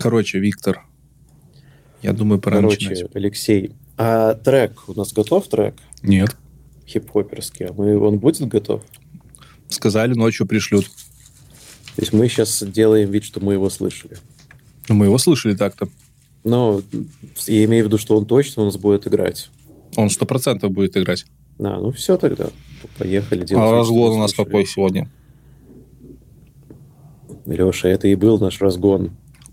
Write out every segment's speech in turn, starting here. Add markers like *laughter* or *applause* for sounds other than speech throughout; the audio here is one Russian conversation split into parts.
Короче, Виктор, я думаю, пора Короче, начинать. Алексей, а трек, у нас готов трек? Нет. Хип-хоперский, а мы, он будет готов? Сказали, ночью пришлют. То есть мы сейчас делаем вид, что мы его слышали. Ну, мы его слышали так-то. Но я имею в виду, что он точно у нас будет играть. Он сто процентов будет играть. А, ну все тогда. Поехали. А разгон у нас слышали. какой сегодня? Леша, это и был наш разгон.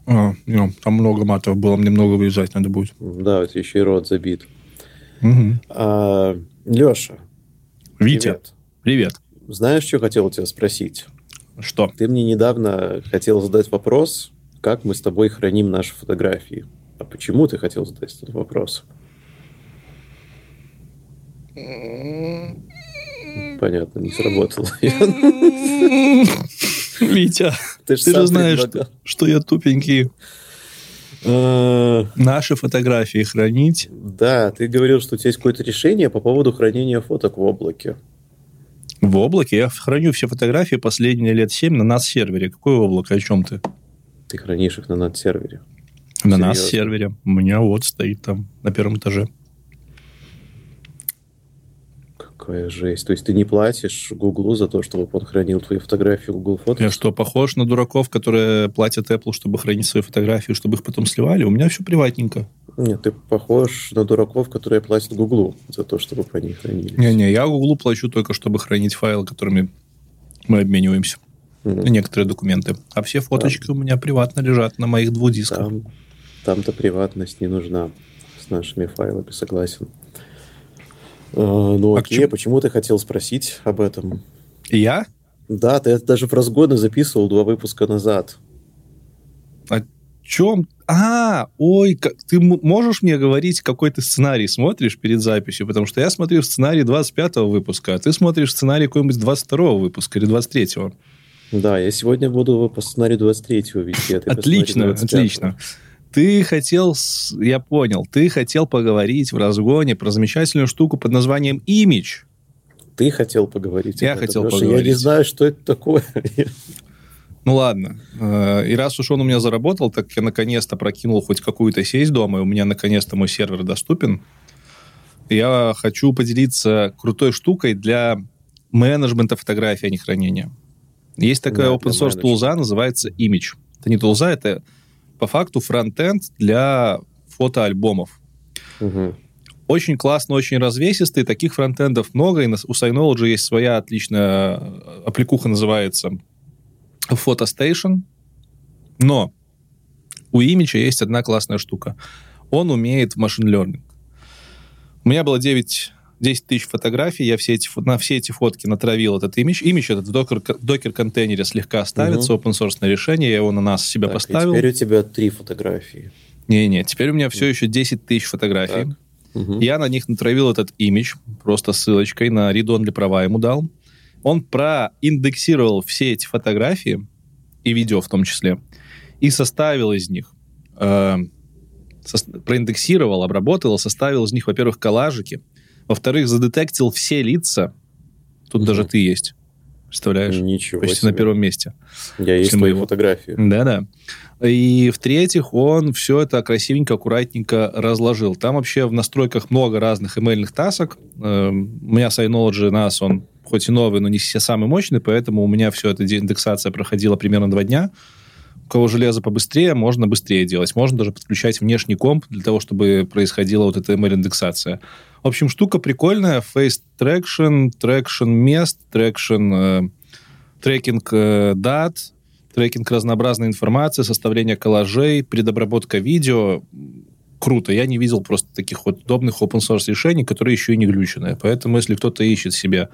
А, ну, там много матов было, мне много вырезать надо будет. Да, это еще и рот забит. Мгм. А, Леша, Витя, привет. привет. Знаешь, что хотел у тебя спросить? Что? Ты мне недавно хотел задать вопрос, как мы с тобой храним наши фотографии. А почему ты хотел задать этот вопрос? Понятно, не сработало. *laughs* *laughs* Витя, Ты ж ты же знаешь, предлагал. что я тупенький. А, Наши фотографии хранить. Да, ты говорил, что у тебя есть какое-то решение по поводу хранения фоток в облаке. В облаке я храню все фотографии последние лет 7 на нас сервере. Какое облако? О чем ты? Ты хранишь их на над-сервере. На нас сервере. У меня вот стоит там на первом этаже. Какая жесть. То есть ты не платишь Гуглу за то, чтобы он хранил твои фотографии в Google Фото? Я что, похож на дураков, которые платят Apple, чтобы хранить свои фотографии, чтобы их потом сливали? У меня все приватненько. Нет, ты похож на дураков, которые платят Гуглу за то, чтобы они хранились. Не-не, я Гуглу плачу только, чтобы хранить файлы, которыми мы обмениваемся. И некоторые документы. А все фоточки у меня приватно лежат на моих двух дисках. Там, там-то приватность не нужна с нашими файлами, согласен. А, ну А окей, чему- почему ты хотел спросить об этом? Я? Да, ты это даже в разгоны записывал два выпуска назад. О чем? А, ой, как- ты можешь мне говорить, какой ты сценарий смотришь перед записью? Потому что я смотрю сценарий 25 выпуска, а ты смотришь сценарий какой-нибудь 22 выпуска или 23 Да, я сегодня буду по сценарию 23-го вести. а Отлично, 25-го. отлично. Ты хотел, я понял, ты хотел поговорить в разгоне про замечательную штуку под названием имидж. Ты хотел поговорить Я хотел Леша, Я не поговорить. знаю, что это такое. *laughs* Ну ладно. Э, И раз уж он у меня заработал, так я наконец-то прокинул хоть какую-то сеть дома, и у меня наконец-то мой сервер доступен. Я хочу поделиться крутой штукой для менеджмента фотографий, а не хранения. Есть такая Да, open source тулза, называется Image. Это не тулза, это по факту фронтенд для фотоальбомов. Мгм. Очень классно, очень развесистый. Таких фронтендов много. И у Synology есть своя отличная э, аппликуха, называется PhotoStation. Но у Image есть одна классная штука. Он умеет машин learning. У меня было 9, 10 тысяч фотографий. Я все эти, на все эти фотки натравил этот имидж. Имидж этот в докер, докер-контейнере слегка ставится. open source решение. Я его на нас себя Так, поставил. теперь у тебя три фотографии. Не-не, теперь у меня все еще 10 тысяч фотографий. Так. Мгм. Я на них натравил этот имидж, просто ссылочкой на read-only права ему дал. Он проиндексировал все эти фотографии, и видео в том числе, и составил из них, э, сос- проиндексировал, обработал, составил из них, во-первых, коллажики, во-вторых, задетектил все лица. Тут Мгм. даже ты есть. Представляешь? Ничего Почти себе. на первом месте. Я есть твои его- фотографии. Да-да. И в-третьих, он все это красивенько, аккуратненько разложил. Там вообще в настройках много разных эмейльных тасок. Эм, У меня Synology NAS, он хоть и новый, но не все самый мощный, поэтому у меня все эта деиндексация проходила примерно два дня. У кого железо побыстрее, можно быстрее делать. Можно даже подключать внешний комп для того, чтобы происходила вот эта ML-индексация. В общем, штука прикольная. Face traction, traction мест, traction, э, трекинг э, дат, трекинг разнообразной информации, составление коллажей, предобработка видео. Круто. Я не видел просто таких вот удобных open source решений, которые еще и не глюченные. Поэтому, если кто-то ищет себе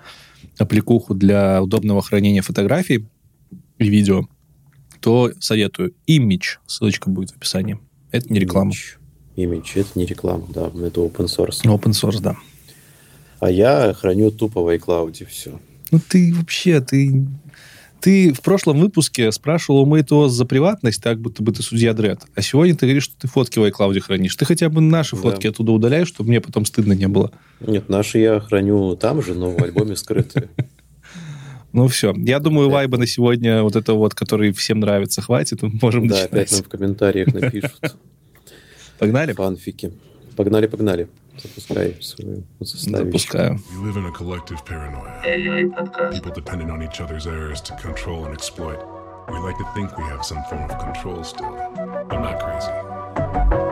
аппликуху для удобного хранения фотографий и видео, то советую. Image. Ссылочка будет в описании. Это не реклама. Image. Это не реклама, да, это open source. Open source, да. А я храню тупо в iCloud все. Ну ты вообще, ты... Ты в прошлом выпуске спрашивал у MateOS за приватность, так будто бы ты судья Дред. А сегодня ты говоришь, что ты фотки в iCloud хранишь. Ты хотя бы наши Да. фотки оттуда удаляешь, чтобы мне потом стыдно не было. Нет, наши я храню там же, но в альбоме скрытые. *laughs* Ну все. Я думаю, вайба на сегодня вот это вот, который всем нравится, хватит. Мы *laughs* можем Да, начинать. опять нам в комментариях напишут Погнали? фанфики. Погнали, погнали. Запускай свою. Запускаю. We live in a collective paranoia. People depending on each other's errors to control and exploit. We like to think we have some form of control still. I'm not crazy.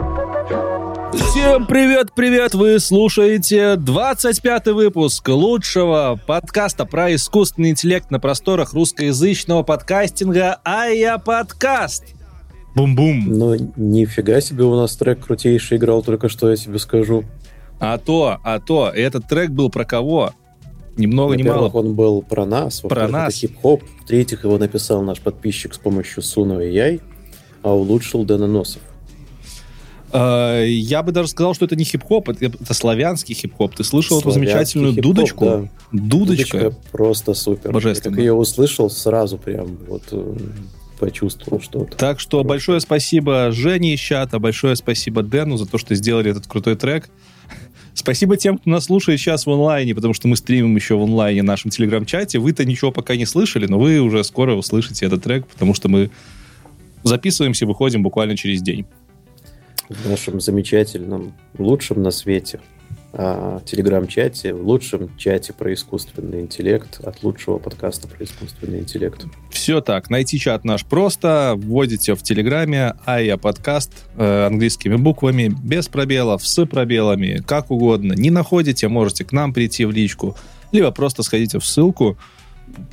Всем привет-привет! Вы слушаете 25-й выпуск лучшего подкаста про искусственный интеллект на просторах русскоязычного подкастинга «Ая Подкаст». Бум-бум. Но нифига себе у нас трек крутейший играл, только что я тебе скажу. А то, а то, этот трек был про кого? Ни много ни мало. Во-первых, он был про нас, Про нас. это хип-хоп. В-третьих, его написал наш подписчик с помощью Суно и Яй, а улучшил Дэна Носов. Э, Я бы даже сказал, что это не хип-хоп, это, это славянский хип-хоп. Ты слышал эту замечательную дудочку? да. Дудочка. просто супер. Божественно. Я как ее услышал, сразу прям вот э, почувствовал что-то. Так что Хорошо. большое спасибо Жене из чата, большое спасибо Дэну за то, что сделали этот крутой трек. *laughs* Спасибо тем, кто нас слушает сейчас в онлайне, потому что мы стримим еще в онлайне в нашем телеграм-чате. Вы-то ничего пока не слышали, но вы уже скоро услышите этот трек, потому что мы записываемся, выходим буквально через день. В нашем замечательном, лучшем на свете а, телеграм-чате, в лучшем чате про искусственный интеллект от лучшего подкаста про искусственный интеллект. Все так. Найти чат наш просто. Вводите в Телеграме АЯ подкаст э, английскими буквами, без пробелов, с пробелами, как угодно. Не находите, можете к нам прийти в личку. Либо просто сходите в ссылку.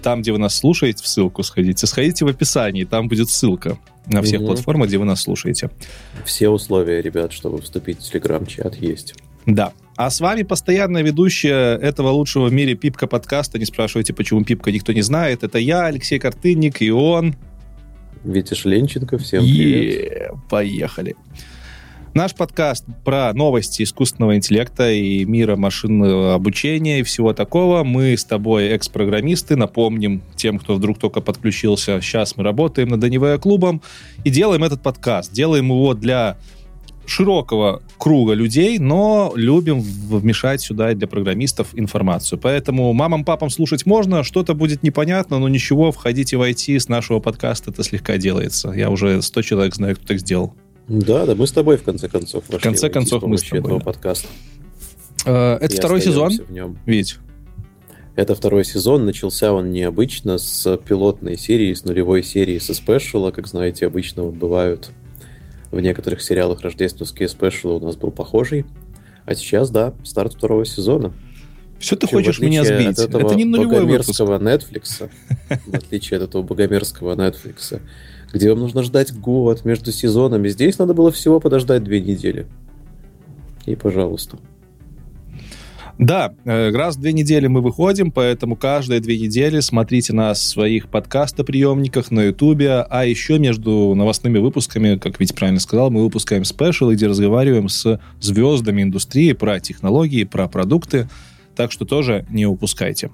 Там, где вы нас слушаете, в ссылку сходите. Сходите в описании, там будет ссылка на всех Мгм. платформах, где вы нас слушаете. Все условия, ребят, чтобы вступить в телеграм-чат есть. Да. А с вами постоянная ведущая этого лучшего в мире Пипка подкаста. Не спрашивайте, почему Пипка, никто не знает. Это я, Алексей Картынник, и он... Витя Шленченко, всем привет. Е, Поехали. Наш подкаст про новости искусственного интеллекта и мира машинного обучения и всего такого. Мы с тобой экс-программисты. Напомним тем, кто вдруг только подключился. Сейчас мы работаем над АНИВ клубом и делаем этот подкаст. Делаем его для широкого круга людей, но любим вмешать сюда и для программистов информацию. Поэтому мамам, папам слушать можно, что-то будет непонятно, но ничего, входите в IT, с нашего подкаста это слегка делается. Я уже 100 человек знаю, кто так сделал. Да, да, мы с тобой в конце концов вошли конце в IT концов, мы с тобой, этого да. подкаста. Э, Это И второй сезон, в нем. Вить? Это второй сезон. Начался он необычно с пилотной серии, с нулевой серии со спешала. Как знаете, обычно бывают в некоторых сериалах рождественские спешалы у нас был похожий. А сейчас, да, старт второго сезона. Все ты хочешь меня сбить. От этого Это не нулевой выпуск. Netflix, в отличие от этого богомерзкого Netflix, где вам нужно ждать год между сезонами. Здесь надо было всего подождать две недели. И, пожалуйста. Да, э, раз в две недели мы выходим, поэтому каждые две недели смотрите нас в своих подкастоприемниках на Ютубе, а еще между новостными выпусками, как Вить правильно сказал, мы выпускаем спешл, где разговариваем с звездами индустрии про технологии, про продукты, так что тоже не упускайте.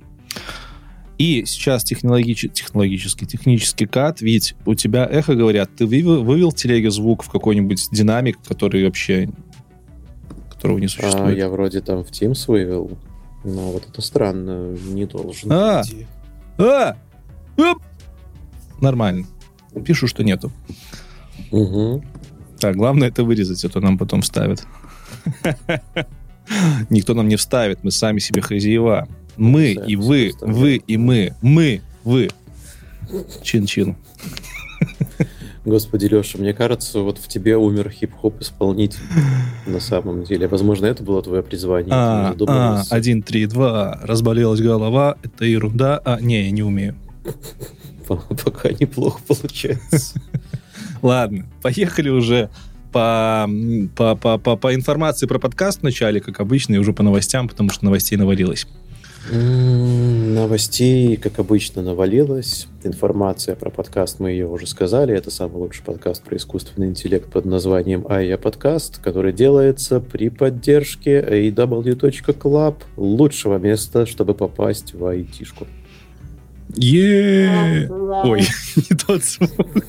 И сейчас технологич- технологический, технический кат. Ведь у тебя эхо говорят, ты вывел, вывел телеге звук в какой-нибудь динамик, который вообще которого не А, существует. я вроде там в Teams вывел. Но вот это странно, не должен. А. идее. А! Оп! Нормально. Пишу, что нету. Мгм. Так, главное это вырезать, а то нам потом вставят. *laughs* Никто нам не вставит, мы сами себе хозяева. Мы и вы, вы и мы, мы, вы. Чин-чин. Господи, Леша, мне кажется, вот в тебе умер хип-хоп исполнитель на самом деле. Возможно, это было твое призвание. А, а, один, три, два. Разболелась голова, это ерунда. А, не, я не умею. По- Пока неплохо получается. Ладно, поехали уже по, по, по, по, по информации про подкаст вначале, как обычно, и уже по новостям, потому что новостей навалилось. Новостей, как обычно, навалилось. Информация про подкаст, мы ее уже сказали. Это самый лучший подкаст про искусственный интеллект под названием «Айя подкаст», который делается при поддержке aw.club, лучшего места, чтобы попасть в айтишку. е Ой, *laughs* не тот звук.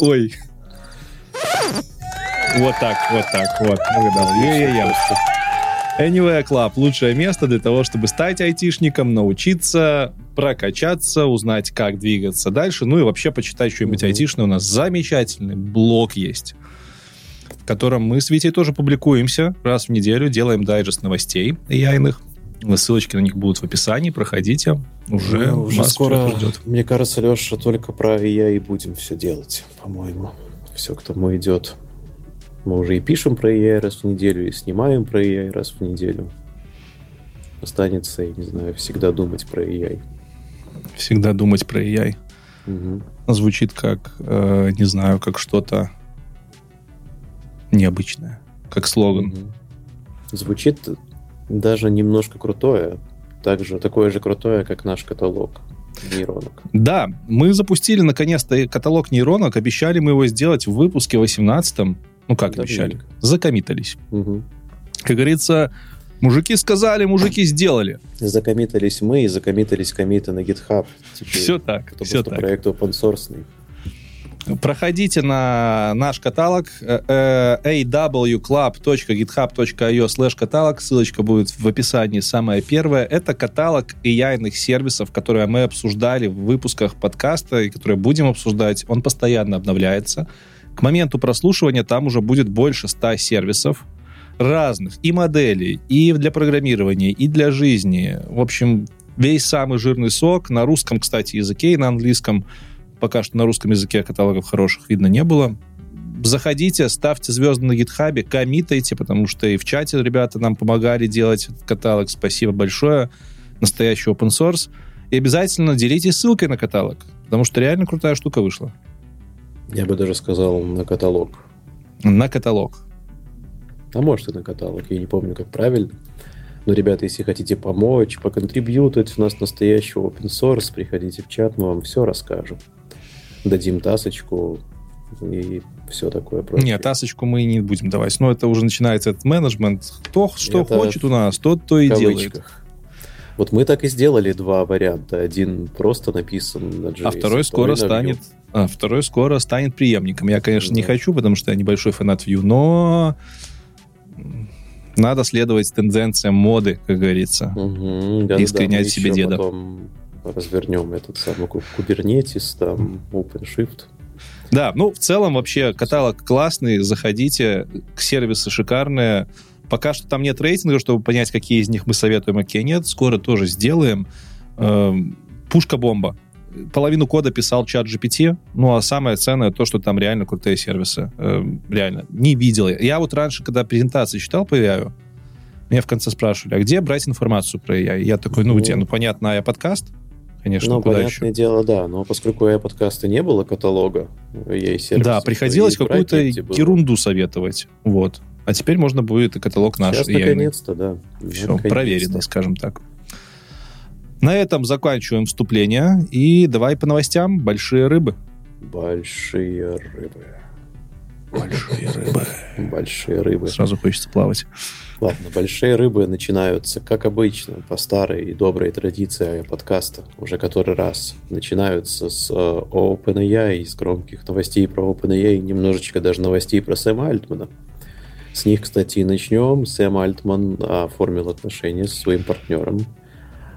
Ой. Вот так, вот так, вот. Угадал. Е-е-е. Anyway Club — лучшее место для того, чтобы стать айтишником, научиться, прокачаться, узнать, как двигаться дальше, ну и вообще почитать что-нибудь айтишное. У нас замечательный блог есть, в котором мы с Витей тоже публикуемся раз в неделю, делаем дайджест новостей яйных. Ссылочки на них будут в описании, проходите. Уже, Ну, уже скоро, ждет. мне кажется, Леша, только про AI и будем все делать, по-моему. Все к тому идет. Мы уже и пишем про AI раз в неделю, и снимаем про AI раз в неделю. Останется, я не знаю, всегда думать про AI. Всегда думать про AI. Мгм. Звучит как, э, не знаю, как что-то необычное. Как слоган. Мгм. Звучит даже немножко крутое. Также такое же крутое, как наш каталог нейронок. Да, мы запустили наконец-то каталог нейронок. Обещали мы его сделать в выпуске 18 Ну, как Давненько. обещали? Закомитались. Мгм. Как говорится, мужики сказали, мужики сделали. Закоммитались мы и закоммитались комиты на GitHub. Теперь, Все так, Потому все что так. проект open source. Проходите на наш каталог э, э, awclub.github.io slash каталог. Ссылочка будет в описании, самая первая. Это каталог AI-ных сервисов, которые мы обсуждали в выпусках подкаста и которые будем обсуждать. Он постоянно обновляется. Моменту прослушивания там уже будет больше 100 сервисов разных и моделей, и для программирования, и для жизни. В общем, весь самый жирный сок на русском, кстати, языке и на английском пока что на русском языке каталогов хороших видно не было. Заходите, ставьте звезды на гитхабе, коммитайте, потому что и в чате ребята нам помогали делать этот каталог. Спасибо большое. Настоящий open source. И обязательно делитесь ссылкой на каталог, потому что реально крутая штука вышла. Я бы даже сказал на каталог. На каталог. А может и на каталог, я не помню, как правильно. Но, ребята, если хотите помочь, поконтрибьютать, у нас настоящий open source, приходите в чат, мы вам все расскажем. Дадим тасочку и все такое прочее. Нет, тасочку мы не будем давать. Но это уже начинается этот менеджмент. Кто что Это хочет у нас, тот то и делает. Вот мы так и сделали два варианта. Один просто написан на JS, А второй скоро станет, а второй скоро станет преемником. Я, конечно, не Да. хочу, потому что я небольшой фанат Vue, но надо следовать тенденциям моды, как говорится. Мгм, да-да-да, искоренять мы себе деда. Потом развернем этот самый Kubernetes, там OpenShift. Да, ну, в целом вообще каталог классный, заходите, сервисы шикарные. Пока что там нет рейтинга, чтобы понять, какие из них мы советуем, а какие нет. Скоро тоже сделаем. Эм, Пушка-бомба. Половину кода писал чат GPT, ну а самое ценное то, что там реально крутые сервисы. Эм, реально. Не видел я. Я вот раньше, когда презентации читал по AI, меня в конце спрашивали, а где брать информацию про AI? Я такой, ну Ну. где? Ну понятно, я подкаст. Конечно, ну, куда понятное еще? дело, да. Но поскольку я подкаста не было каталога, я и Да, приходилось какую-то негде было. ерунду советовать. Вот. А теперь можно будет и каталог наш. Сейчас наконец-то, да. Все, Наконец-то. проверено, скажем так. На этом заканчиваем вступление. И давай по новостям. Большие рыбы. Большие рыбы. Большие рыбы. *laughs* Большие рыбы. Сразу хочется плавать. Ладно, большие рыбы начинаются, как обычно, по старой и доброй традиции подкаста, уже который раз. Начинаются с э, OpenAI, с громких новостей про OpenAI, немножечко даже новостей про Сэма Альтмана. С них, кстати, и начнем. Сэм Альтман оформил отношения со своим партнером.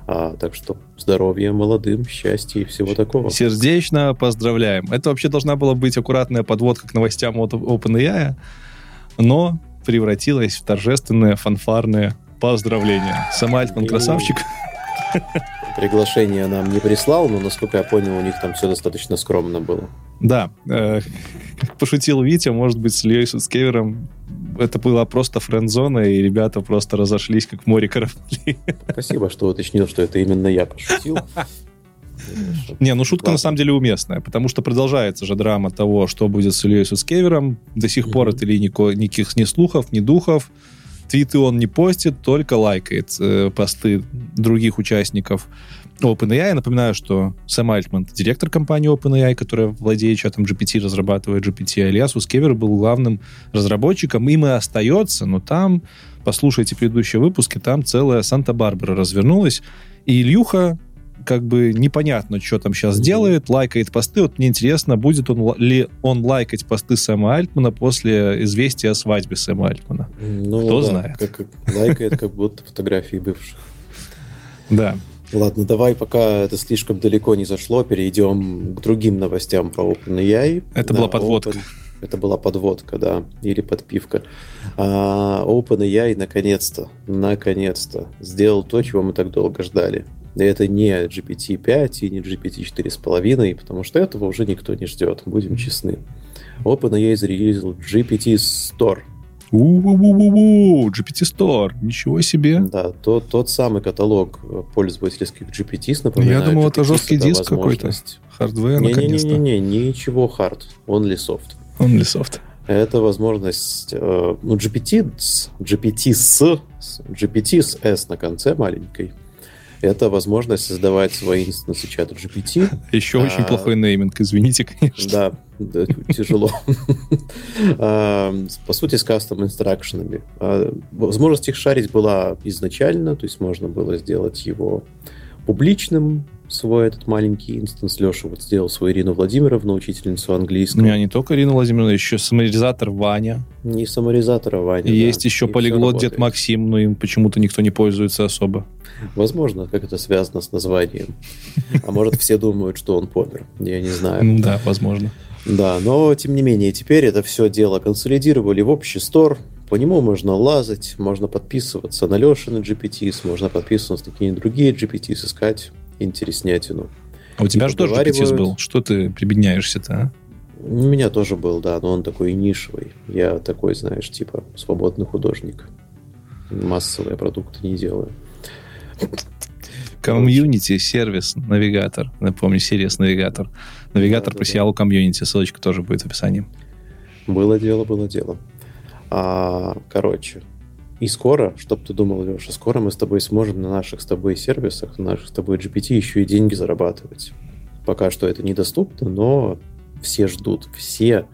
А, так что здоровья молодым, счастья и всего такого. Сердечно поздравляем. Это вообще должна была быть аккуратная подводка к новостям от OpenAI, но превратилась в торжественное фанфарное поздравление. Сам Альтман красавчик. *laughs* Приглашение нам не прислал, но, насколько я понял, у них там все достаточно скромно было. Да, э, как *laughs* пошутил Витя, может быть, с Ильей Суцкевером это была просто френд-зона, и ребята просто разошлись, как в море кораблей. *laughs* Спасибо, что уточнил, что это именно я пошутил. Не, ну шутка Ладно. на самом деле уместная, потому что продолжается же драма того, что будет с Ильей Суцкевером. До сих пор Ильи нико- никаких ни слухов, ни духов. Твиты он не постит, только лайкает э, посты других участников OpenAI. Я напоминаю, что Сэм Альтман — директор компании OpenAI, которая владеет чатом GPT, разрабатывает GPT, а Илья Сускевер был главным разработчиком, им и остается, но там, послушайте предыдущие выпуски, там целая Санта-Барбара развернулась, и Ильюха как бы непонятно, что там сейчас делает, лайкает посты. Вот мне интересно, будет он ли он лайкать посты Сэма Альтмана после известия о свадьбе Сэма Альтмана. Ну, Кто да, знает. Как, лайкает как будто фотографии бывших. Да. Ладно, давай, пока это слишком далеко не зашло, перейдем к другим новостям про OpenAI. Это Да, была подводка. Open- Это была подводка, да, или подпивка. А, OpenAI наконец-то, наконец-то сделал то, чего мы так долго ждали. Это не GPT-5 и не GPT-4,5, потому что этого уже никто не ждет, будем честны. OpenAI зарелизил GPT Store. У-у-у-у-у, GPT Store, ничего себе. Да, тот, тот самый каталог пользовательских GPTs, напоминаю. Я думал, это GPT жесткий это диск какой-то. Хардвер, наконец-то. Не-не-не, ничего hard, only soft. Only soft. Это возможность, э, ну, GPT, GPT с- GPT с S на конце маленькой. Это возможность создавать свои инстансы чата GPT. *laughs* Еще очень А. плохой нейминг, извините, конечно. Да, да, тяжело. *laughs* А, По сути, с кастом инстракшенами. А, Возможность их шарить была изначально, то есть можно было сделать его публичным, свой этот маленький инстанс. Леша вот сделал свою Ирину Владимировну, учительницу У английского. меня не только Ирина Владимировна, еще саморизатор Ваня. Не саморизатора, Ваня. И да. есть еще И полиглот Дед. Максим, но им почему-то никто не пользуется особо. Возможно, как это связано с названием. А может, все думают, что он помер. Я не знаю. Ну да, возможно. Да, но тем не менее, теперь это все дело консолидировали в общий стор. По нему можно лазать, можно подписываться на Лешины GPTs, можно подписываться на какие-нибудь другие GPTs, искать интереснятину. А у тебя же тоже. GPT был. Что ты прибедняешься-то, а? У меня тоже был, да, но он такой нишевый. Я такой, знаешь, типа свободный художник. Массовые продукты не делаю. Комьюнити, сервис, навигатор. Напомню, сервис навигатор. Навигатор Да, по да, сериалу Community. Ссылочка тоже будет в описании. Было дело, было дело. А, короче, и скоро, чтоб ты думал, Леша, скоро мы с тобой сможем на наших с тобой сервисах, на наших с тобой GPT еще и деньги зарабатывать. Пока что это недоступно, но все ждут, все.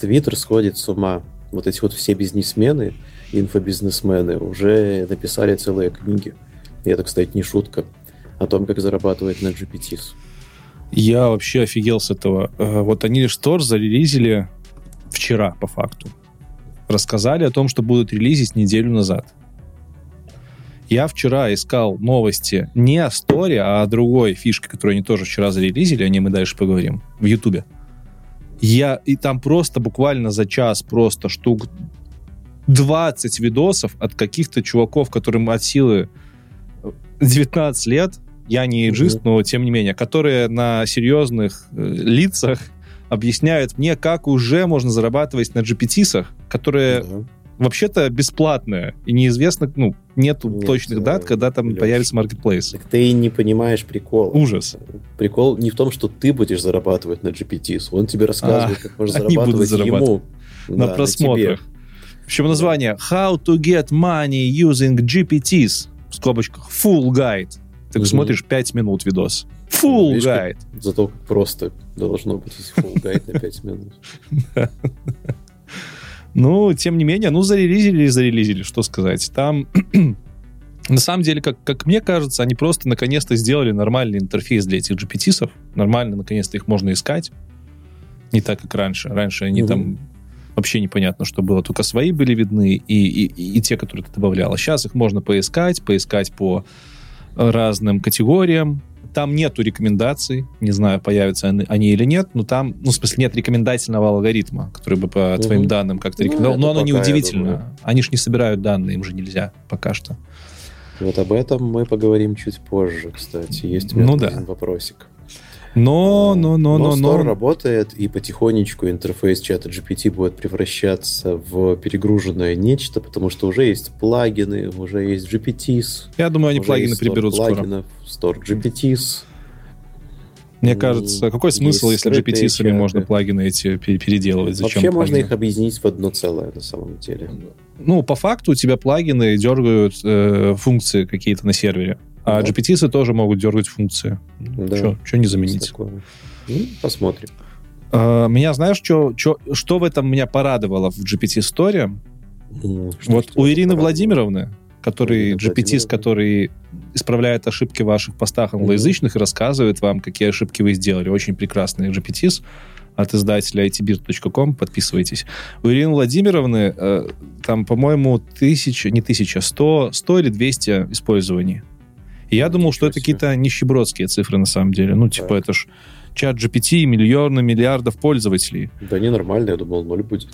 Твиттер сходит с ума. Вот эти вот все бизнесмены, инфобизнесмены уже написали целые книги. И это, кстати, не шутка. О том, как зарабатывать на GPT. Я вообще офигел с этого. Э, Вот они Штор зарелизили вчера, по факту. Рассказали о том, что будут релизить неделю назад. Я вчера искал новости не о Сторе, а о другой фишке, которую они тоже вчера зарелизили, о ней мы дальше поговорим, в Ютубе. Я, и там просто буквально за час просто штук 20 видосов от каких-то чуваков, которым от силы 19 лет, я не эйджист, Мгм. но тем не менее, которые на серьезных э, лицах объясняют мне, как уже можно зарабатывать на GPT-сах, которые Да. вообще-то бесплатные, и неизвестно, ну, нету Нет, точных э, дат, когда там Лёш. появится маркетплейс. Так ты не понимаешь прикол. Ужас. Прикол не в том, что ты будешь зарабатывать на GPT, он тебе рассказывает, А, как можно будут зарабатывать ему. На Да, просмотрах. тебе. Причем название «How to get money using GPTs» в скобочках «Full guide». Ты Мгм. смотришь 5 минут видос. Full Видишь, как- guide. Зато как просто должно быть full guide на 5 минут. *laughs* Ну, тем не менее, ну, зарелизили и зарелизили, что сказать. Там, *clears throat* на самом деле, как, как мне кажется, они просто наконец-то сделали нормальный интерфейс для этих GPT-сов. Нормально, наконец-то их можно искать. Не так, как раньше. Раньше они Мгм. там вообще непонятно, что было. Только свои были видны и, и, и- те, которые ты добавлял. А сейчас их можно поискать, поискать по разным категориям. Там нету рекомендаций, не знаю, появятся они, или нет, но там, ну, в смысле, нет рекомендательного алгоритма, который бы по Мгм. твоим данным как-то Ну, рекомендовал. это Но оно не удивительно. Они ж не собирают данные, им же нельзя пока что. Вот об этом мы поговорим чуть позже, кстати. Есть у меня Ну да. один вопросик. Но, но, но, но, Store но... работает, и потихонечку интерфейс чата GPT будет превращаться в перегруженное нечто, потому что уже есть плагины, уже есть GPTs. Я думаю, они плагины приберут скоро. плагинов, Store GPTs. Мне кажется, какой смысл, если GPT-сами можно плагины эти пере- переделывать? Зачем Вообще можно плагины? их объединить в одно целое на самом деле. Ну, по факту у тебя плагины дергают э, функции какие-то на сервере. А Да. GPT-сы тоже могут дергать функции. Да. Что не заменить? Ну, посмотрим. А, Меня, знаешь, чё, чё- что в этом меня порадовало в GPT? М, что- Вот у Ирины? Владимировны, который Ирина GPT, с исправляет ошибки в ваших постах англоязычных и рассказывает вам, какие ошибки вы сделали. Очень прекрасный GPTs от издателя itbeard.com. Подписывайтесь. У Ирины Владимировны э, там, по-моему, тысяча, не тысяча, сто, сто или двести использований. И я думал, что это какие-то нищебродские цифры на самом деле. Ну, типа, это ж чат GPT и миллионы, миллиардов пользователей. Да ненормально, я думал, ноль будет.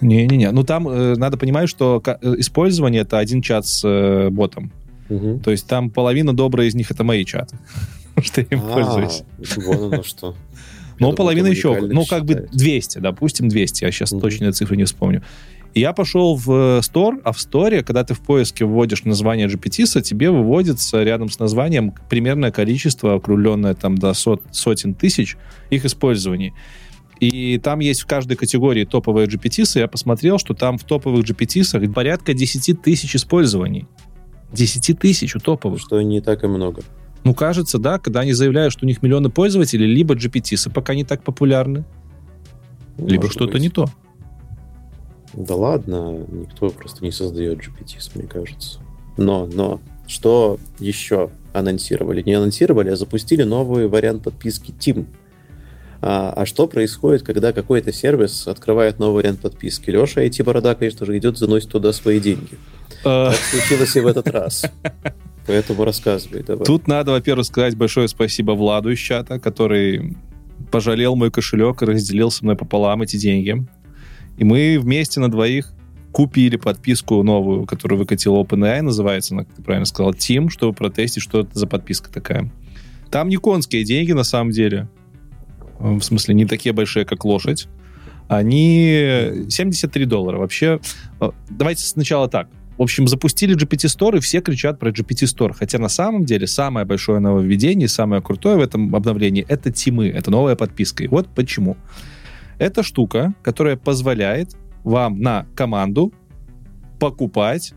Не-не-не. Ну, там э, надо понимать, что э, использование — это один чат с э, ботом. Мгм. То есть там половина добрая из них — это мои чаты. *laughs* Что я им А, пользуюсь. Вон оно что. *laughs* Но думал, половина еще, ну, как бы считается. 200, допустим, 200. Я сейчас точные цифры не вспомню. Я пошел в э, Store, а в Store, когда ты в поиске вводишь название GPT, тебе выводится рядом с названием примерное количество, округленное там до сот- сотен тысяч их использований. И там есть в каждой категории топовые GPT, я посмотрел, что там в топовых GPT порядка 10 тысяч использований. 10 тысяч у топовых. Что не так и много. Ну, кажется, да, когда они заявляют, что у них миллионы пользователей, либо GPT пока не так популярны, либо Может что-то быть. не то. Да ладно, никто просто не создает GPT, мне кажется. Но, но, что еще анонсировали? Не анонсировали, а запустили новый вариант подписки Team. А, а что происходит, когда какой-то сервис открывает новый вариант подписки? Леша, IT-борода, конечно же, идет, заносит туда свои деньги. Э, Так случилось и в этот раз. Поэтому рассказывай давай. Тут надо, во-первых, сказать большое спасибо Владу из чата, который пожалел мой кошелек и разделил со мной пополам эти деньги. И мы вместе на двоих купили подписку новую, которую выкатил OpenAI, называется она, как ты правильно сказал, Team, чтобы протестить, что это за подписка такая. Там не конские деньги, на самом деле. Э, В смысле, не такие большие, как лошадь. Они 73 доллара. Вообще, э, давайте сначала так. В общем, запустили GPT Store, и все кричат про GPT Store. Хотя на самом деле самое большое нововведение, самое крутое в этом обновлении — это тимы, это новая подписка. И вот почему. Это штука, которая позволяет вам на команду покупать,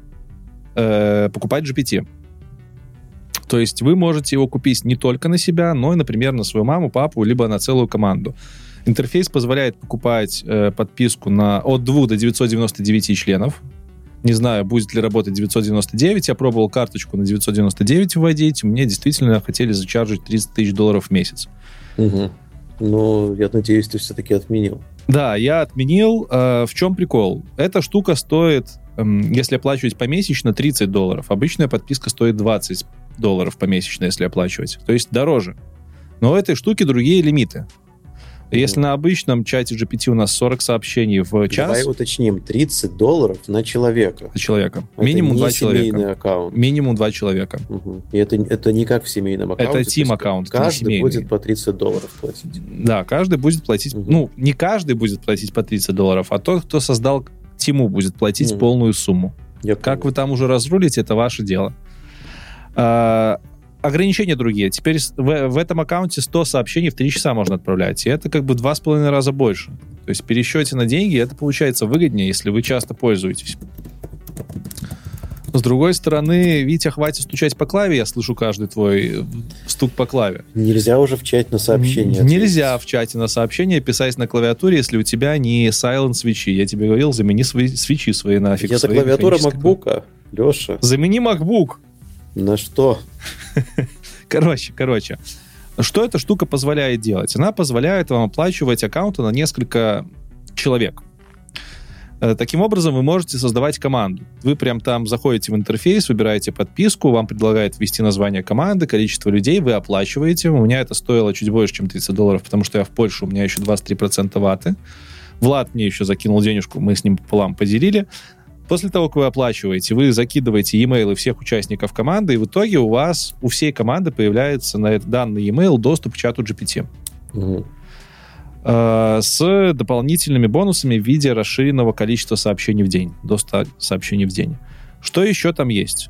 э, покупать GPT. То есть вы можете его купить не только на себя, но и, например, на свою маму, папу, либо на целую команду. Интерфейс позволяет покупать э, подписку на от 2 до 999 членов. Не знаю, будет ли работать 999. Я пробовал карточку на 999 вводить. Мне действительно хотели зачаржить 30 тысяч долларов в месяц. Мгм. Ну, я надеюсь, ты все-таки отменил. Да, я отменил. Э, в чем прикол? Эта штука стоит, эм, если оплачивать помесячно, 30 долларов. Обычная подписка стоит 20 долларов помесячно, если оплачивать. То есть дороже. Но у этой штуки другие лимиты. Если на обычном чате GPT у нас 40 сообщений в час Давай уточним, 30 долларов на человека. на человека. Это Минимум не два семейный человека. аккаунт. Минимум два человека. Мгм. И это, это не как в семейном аккаунте. Это это не Каждый будет по 30 долларов платить. Да, каждый будет платить, Мгм. ну, не каждый будет платить по 30 долларов, а тот, кто создал Тиму, будет платить Мгм. полную сумму. Я Как понял. вы там уже разрулите, это ваше дело. А, ограничения другие. Теперь в, в этом аккаунте 100 сообщений в 3 часа можно отправлять. И это как бы 2,5 раза больше. То есть в пересчете на деньги это получается выгоднее, если вы часто пользуетесь. С другой стороны, Витя, хватит стучать по клаве, я слышу каждый твой э, стук по клаве. Нельзя уже в чате на сообщение Н- Нельзя в чате на сообщение писать на клавиатуре, если у тебя не silent свечи. Я тебе говорил, замени свои свечи свои нафиг. Это клавиатура. MacBook, Леша. Замени MacBook. На что? *laughs* Короче, короче. Что эта штука позволяет делать? Она позволяет вам оплачивать аккаунты на несколько человек. Э, Таким образом, вы можете создавать команду. Вы прям там заходите в интерфейс, выбираете подписку, вам предлагают ввести название команды, количество людей, вы оплачиваете. У меня это стоило чуть больше, чем 30 долларов, потому что я в Польше, у меня еще 23% ваты. Влад мне еще закинул денежку, мы с ним пополам поделили. После того, как вы оплачиваете, вы закидываете e-mail всех участников команды, и в итоге у вас, у всей команды появляется на этот данный e-mail доступ к чату GPT Мгм. э, с дополнительными бонусами в виде расширенного количества сообщений в день, до 100 сообщений в день. Что еще там есть?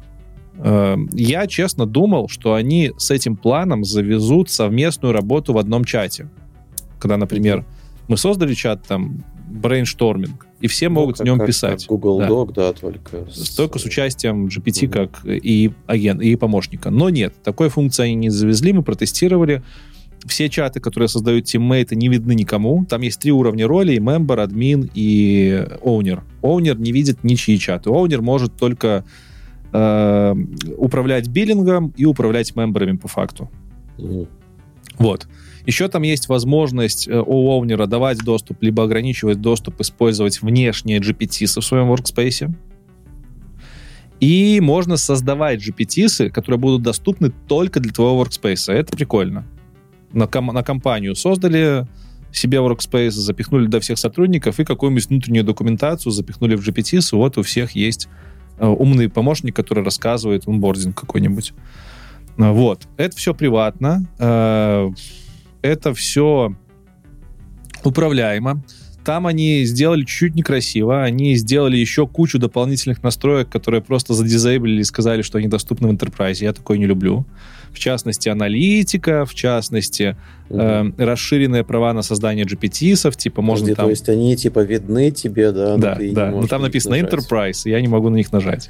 Э, Я честно думал, что они с этим планом завезут совместную работу в одном чате. Когда, например, мы создали чат там brainstorming, и все Ну, могут как- в нем как- писать. как Google Да. Doc, да, только... Только с участием GPT Мгм. как и агент, и помощника. Но нет, такой функции они не завезли, мы протестировали. Все чаты, которые создают teammate ы, не видны никому. Там есть три уровня роли, member, админ и owner. Owner не видит ничьи чаты. Owner может только э, управлять биллингом и управлять member ами по факту. Мгм. Вот. Еще там есть возможность э, у оунера давать доступ, либо ограничивать доступ, использовать внешние GPT в своем workspace. И можно создавать GPT, которые будут доступны только для твоего workspace. Это прикольно. На, ком- на компанию создали себе workspace, запихнули до всех сотрудников и какую-нибудь внутреннюю документацию запихнули в GPT. Вот у всех есть э, умный помощник, который рассказывает онбординг какой-нибудь. Вот. Это все приватно. Это все управляемо. Там они сделали чуть-чуть некрасиво. Они сделали еще кучу дополнительных настроек, которые просто задизейблили и сказали, что они доступны в Enterprise. Я такое не люблю. В частности, аналитика, в частности, э, расширенные права на создание GPT-сов, типа можно Подожди, там... То есть они типа видны тебе, да? Да, да. Но там написано нажать. Enterprise, и я не могу на них нажать.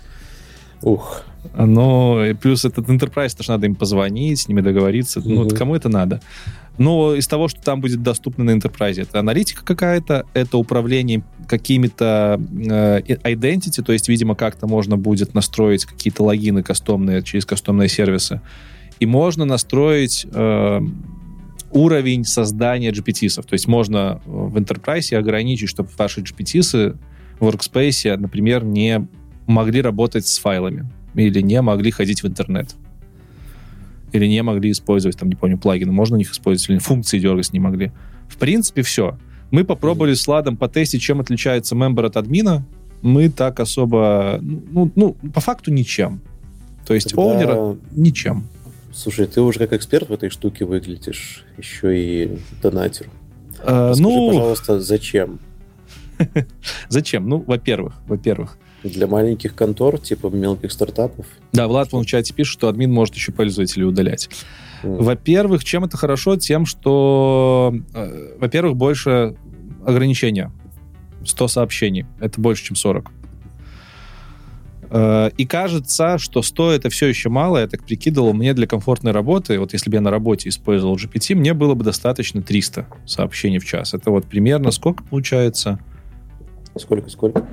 Ух. Но плюс этот Enterprise, тоже надо им позвонить, с ними договориться. Ну, Мгм. кому это надо? Но из того, что там будет доступно на Enterprise, это аналитика какая-то, это управление какими-то э, identity, то есть, видимо, как-то можно будет настроить какие-то логины кастомные через кастомные сервисы. И можно настроить э, уровень создания GPT-сов. То есть можно в Enterprise ограничить, чтобы ваши GPT в Workspace, например, не могли работать с файлами или не могли ходить в интернет. Или не могли использовать, там, не помню, плагины. Можно у них использовать, или функции дергать не могли. В принципе, все. Мы попробовали с Ладом потестить, чем отличается мембер от админа. Мы так особо... Ну, ну по факту ничем. То есть Тогда- оунера ничем. Слушай, ты уже как эксперт в этой штуке выглядишь, еще и донатер. Э, Расскажи, ну, пожалуйста, зачем? *laughs* зачем? Ну, во-первых, во-первых, Для маленьких контор, типа мелких стартапов? да, Влад вон в чате пишет, что админ может еще пользователей удалять. М, Во-первых, чем это хорошо? Тем, что, э, во-первых, больше ограничения. 100 сообщений. Это больше, чем 40. Э, И кажется, что 100 это все еще мало. Я так прикидывал, мне для комфортной работы, вот если бы я на работе использовал GPT, мне было бы достаточно 300 сообщений в час. Это вот примерно сколько получается? Сколько, сколько?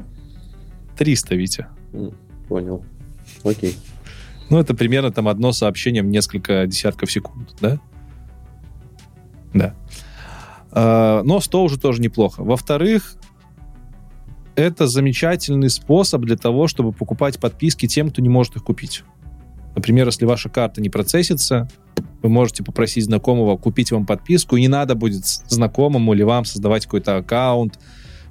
300, Витя. Понял. Окей. Ну, это примерно там одно сообщение в несколько десятков секунд, да? Да. А, Но 100 уже тоже неплохо. Во-вторых, это замечательный способ для того, чтобы покупать подписки тем, кто не может их купить. Например, если ваша карта не процессится, вы можете попросить знакомого купить вам подписку, и не надо будет знакомому или вам создавать какой-то аккаунт,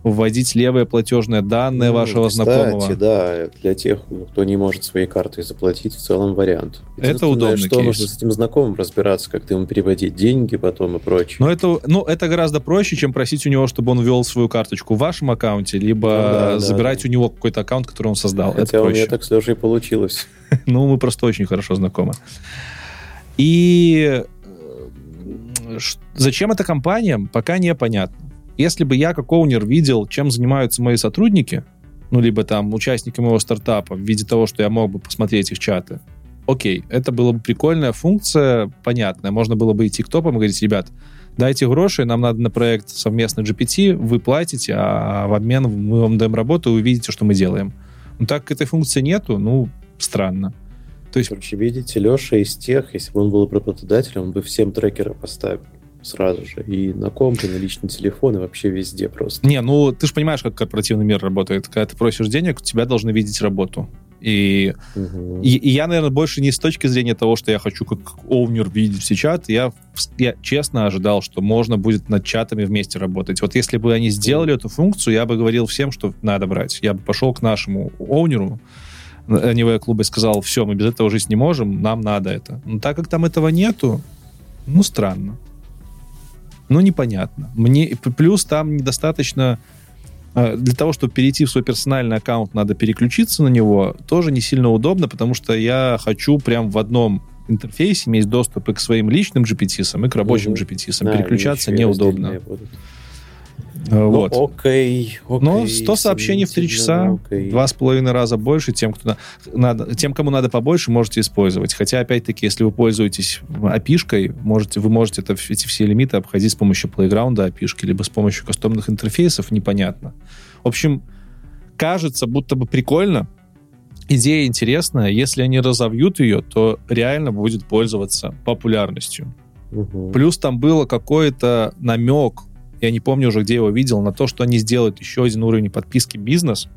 вводить левые платежные данные Ну, вашего кстати, знакомого. да, для тех, кто не может своей картой заплатить, в целом вариант. Это удобный что кейс. нужно с этим знакомым разбираться, как ты ему переводить деньги потом и прочее. Но это, ну, это гораздо проще, чем просить у него, чтобы он ввел свою карточку в вашем аккаунте, либо Ну да, забирать да. у него какой-то аккаунт, который он создал. Хотя это у проще. меня так с Лешей получилось. *laughs* Ну, мы просто очень хорошо знакомы. И э, зачем это компаниям, пока непонятно. Если бы я как оунер видел, чем занимаются мои сотрудники, ну, либо там участники моего стартапа в виде того, что я мог бы посмотреть их чаты, окей, это была бы прикольная функция, понятная. Можно было бы идти к топам и говорить, ребят, дайте гроши, нам надо на проект совместно GPT, вы платите, а в обмен мы вам даем работу, и вы видите, что мы делаем. Но так как этой функции нету, ну, странно. То есть, Короче, видите, Леша из тех, если бы он был работодателем, он бы всем трекеры поставил сразу же. И на комп, и на личный телефон, и вообще везде просто. не, ну, ты же понимаешь, как корпоративный мир работает. Когда ты просишь денег, тебя должны видеть работу. И, Мгм. и, и я, наверное, больше не с точки зрения того, что я хочу как оунер видеть все чат. Я, я честно ожидал, что можно будет над чатами вместе работать. Вот если бы они сделали эту функцию, я бы говорил всем, что надо брать. Я бы пошел к нашему оунеру, Anyway клуба и сказал, все, мы без этого жить не можем, нам надо это. Но так как там этого нету, ну, странно. Ну, непонятно. Мне, плюс там недостаточно э, для того, чтобы перейти в свой персональный аккаунт, надо переключиться на него. Тоже не сильно удобно, потому что я хочу прям в одном интерфейсе иметь доступ и к своим личным GPT-сам, и к рабочим Мгм. GPT-сам. Да, Переключаться неудобно. будут. Э, Ну, Вот. окей, окей. Но 100 сообщений в 3 часа, два с половиной раза больше, тем, кто на- надо, тем, кому надо побольше, можете использовать. Хотя, опять-таки, если вы пользуетесь API-шкой, можете, вы можете это, эти все лимиты обходить с помощью Playground API, либо с помощью кастомных интерфейсов, непонятно. В общем, кажется, будто бы прикольно. идея интересная. Если они разовьют ее, то реально будет пользоваться популярностью. Мгм. Плюс там было какой-то намек, я не помню уже, где его видел, на то, что они сделают еще один уровень подписки бизнес.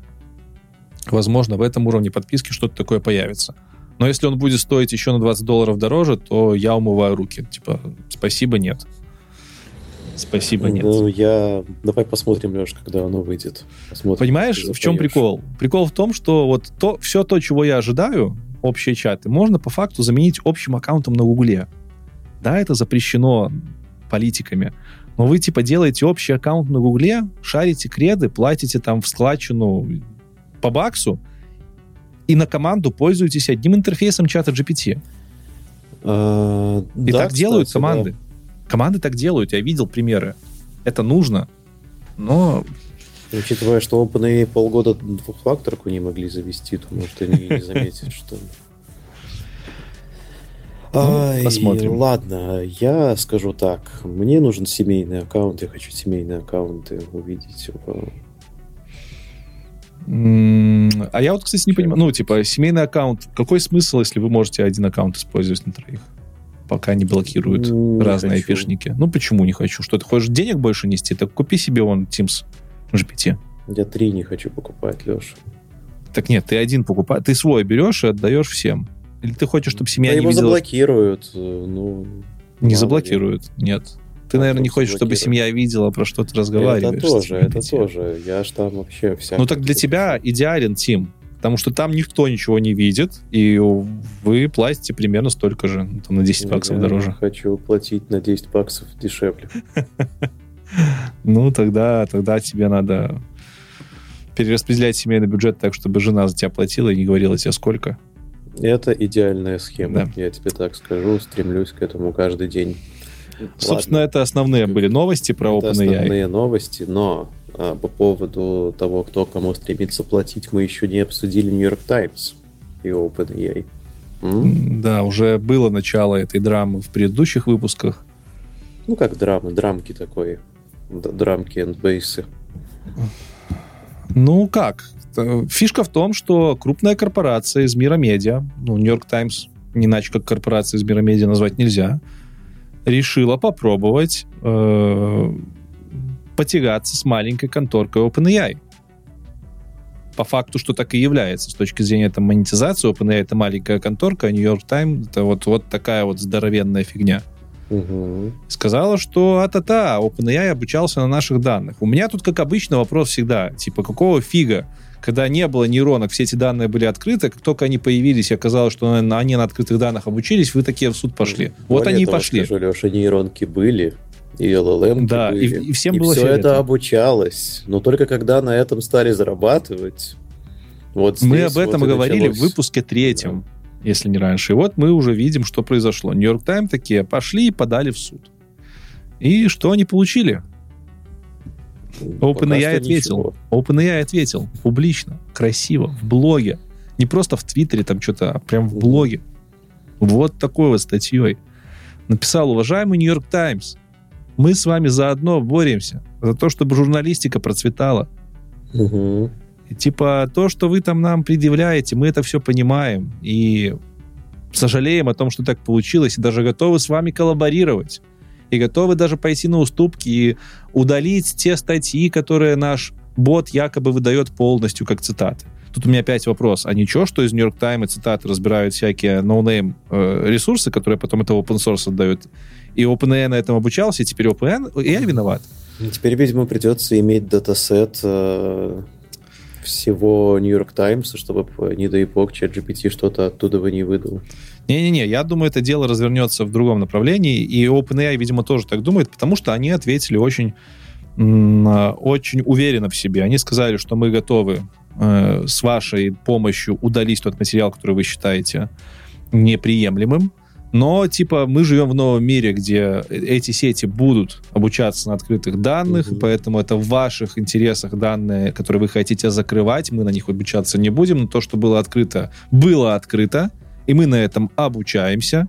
Возможно, в этом уровне подписки что-то такое появится. Но если он будет стоить еще на 20 долларов дороже, то я умываю руки. Типа, спасибо, нет. Спасибо, нет. Ну, я... Давай посмотрим, Леш, когда оно выйдет. Посмотрим, Понимаешь, в чем прикол? Прикол в том, что вот то, все то, чего я ожидаю, общие чаты, можно по факту заменить общим аккаунтом на Гугле. Да, это запрещено политиками. Но вы, типа, делаете общий аккаунт на Гугле, шарите креды, платите там в складчину по баксу, и на команду пользуетесь одним интерфейсом чата GPT. А, И да, так делают кстати, команды. да. Команды так делают, я видел примеры. Это нужно. Но Учитывая, что OpenAI полгода двухфакторку не могли завести, то, может, они не заметят, что... Ай, посмотрим. Ладно, я скажу так. Мне нужен семейный аккаунт, я хочу семейные аккаунты увидеть. А я вот, кстати, не понимаю, ну, типа, семейный аккаунт, какой смысл, если вы можете один аккаунт использовать на троих? Пока не блокируют Не разные хочу. айпишники. Ну, почему не хочу? Что, ты хочешь денег больше нести? Так купи себе вон Teams GPT. Я три не хочу покупать, Леша. Так нет, ты один покупаешь, ты свой берешь и отдаешь всем. Или ты хочешь, чтобы семья Да не его видела? заблокируют. э, Ну, Не заблокируют, нет. Ты, А наверное, не хочешь, чтобы семья видела, про что ты это разговариваешь. с тоже, это тоже. Я ж там вообще вся. Ну так для тебя идеален Team, потому что там никто ничего не видит, и вы платите примерно столько же, ну, там на 10 баксов Я дороже. хочу платить на 10 баксов дешевле. *laughs* Ну тогда, тогда тебе надо перераспределять семейный бюджет так, чтобы жена за тебя платила и не говорила тебе сколько. Это идеальная схема, Да. я тебе так скажу. Стремлюсь к этому каждый день. Собственно, Ладно. это основные были новости про Это OpenAI. основные новости, но а, по поводу того, кто кому стремится платить, мы еще не обсудили Нью-Йорк Таймс и OpenAI. М? Да, уже было начало этой драмы в предыдущих выпусках. Ну, как драмы, драмки такой. Драмки and бейсы. Ну как? Э, Фишка в том, что крупная корпорация из мира медиа, ну, Нью-Йорк Таймс, не иначе как корпорация из мира медиа назвать нельзя, решила попробовать э, потягаться с маленькой конторкой OpenAI. По факту, что так и является с точки зрения там, монетизации. OpenAI это маленькая конторка, а York Times это вот, вот такая вот здоровенная фигня Мгм. сказала, что а-та-та, OpenAI обучался на наших данных. У меня тут, как обычно, вопрос всегда, типа, какого фига, когда не было нейронок, все эти данные были открыты, как только они появились и оказалось, что на- они на открытых данных обучились, вы такие в суд пошли. вот Более они и пошли. Скажу, Леша, нейронки были, и LLM Да, и- были. и всем было все фиолетово. это обучалось. Но только когда на этом стали зарабатывать, вот Мы здесь об этом вот и и говорили в началось. выпуске третьем, если не раньше. И вот мы уже видим, что произошло. Нью-Йорк Тайм такие пошли и подали в суд. И что они получили? Пока OpenAI ответил. OpenAI ответил публично, красиво, в блоге. Не просто в Твиттере там что-то, а прям в блоге. Вот такой вот статьей. Написал, уважаемый Нью-Йорк Таймс, мы с вами заодно боремся за то, чтобы журналистика процветала. Мгм. И, типа, то, что вы там нам предъявляете, мы это все понимаем. И сожалеем о том, что так получилось, и даже готовы с вами коллаборировать. И готовы даже пойти на уступки и удалить те статьи, которые наш бот якобы выдает полностью как цитаты. Тут у меня опять вопрос. А ничего, что из Нью-Йорк Таймс цитаты разбирают всякие no name э, ресурсы, которые потом это open source отдают? И OpenAI на этом обучался, и теперь OpenAI виноват? Ну, Теперь, видимо, придется иметь датасет э, всего Нью-Йорк Таймса, чтобы, не дай бог, ChatGPT что-то оттуда бы не выдал. Не-не-не, я думаю, это дело развернется в другом направлении, и OpenAI, видимо, тоже так думает, потому что они ответили очень, очень уверенно в себе. Они сказали, что мы готовы э, с вашей помощью удалить тот материал, который вы считаете неприемлемым, но, типа, мы живем в новом мире, где эти сети будут обучаться на открытых данных, Мгм. поэтому это в ваших интересах данные, которые вы хотите закрывать, мы на них обучаться не будем, но то, что было открыто, было открыто, и мы на этом обучаемся.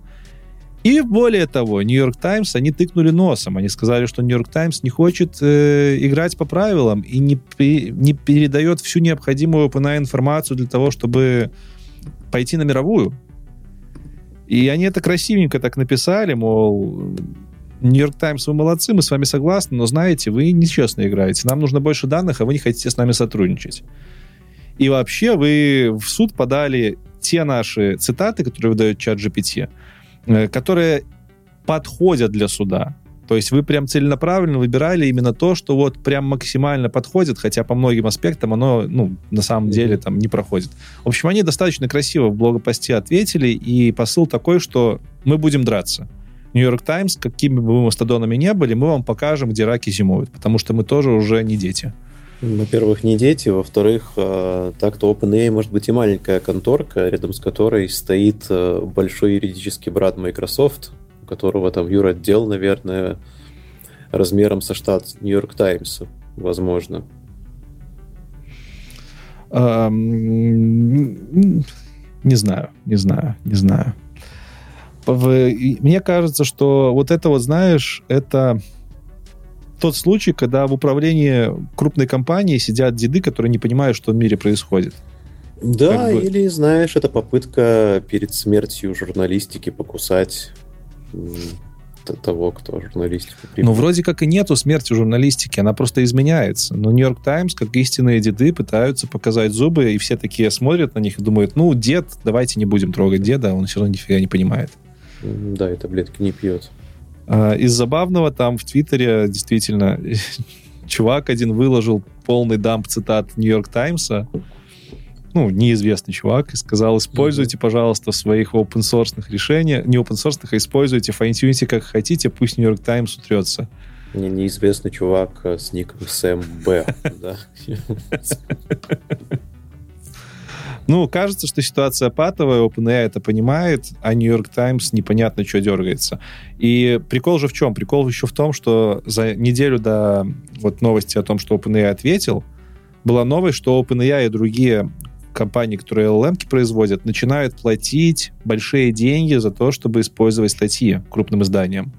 И более того, Нью-Йорк Таймс, они тыкнули носом. Они сказали, что Нью-Йорк Таймс не хочет э, играть по правилам и не, не передает всю необходимую OpenAI информацию для того, чтобы пойти на мировую. И они это красивенько так написали, мол, Нью-Йорк Таймс, вы молодцы, мы с вами согласны, но знаете, вы нечестно играете. Нам нужно больше данных, а вы не хотите с нами сотрудничать. И вообще вы в суд подали те наши цитаты, которые выдает чат GPT, э, которые подходят для суда. То есть вы прям целенаправленно выбирали именно то, что вот прям максимально подходит, хотя по многим аспектам оно, ну, на самом деле там не проходит. В общем, они достаточно красиво в блогопосте ответили, и посыл такой, что мы будем драться. Нью-Йорк Таймс, какими бы мы мастодонами не были, мы вам покажем, где раки зимуют, потому что мы тоже уже не дети. Во-первых, не дети, во-вторых, э, так-то OpenAI может быть и маленькая конторка, рядом с которой стоит э, большой юридический брат Microsoft, у которого там юротдел, наверное, размером со штат Нью-Йорк Таймс, возможно. Не знаю, не знаю, не знаю. Мне кажется, что вот это вот, знаешь, это тот случай, когда в управлении крупной компании сидят деды, которые не понимают, что в мире происходит. Да, как бы... или, знаешь, это попытка перед смертью журналистики покусать того, кто журналистику Ну, вроде как и нету смерти журналистики, она просто изменяется. Но Нью-Йорк Таймс, как истинные деды, пытаются показать зубы, и все такие смотрят на них и думают, ну, дед, давайте не будем трогать деда, он все равно нифига не понимает. Да, и таблетки не пьет. А, из забавного там в Твиттере действительно *laughs* чувак один выложил полный дамп цитат Нью-Йорк Таймса, ну, неизвестный чувак, и сказал, используйте, mm-hmm. пожалуйста, в своих open source решениях, не open source, а используйте, файн-тюните как хотите, пусть Нью-Йорк Таймс утрется. Не, неизвестный чувак э, с ником Сэм Б. *laughs* Ну, кажется, что ситуация патовая, OpenAI это понимает, а New York Times непонятно, что дергается. И прикол же в чем? Прикол еще в том, что за неделю до вот новости о том, что OpenAI ответил, была новость, что OpenAI и другие компании, которые LLM производят, начинают платить большие деньги за то, чтобы использовать статьи крупным изданиям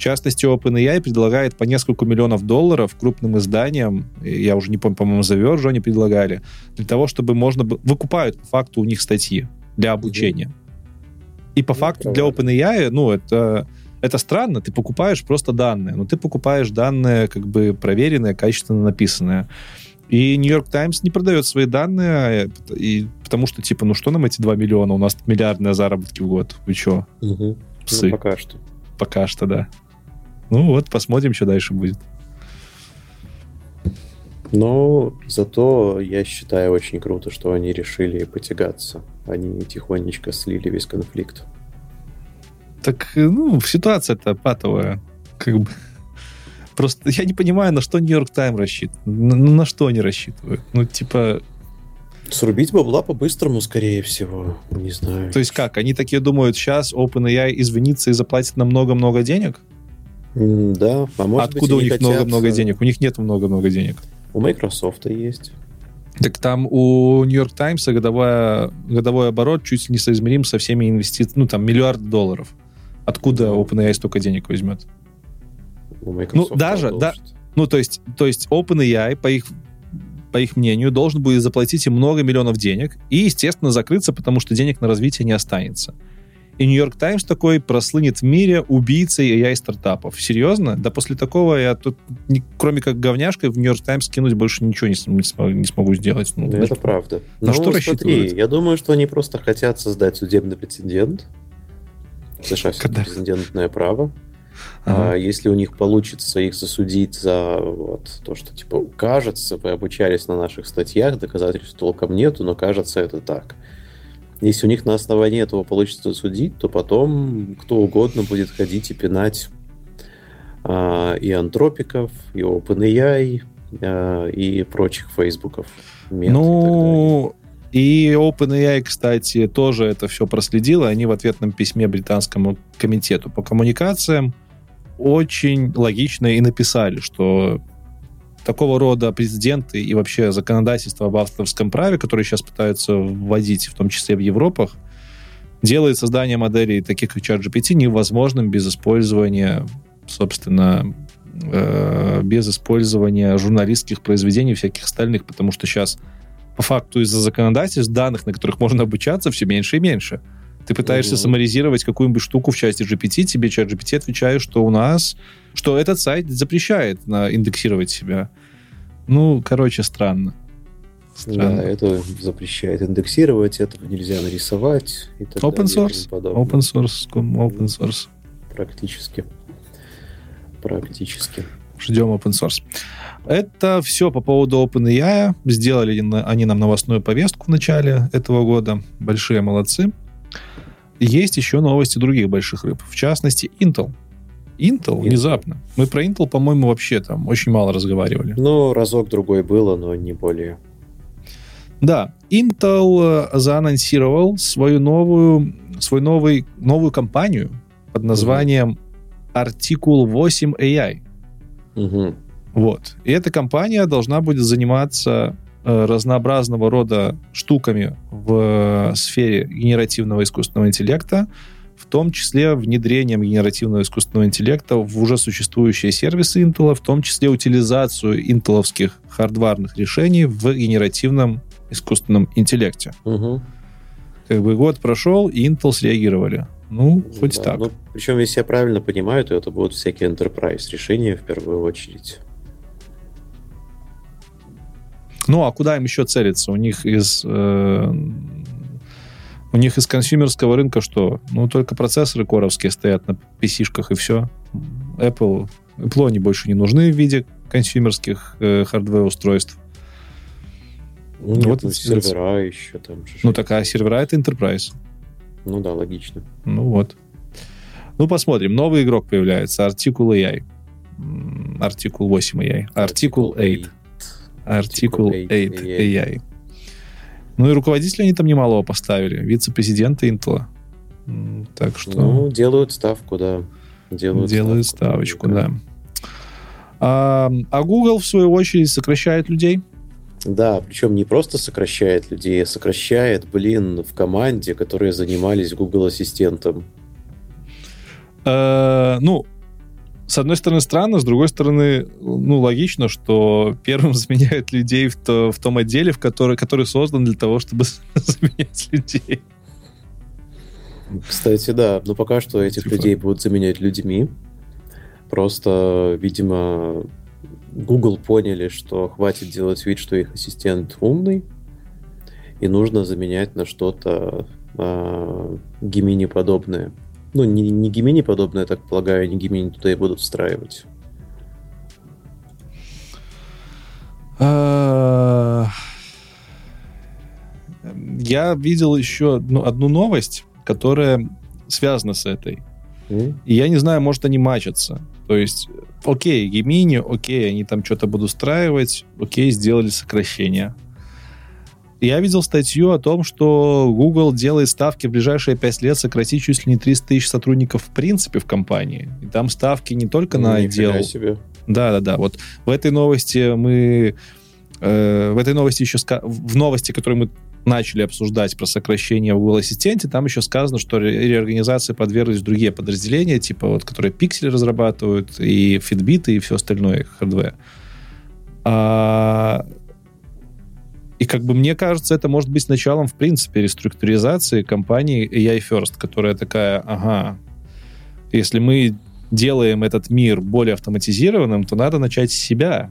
частности, OpenAI предлагает по несколько миллионов долларов крупным изданиям, я уже не помню, по-моему, The Verge они предлагали, для того, чтобы можно... Выкупают по факту у них статьи для обучения. И по ну, факту для OpenAI, ну, это, это странно, ты покупаешь просто данные, но ты покупаешь данные как бы проверенные, качественно написанные. И Нью-Йорк Таймс не продает свои данные, и, потому что, типа, ну что нам эти 2 миллиона? У нас миллиардные заработки в год. Вы что? Угу. Псы. Ну, пока что. Пока что, да. Ну вот, посмотрим, что дальше будет. Но зато я считаю очень круто, что они решили потягаться. Они тихонечко слили весь конфликт. Так, ну, ситуация-то патовая. Как бы. Просто я не понимаю, на что Нью-Йорк Тайм рассчитывает. На, на что они рассчитывают? Ну, типа... Срубить бабла по-быстрому, скорее всего. Не знаю. То есть как? Они такие думают, сейчас OpenAI извинится и заплатит нам много-много денег? Да, а может Откуда быть, у них много-много хотят... денег? У них нет много-много денег. У Microsoft есть. Так там у Нью-Йорк Таймса годовая, годовой оборот чуть не соизмерим со всеми инвестициями, ну там миллиард долларов. Откуда OpenAI столько денег возьмет? У Microsoft ну даже, да, ну то есть, то есть OpenAI по их по их мнению, должен будет заплатить им много миллионов денег и, естественно, закрыться, потому что денег на развитие не останется и Нью-Йорк Таймс такой прослынет в мире убийцей AI-стартапов. Серьезно? Да после такого я тут, кроме как говняшкой, в Нью-Йорк Таймс кинуть больше ничего не, не, смогу, не смогу сделать. Ну, Это на, правда. На ну, что рассчитывают? Я думаю, что они просто хотят создать судебный прецедент. США Когда? прецедентное право. А если у них получится их засудить за вот, то, что типа кажется, вы обучались на наших статьях, доказательств толком нету, но кажется это так. Если у них на основании этого получится судить, то потом кто угодно будет ходить и пинать а, и антропиков, и OpenAI, а, и прочих фейсбуков. Ну, и, и OpenAI, кстати, тоже это все проследило. Они в ответном письме британскому комитету по коммуникациям очень логично и написали, что такого рода президенты и вообще законодательство об авторском праве, которые сейчас пытаются вводить, в том числе в Европах, делает создание моделей таких как ChatGPT невозможным без использования, собственно, э, без использования журналистских произведений всяких остальных, потому что сейчас по факту из-за законодательств данных, на которых можно обучаться, все меньше и меньше. Ты пытаешься угу. саморизировать какую-нибудь штуку в части GPT, тебе чат GPT отвечает, что у нас, что этот сайт запрещает на индексировать себя. Ну, короче, странно. странно. Да, это запрещает индексировать, этого нельзя нарисовать. И так open далее, source. Open source. Open source. Практически. Практически. Ждем open source. Это все по поводу OpenAI. Сделали они нам новостную повестку в начале этого года. Большие молодцы. Есть еще новости других больших рыб. В частности, Intel. Intel, Intel. внезапно. Мы про Intel, по-моему, вообще там очень мало разговаривали. Ну, разок-другой было, но не более. Да, Intel э, заанонсировал свою новую, свою новый, новую компанию под названием Article 8 AI. Угу. Вот. И эта компания должна будет заниматься разнообразного рода штуками в э, сфере генеративного искусственного интеллекта, в том числе внедрением генеративного искусственного интеллекта в уже существующие сервисы Intel, в том числе утилизацию интеловских хардварных решений в генеративном искусственном интеллекте. Угу. Как бы год прошел, и Intel среагировали. Ну, хоть да, так. Ну, причем, если я правильно понимаю, то это будут всякие enterprise решения в первую очередь. Ну, а куда им еще целиться? У них из... Э, у них из консюмерского рынка что? Ну, только процессоры коровские стоят на PC-шках и все. Apple, Apple они больше не нужны в виде консюмерских э, хардвер-устройств. Ну, нет, вот ну, сервера еще там. Ну, такая сервера это Enterprise. Ну да, логично. Ну вот. Ну, посмотрим. Новый игрок появляется. Article AI. Article 8 AI. Article 8. Article 8 AI. Ну и руководителя они там немалого поставили. Вице-президента Intel. Так что... Ну, делают ставку, да. Делают, делают ставку, ставочку, да. А, а Google, в свою очередь, сокращает людей. Да, причем не просто сокращает людей, а сокращает, блин, в команде, которые занимались Google Ассистентом. Э, ну, с одной стороны, странно, с другой стороны, ну, логично, что первым *laughs* заменяют людей в, то, в том отделе, в который, который создан для того, чтобы *laughs* заменять людей. Кстати, да, но пока что этих типа... людей будут заменять людьми. Просто, видимо, Google поняли, что хватит делать вид, что их ассистент умный, и нужно заменять на что-то э, Gemini подобное. Ну, не, не Gemini подобное, так полагаю, они Gemini туда и будут встраивать. А, я видел еще одну, одну новость, которая связана с этой. Mm. И я не знаю, может, они мачатся. То есть, окей, Gemini, окей, они там что-то будут устраивать, окей, сделали сокращение. Я видел статью о том, что Google делает ставки в ближайшие 5 лет сократить чуть ли не 300 тысяч сотрудников в принципе в компании. И там ставки не только ну, на отдел... себе. Да, да, да. Вот в этой новости мы... Э, в этой новости еще... Ска... В новости, которую мы начали обсуждать про сокращение в Google Ассистенте, там еще сказано, что реорганизации подверглись другие подразделения, типа вот, которые пиксели разрабатывают, и фитбиты, и все остальное, hardware. А и как бы мне кажется, это может быть началом, в принципе, реструктуризации компании AI First, которая такая, ага, если мы делаем этот мир более автоматизированным, то надо начать с себя.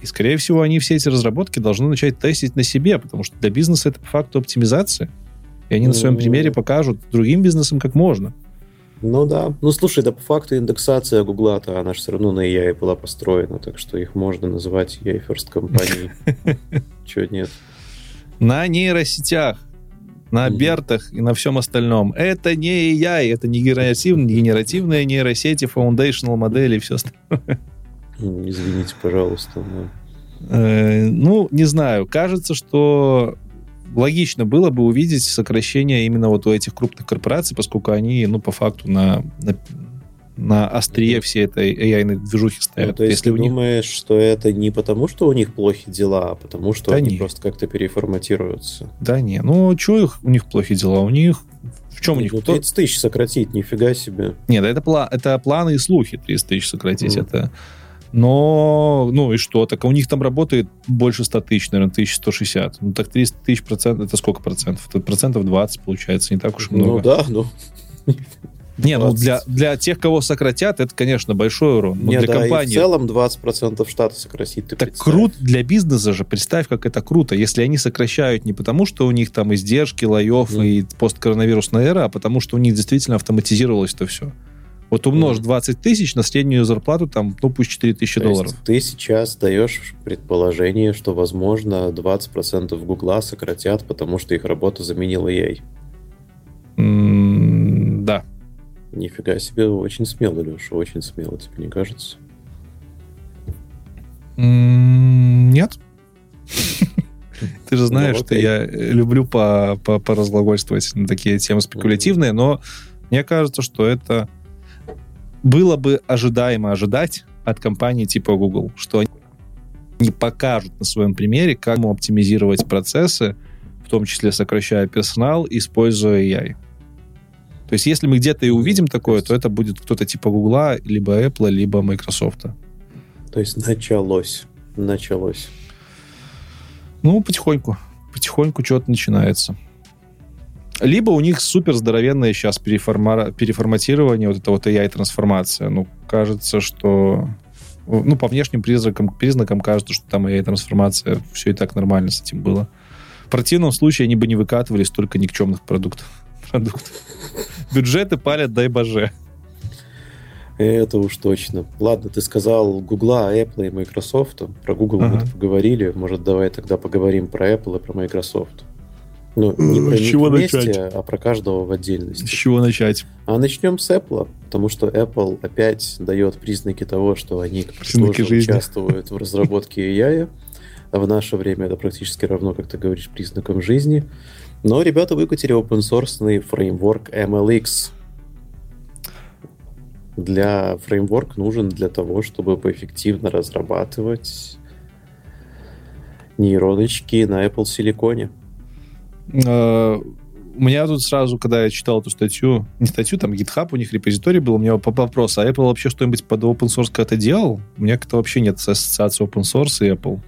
И, скорее всего, они все эти разработки должны начать тестить на себе, потому что для бизнеса это по факту оптимизация. И они mm-hmm. на своем примере покажут другим бизнесам, как можно. Ну да. Ну слушай, да по факту индексация Гугла-то, она же все равно на AI была построена, так что их можно называть AI First компанией. *laughs* Чего нет? На нейросетях, на бертах и на всем остальном. Это не AI, это не генеративные, генеративные нейросети, foundational модели и все остальное. Извините, пожалуйста. Э, ну, не знаю. Кажется, что логично было бы увидеть сокращение именно вот у этих крупных корпораций, поскольку они, ну, по факту на, на, на острие всей этой AI движухи стоят. Ну, то есть Если ты думаешь, них... что это не потому, что у них плохие дела, а потому что да они не. просто как-то переформатируются? Да не, ну, что их, у них плохие дела? У них в чем у них? 30 ну, тысяч сократить, нифига себе. Нет, это, пла- это планы и слухи 30 тысяч сократить. Mm. Это Но, ну и что? Так у них там работает больше 100 тысяч, наверное, 1160. Ну так 300 тысяч процентов, это сколько процентов? Это процентов 20 получается, не так уж и много. Ну да, ну... Не, ну для, для тех, кого сократят, это, конечно, большой урон. Но Не, для да, компании... и в целом 20% штата сократить. Ты Так представь. круто для бизнеса же, представь, как это круто, если они сокращают не потому, что у них там издержки, лоев Мгм. и посткоронавирусная эра, а потому что у них действительно автоматизировалось это все. Вот умножь Мгм. 20 тысяч на среднюю зарплату, там, ну пусть 4 тысячи долларов. ты сейчас даешь предположение, что, возможно, 20% Гугла сократят, потому что их работу заменил AI. М, Да. Нифига себе, очень смело, Леша, очень смело, тебе не кажется? Нет. *laughs* Ты же знаешь, Ну, что я э, люблю по- по- поразглагольствовать на такие темы спекулятивные, но мне кажется, что это было бы ожидаемо ожидать от компании типа Google, что они не покажут на своем примере, как ему оптимизировать процессы, в том числе сокращая персонал, используя AI. То есть, если мы где-то и увидим такое, то это будет кто-то типа Google, либо Apple, либо Microsoft. То есть началось. Началось. Ну, потихоньку. Потихоньку что-то начинается. Либо у них супер здоровенное сейчас переформатирование, вот это вот AI-трансформация. Ну, кажется, что... Ну, по внешним признакам, признакам кажется, что там AI-трансформация, все и так нормально с этим было. В противном случае они бы не выкатывали столько никчемных продуктов. продуктов. Бюджеты палят, дай боже. Это уж точно. Ладно, ты сказал Гугла, Apple и Microsoft. Про Google Ага. мы поговорили. Может, давай тогда поговорим про Apple и про Microsoft. Ну, не про С чего вместе, начать? а про каждого в С отдельности. чего начать? А начнем с Apple, потому что Apple опять дает признаки того, что они Признаки тоже жизни. участвуют в разработке AI. А в наше время это практически равно, как ты говоришь, признакам жизни. Но ребята выкатили open-source фреймворк MLX. Для фреймворк нужен для того, чтобы поэффективно разрабатывать нейроночки на Apple силиконе. Э, У меня тут сразу, когда я читал эту статью, не статью, там GitHub у них репозиторий был, у меня вопрос, а Apple вообще что-нибудь под open source когда-то делал? У меня как-то вообще нет ассоциации open source и Apple.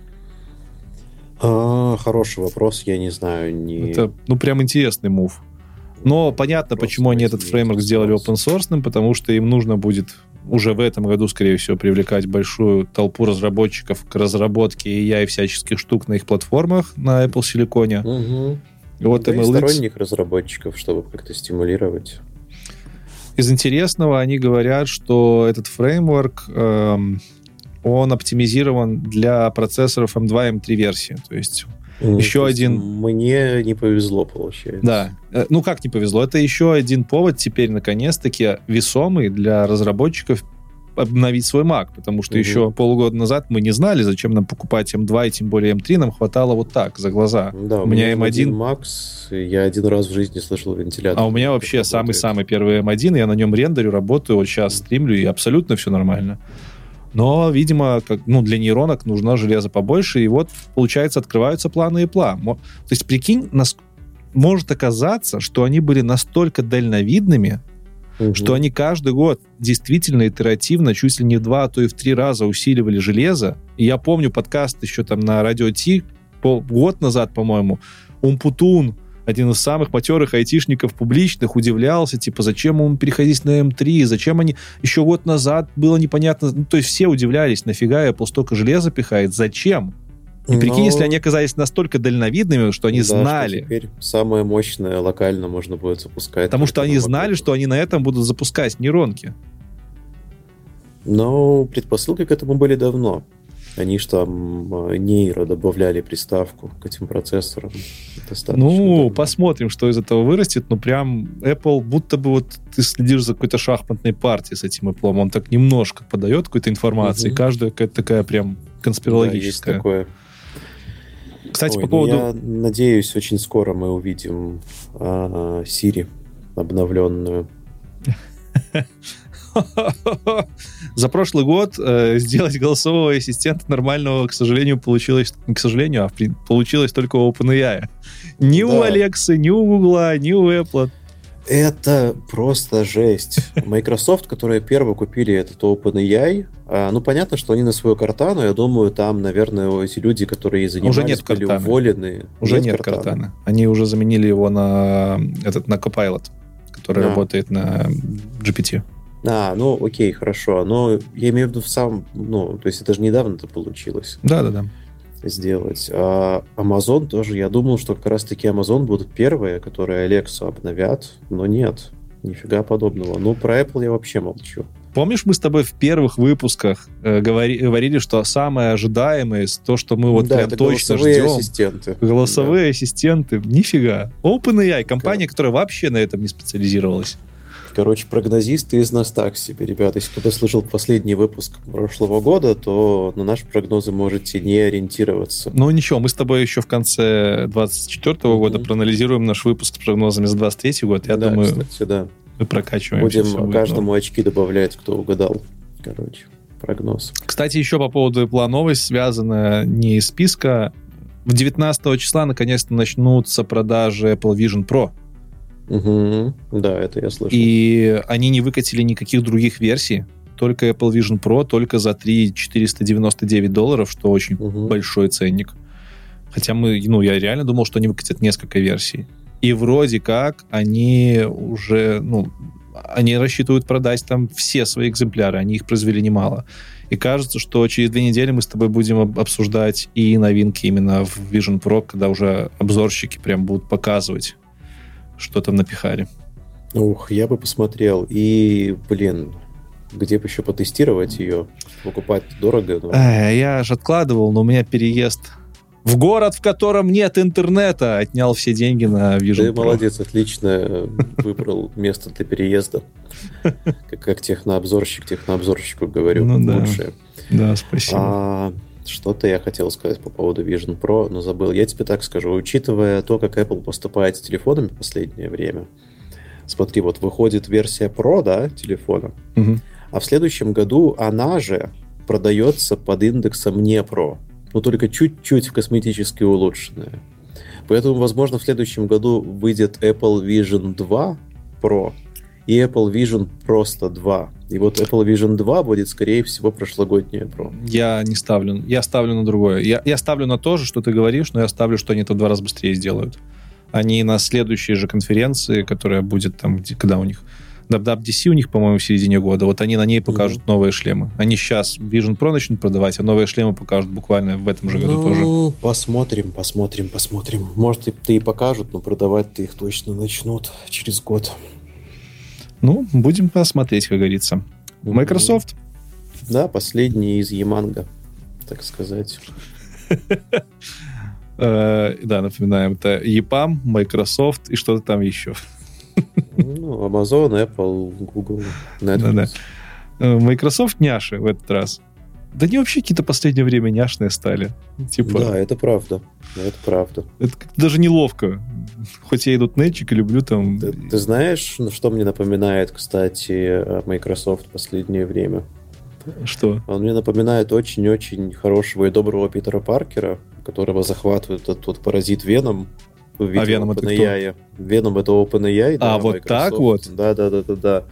А, хороший вопрос, я не знаю. Не... Это, ну, прям интересный мув. Но понятно, Просто почему они этот фреймворк сделали open source, потому что им нужно будет уже в этом году, скорее всего, привлекать большую толпу разработчиков к разработке AI и всяческих штук на их платформах на Apple Силиконе. Мгм. Вот Да и MLX сторонних разработчиков, чтобы как-то стимулировать. Из интересного они говорят, что этот фреймворк, эм, он оптимизирован для процессоров M2 и M3 версии. То есть, Еще То есть один- Мне не повезло, получается. да. Э, Ну, как не повезло? Это еще один повод теперь, наконец-таки, весомый для разработчиков обновить свой Mac, потому что Мгм. еще полгода назад мы не знали, зачем нам покупать M2 и тем более M3, нам хватало вот так, за глаза. Да, У меня M1. Max, и я один раз в жизни слышал вентилятор. А у меня вообще самый-самый первый M1, я на нем рендерю, работаю, вот сейчас стримлю, и абсолютно все нормально. Но, видимо, как, ну, для нейронок нужно железо побольше, и вот, получается, открываются планы Apple. Мо- То есть, прикинь, нас... может оказаться, что они были настолько дальновидными, Мгм. что они каждый год действительно итеративно, чуть ли не в два, а то и в три раза усиливали железо. И я помню подкаст еще там на Радио Ти пол- год назад, по-моему, Умпутун, один из самых матерых айтишников публичных, удивлялся, типа, зачем ему переходить на М3, зачем они... Еще год назад было непонятно... Ну, то есть все удивлялись, нафига Apple столько железа пихает, зачем? И прикинь, Но- если они оказались настолько дальновидными, что они Да, что знали. теперь самое мощное локально можно будет запускать. Потому что они на знали, что они на этом будут запускать нейронки. Но предпосылки к этому были давно. Они же там э, нейро добавляли приставку к этим процессорам. Достаточно Ну, давно. посмотрим, что из этого вырастет. Ну, прям Apple, будто бы вот ты следишь за какой-то шахматной партией с этим Apple. Он так немножко подает какой-то информации. Мгм. Каждая какая-то такая прям Да, есть конспирологическая. такое. Кстати, Ой, по ну поводу... Я надеюсь, очень скоро мы увидим а, Siri обновленную. За прошлый год э, сделать голосового ассистента нормального, к сожалению, получилось... К сожалению, а получилось только у OpenAI. Ни у Да. Алексы, ни у Гугла, ни у Apple. Это просто жесть. Microsoft, которые первые купили этот OpenAI, а, ну, понятно, что они на свою картану, я думаю, там, наверное, эти люди, которые занимались, уже нет были картаны. уволены. Уже нет, картана. картана. Они уже заменили его на этот на Copilot, который А. работает на GPT. А, ну, окей, хорошо. Но я имею в виду в самом... Ну, то есть это же недавно это получилось Да-да-да. Сделать. А Amazon тоже, я думал, что как раз-таки Amazon будут первые, которые Alexa обновят, но нет. Нифига подобного. Ну, про Apple я вообще молчу. Помнишь, мы с тобой в первых выпусках э, говори- говорили, что самое ожидаемое, то, что мы вот да, прям точно голосовые ждем, ассистенты. голосовые ассистенты, нифига. OpenAI, компания, которая вообще на этом не специализировалась. Короче, прогнозисты из нас так себе, ребят. Если кто-то слышал последний выпуск прошлого года, то на наши прогнозы можете не ориентироваться. Ну ничего, мы с тобой еще в конце 24 года Мгм. проанализируем наш выпуск с прогнозами за 23 год. Я да, думаю, кстати, да. мы прокачиваемся. всё Будем будет каждому очки добавлять, кто угадал. Короче, прогноз. Кстати, еще по поводу Apple новость, связанная не из списка. В 19 числа наконец-то начнутся продажи Apple Vision Pro. Мгм. Да, это я слышал. И они не выкатили никаких других версий. Только Apple Vision Pro, только за 3 499 долларов, что очень Мгм. большой ценник. Хотя мы, ну, я реально думал, что они выкатят несколько версий. И вроде как они уже, ну, они рассчитывают продать там все свои экземпляры, они их произвели немало. И кажется, что через две недели мы с тобой будем об- обсуждать и новинки именно в Vision Pro, когда уже обзорщики прям будут показывать, что там напихали. Ух, я бы посмотрел. И, блин, где бы еще потестировать ее? Покупать дорого. но- Э, я же откладывал, но у меня переезд в город, в котором нет интернета, отнял все деньги на Vision Ты Pro. молодец, отлично выбрал место для переезда. Как, как технообзорщик, технообзорщику говорю. Ну да. лучшее. Да, спасибо. А, что-то я хотел сказать по поводу Vision Pro, но забыл. Я тебе так скажу. Учитывая то, как Apple поступает с телефонами в последнее время, смотри, вот выходит версия Pro, да, телефона, Мгм. а в следующем году она же продается под индексом не Pro, но только чуть-чуть косметически улучшенная. Поэтому, возможно, в следующем году выйдет Apple Vision 2 Pro и Apple Vision просто 2. И вот Apple Vision 2 будет, скорее всего, прошлогодняя Pro. Я не ставлю. Я ставлю на другое. Я, я ставлю на то же, что ты говоришь, но я ставлю, что они это в два раза быстрее сделают. Они на следующей же конференции, которая будет там, где- когда у них WWDC у них, по-моему, в середине года, вот они на ней покажут новые шлемы. Они сейчас Vision Pro начнут продавать, а новые шлемы покажут буквально в этом же году тоже. Ну, посмотрим, посмотрим, посмотрим. Может, и- и покажут, но продавать-то их точно начнут через год. Ну, будем посмотреть, как говорится. Microsoft. Да, последний из Яманга, так сказать. *laughs* Э, да, напоминаем, это EPAM, Microsoft и что-то там еще. Ну, Amazon, Apple, Google. Netflix. Э, Microsoft няши в этот раз. Да они вообще какие-то последнее время няшные стали. Типа, Да, это правда. Это правда. это даже неловко. Хоть я идут нетчик и люблю там... Ты, ты знаешь, ну, что мне напоминает, кстати, э, Microsoft в последнее время? Что? Он мне напоминает очень-очень хорошего и доброго Питера Паркера, которого захватывает этот вот паразит Веном. в виде А Веном это кто? Веном это OpenAI. А, да, вот Microsoft. так вот? Да, да, да, да, да.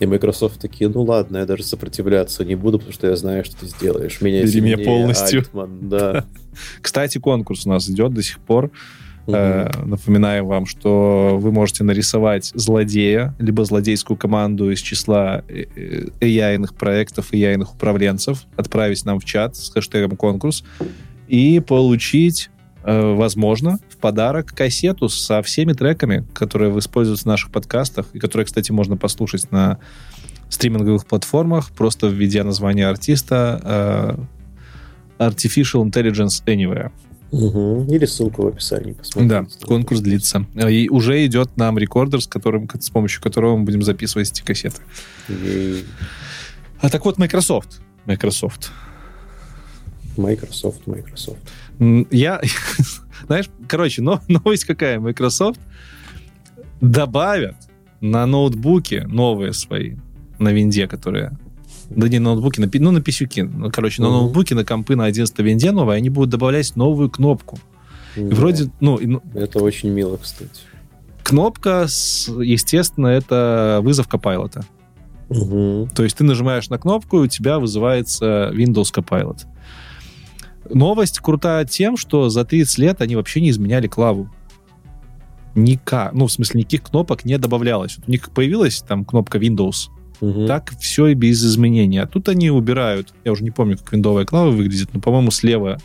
И Microsoft такие, ну ладно, я даже сопротивляться не буду, потому что я знаю, что ты сделаешь. Меня Бери меня полностью. Альтман, да. *laughs* Кстати, конкурс у нас идет до сих пор. Э, Напоминаю вам, что вы можете нарисовать злодея, либо злодейскую команду из числа э, э, AI-ных проектов, AI-ных управленцев, отправить нам в чат с хэштегом конкурс и получить, возможно, в подарок кассету со всеми треками, которые используются в наших подкастах, и которые, кстати, можно послушать на стриминговых платформах, просто введя название артиста э, Artificial Intelligence Anywhere. Мгм. Или ссылку в описании. посмотрите. Да, конкурс длится. И уже идет нам рекордер, с, которым, с помощью которого мы будем записывать эти кассеты. И А так вот, Microsoft. Microsoft. Microsoft, Microsoft. Я, *laughs* знаешь, короче, но, новость какая? Microsoft добавят на ноутбуки новые свои, на винде, которые... Да не на ноутбуки, на, ну, на писюки. Ну, короче, на Мгм. ноутбуки, на компы на 11 винде новые, они будут добавлять новую кнопку. И Да. вроде, ну, и, ну, Это очень мило, кстати. Кнопка, естественно, это вызов Copilot. Угу. То есть ты нажимаешь на кнопку, и у тебя вызывается Windows Copilot. Новость крутая тем, что за 30 лет они вообще не изменяли клаву. Никак. Ну, в смысле, никаких кнопок не добавлялось. Вот у них появилась там кнопка Windows, угу. так все и без изменений. А тут они убирают, я уже не помню, как виндовая клава выглядит, но, по-моему, слева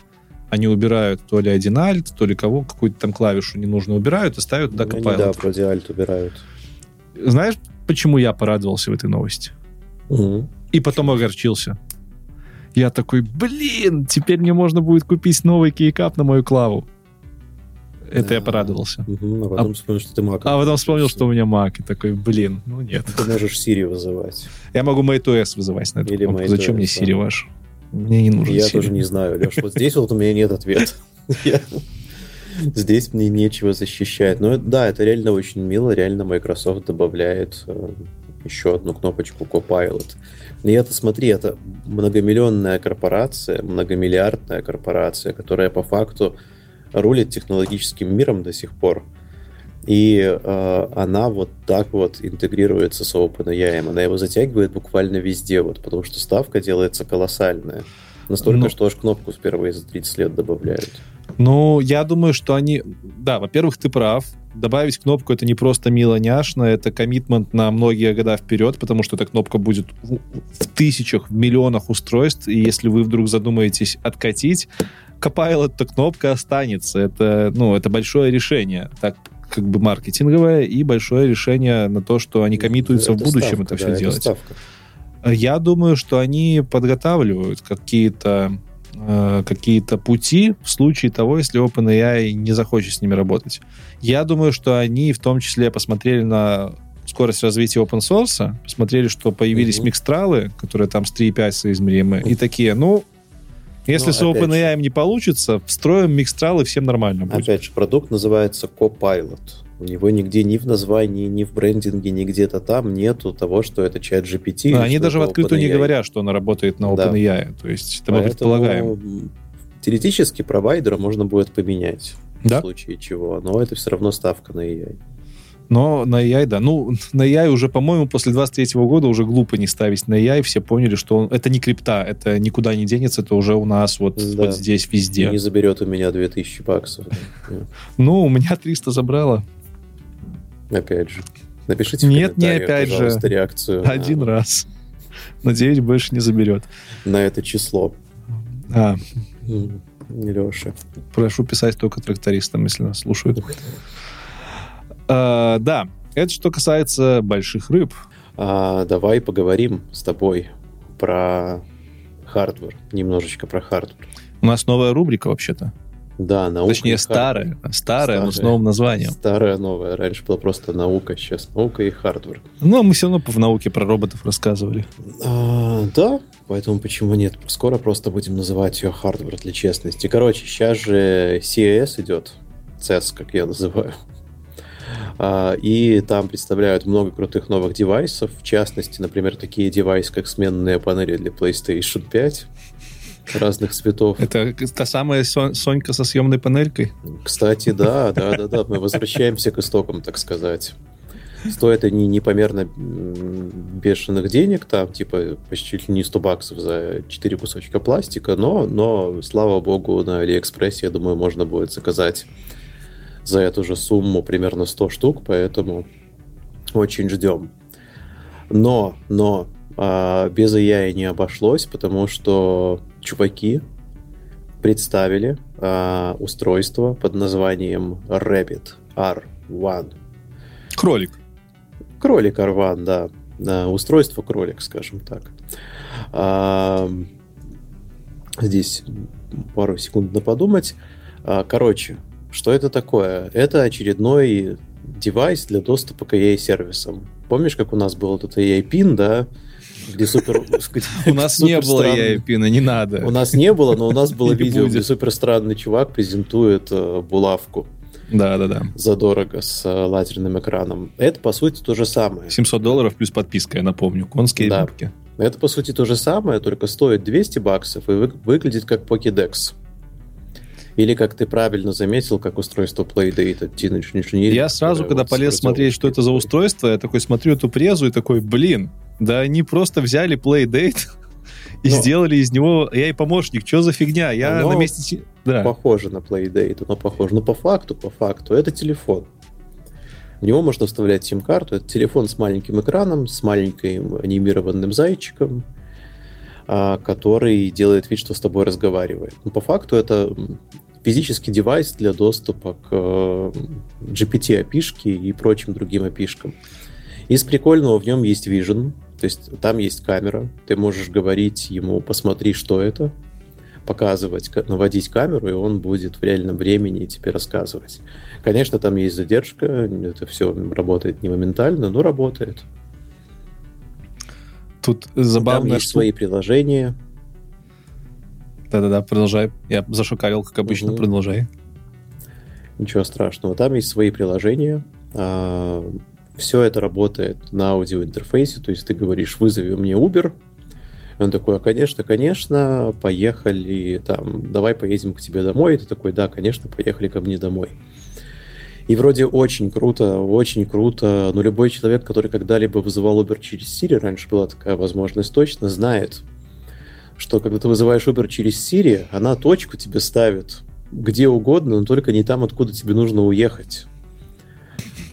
они убирают то ли один альт, то ли кого, какую-то там клавишу не нужно убирают и ставят туда ну, Copilot. Да, вроде альт убирают. Знаешь, почему я порадовался в этой новости? Угу. И потом огорчился. Я такой, блин, теперь мне можно будет купить новый кейкап на мою клаву. Это я порадовался. Угу, а потом а, вспомнил, что ты Mac. А потом вспомнил, что у меня Mac. И такой, блин, ну нет. Ты можешь Siri вызывать. Я могу MateOS вызывать на эту Или кнопку. Зачем мне Siri ваш? Мне не нужен Я Siri. тоже не знаю, Леш. Вот здесь вот у меня нет ответа. *laughs* Здесь мне нечего защищать. Но да, это реально очень мило. Реально Microsoft добавляет э, еще одну кнопочку Copilot. И это, смотри, это многомиллионная корпорация, многомиллиардная корпорация, которая по факту рулит технологическим миром до сих пор. И э, она вот так вот интегрируется с OpenAI. Она его затягивает буквально везде, вот, потому что ставка делается колоссальная. Настолько, ну, что аж кнопку впервые за 30 лет добавляют. Ну, я думаю, что они... Да, во-первых, ты прав. Добавить кнопку это не просто мило няшно, это коммитмент на многие года вперед, потому что эта кнопка будет в, в тысячах, в миллионах устройств, и если вы вдруг задумаетесь откатить, Copilot, то кнопка останется. Это, ну, это большое решение. Так как бы маркетинговое и большое решение на то, что они коммитуются это в будущем ставка, это все да, делать. Это Я думаю, что они подготавливают какие-то э, какие-то пути в случае того, если OpenAI не захочет с ними работать. Я думаю, что они в том числе посмотрели на скорость развития open source, посмотрели, что появились mm-hmm. микстралы, которые там с 3.5 соизмеримы, mm-hmm. и такие, ну, если ну, с OpenAI не получится, встроим микстралы, всем нормально будет. Опять же, продукт называется Copilot. У него нигде ни в названии, ни в брендинге, ни где-то там нету того, что это чат GPT. Да, они даже в открытую не говорят, что она работает на OpenAI. Да. То есть это мы предполагаем. Теоретически провайдера можно будет поменять да? в случае чего, но это все равно ставка на AI. Но на AI, да. Ну, на AI уже, по-моему, после 23 года уже глупо не ставить на AI. Все поняли, что он, это не крипта, это никуда не денется, это уже у нас вот, да. вот здесь, везде. Не заберет у меня 2000 баксов. *laughs* Ну, у меня 300 забрало. Опять же. Напишите Нет, не опять же. реакцию. Один на... раз. Надеюсь, больше не заберет. На это число. А. Леша. Прошу писать только трактористам, если нас слушают. А, да, это что касается больших рыб. А, давай поговорим с тобой про hardware, немножечко про hardware. У нас новая рубрика вообще-то. Да, наука. Точнее, старая, старая, старая, но с новым названием. Старая, новая. Раньше была просто наука, сейчас наука и hardware. Ну, а мы все равно в науке про роботов рассказывали. А, да, поэтому почему нет? Скоро просто будем называть ее hardware для честности. Короче, сейчас же CES идет. CES, как я называю. А, и там представляют много крутых новых девайсов. В частности, например, такие девайсы, как сменные панели для PlayStation 5 разных цветов. Это та самая Сонька со съемной панелькой? Кстати, да, да, да, да. Мы возвращаемся к истокам, так сказать. Стоят они непомерно бешеных денег, там, типа, почти не 100 баксов за 4 кусочка пластика, но, но, слава богу, на Алиэкспрессе, я думаю, можно будет заказать за эту же сумму примерно 100 штук, поэтому очень ждем. Но, но а, без AI не обошлось, потому что чуваки представили а, устройство под названием Rabbit R1. Кролик. Кролик R1, да. А, устройство кролик, скажем так. А, здесь пару секунд на подумать. А, короче, что это такое? Это очередной девайс для доступа к AI-сервисам. Помнишь, как у нас был тут AI-пин, да? Где супер... *laughs* У нас не было AI-пина, не надо. У нас не было, но у нас было *laughs* видео, где супер странный чувак презентует э, булавку. Да, да, да. Задорого с э, лазерным экраном. Это, по сути, то же самое. 700 долларов плюс подписка, я напомню. Конские да. рыбки. Это, по сути, то же самое, только стоит 200 баксов и выглядит как Pokédex. Или, как ты правильно заметил, как устройство Playdate от Teenage Engineering. Я сразу, когда полез смотреть, что это за устройство, я такой смотрю эту презу и такой, блин, да они просто взяли Playdate и но... сделали из него я и помощник. Что за фигня? Я оно на месте... Да. Похоже на Playdate, оно похоже. Но по факту, по факту, это телефон. В него можно вставлять сим-карту. Это телефон с маленьким экраном, с маленьким анимированным зайчиком, а, который делает вид, что с тобой разговаривает. Но по факту это физический девайс для доступа к GPT API и прочим другим API. Из прикольного в нем есть Vision, то есть там есть камера, ты можешь говорить ему, посмотри, что это, показывать, наводить камеру, и он будет в реальном времени тебе рассказывать. Конечно, там есть задержка, это все работает не моментально, но работает. Тут забавно. Там есть свои приложения. Да-да-да, продолжай. Я зашукавил, как обычно, угу. продолжай. Ничего страшного. Там есть свои приложения. Все это работает на аудиоинтерфейсе, то есть ты говоришь, вызови мне Uber, он такой, а конечно, конечно, поехали, там, давай поедем к тебе домой. И ты такой, да, конечно, поехали ко мне домой. И вроде очень круто, очень круто, но любой человек, который когда-либо вызывал Uber через Siri, раньше была такая возможность точно, знает, что когда ты вызываешь Uber через Siri, она точку тебе ставит где угодно, но только не там, откуда тебе нужно уехать.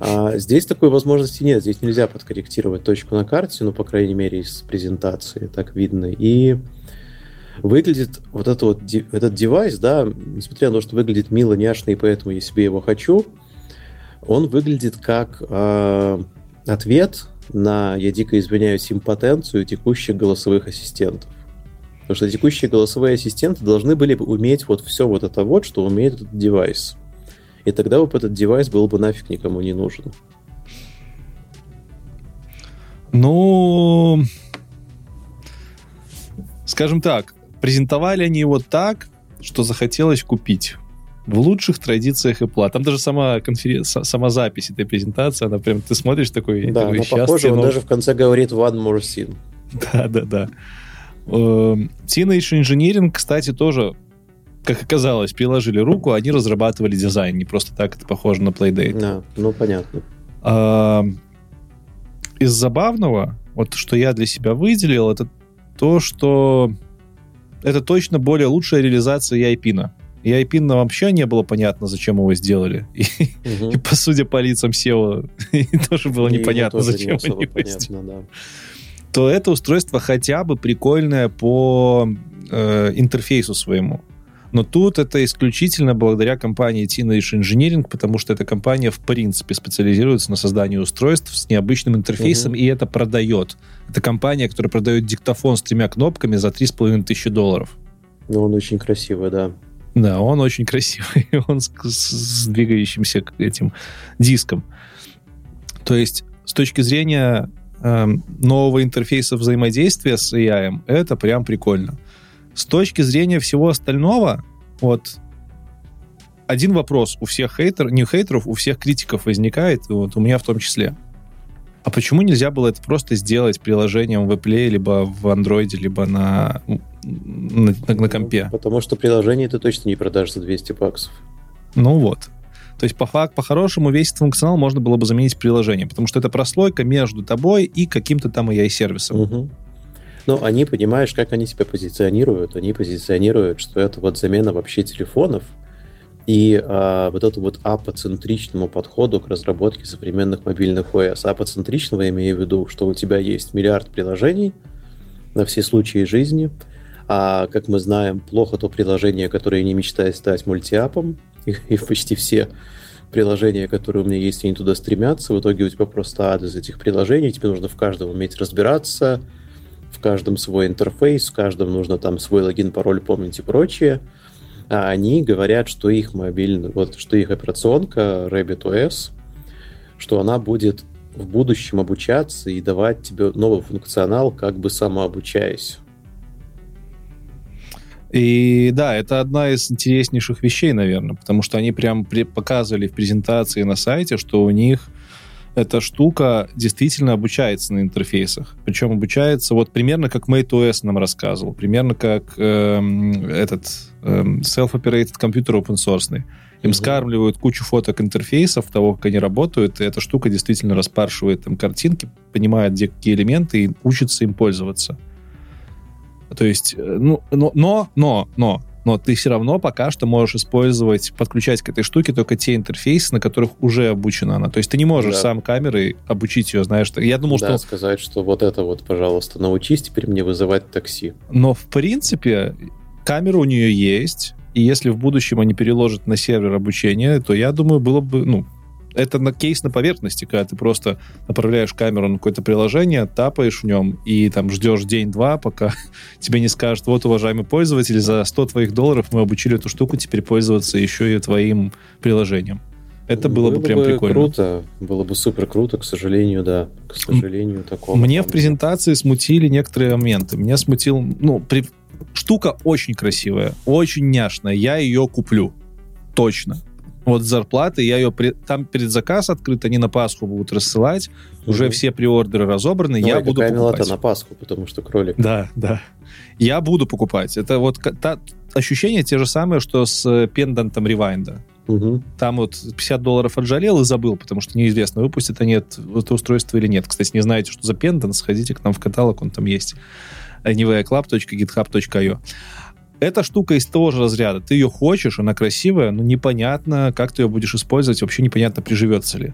А здесь такой возможности нет. Здесь нельзя подкорректировать точку на карте, ну, по крайней мере, из презентации так видно. И выглядит вот, это вот этот девайс, да, несмотря на то, что выглядит мило, няшно, и поэтому я себе его хочу, он выглядит как э, ответ на, я дико извиняюсь, импотенцию текущих голосовых ассистентов. Потому что текущие голосовые ассистенты должны были бы уметь вот все вот это вот, что умеет этот девайс. И тогда бы этот девайс был бы нафиг никому не нужен. Ну, скажем так, презентовали они его так, что захотелось купить. В лучших традициях Apple. Там даже сама, конферен... сама запись этой презентации, она прям, ты смотришь такой... Да, такой, она похоже, он даже в конце говорит one more thing. *laughs* Да, да, да. Teenage Engineering, кстати, тоже как оказалось, приложили руку, они разрабатывали дизайн. Не просто так это похоже на Playdate. Да, ну понятно. А, из забавного, вот что я для себя выделил, это то, что это точно более лучшая реализация EIP. EIP вообще не было понятно, зачем его сделали. И, угу. и по судя по лицам SEO, *laughs* тоже было и непонятно, тоже зачем не они его сделали. Да. То это устройство хотя бы прикольное по э, интерфейсу своему. Но тут это исключительно благодаря компании Teenage Engineering, потому что эта компания в принципе специализируется на создании устройств с необычным интерфейсом, угу. и это продает. Это компания, которая продает диктофон с тремя кнопками за 3,5 тысячи долларов. Ну, он очень красивый, да. Да, он очень красивый. *laughs* он с, с двигающимся этим диском. То есть, с точки зрения э, нового интерфейса взаимодействия с AI, это прям прикольно. С точки зрения всего остального, вот один вопрос у всех хейтеров, не хейтеров, у всех критиков возникает, вот у меня в том числе. А почему нельзя было это просто сделать приложением в Apple, либо в Android, либо на, на, на, на компе? Потому что приложение ты точно не продашь за 200 баксов. Ну вот. То есть, по факту, по-хорошему, весь этот функционал можно было бы заменить приложением, потому что это прослойка между тобой и каким-то там AI-сервисом. Угу. Ну, они, понимаешь, как они себя позиционируют? Они позиционируют, что это вот замена вообще телефонов, и а, вот эту вот апоцентричному подходу к разработке современных мобильных ОС. Апоцентричного я имею в виду, что у тебя есть миллиард приложений на все случаи жизни, а, как мы знаем, плохо то приложение, которое не мечтает стать мультиапом, и, и почти все приложения, которые у меня есть, они туда стремятся. В итоге у тебя просто ад из этих приложений, тебе нужно в каждом уметь разбираться, в каждом свой интерфейс, в каждом нужно там свой логин, пароль помнить и прочее. А они говорят, что их мобильный, вот, что их операционка RabbitOS, что она будет в будущем обучаться и давать тебе новый функционал, как бы самообучаясь. И да, это одна из интереснейших вещей, наверное, потому что они прям показывали в презентации на сайте, что у них эта штука действительно обучается на интерфейсах. Причем обучается вот примерно как MateOS нам рассказывал, примерно как эм, этот эм, self-operated компьютер open source. Им скармливают кучу фоток интерфейсов того, как они работают, и эта штука действительно распаршивает там картинки, понимает, где какие элементы, и учится им пользоваться. То есть, э, ну, но, но, но, но, но ты все равно пока что можешь использовать, подключать к этой штуке только те интерфейсы, на которых уже обучена она. То есть ты не можешь да. сам камерой обучить ее, знаешь. Я думал, да, что... сказать, что вот это вот, пожалуйста, научись теперь мне вызывать такси. Но, в принципе, камера у нее есть, и если в будущем они переложат на сервер обучения, то я думаю, было бы, ну, это на кейс на поверхности, когда ты просто направляешь камеру на какое-то приложение, тапаешь в нем и там ждешь день-два, пока *laughs* тебе не скажут, вот, уважаемый пользователь, за 100 твоих долларов мы обучили эту штуку теперь пользоваться еще и твоим приложением. Это было, было бы прям бы прикольно. круто, было бы супер круто, к сожалению, да. К сожалению, такого. Мне в презентации смутили некоторые моменты. Меня смутил, ну, при... штука очень красивая, очень няшная. Я ее куплю. Точно вот зарплаты, я ее... При... Там предзаказ открыт, они на Пасху будут рассылать, угу. уже все приордеры разобраны, ну, я буду покупать. на Пасху, потому что кролик. Да, да. Я буду покупать. Это вот та... ощущения те же самые, что с пендантом ревайнда. Угу. Там вот 50 долларов отжалел и забыл, потому что неизвестно, выпустят они это, это устройство или нет. Кстати, не знаете, что за пендант, сходите к нам в каталог, он там есть. anywayclub.github.io эта штука из того же разряда. Ты ее хочешь, она красивая, но непонятно, как ты ее будешь использовать, вообще непонятно, приживется ли.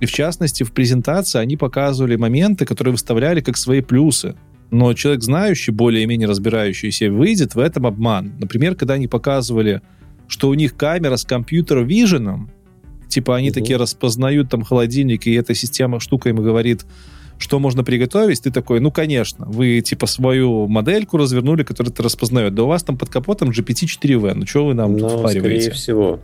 И в частности, в презентации они показывали моменты, которые выставляли как свои плюсы. Но человек, знающий, более-менее разбирающийся, выйдет в этом обман. Например, когда они показывали, что у них камера с компьютер виженом, типа они угу. такие распознают там холодильник, и эта система штука им говорит, что можно приготовить, ты такой, ну, конечно, вы, типа, свою модельку развернули, которая это распознает. Да у вас там под капотом GPT-4V, ну, что вы нам ну, тут впариваете? скорее всего.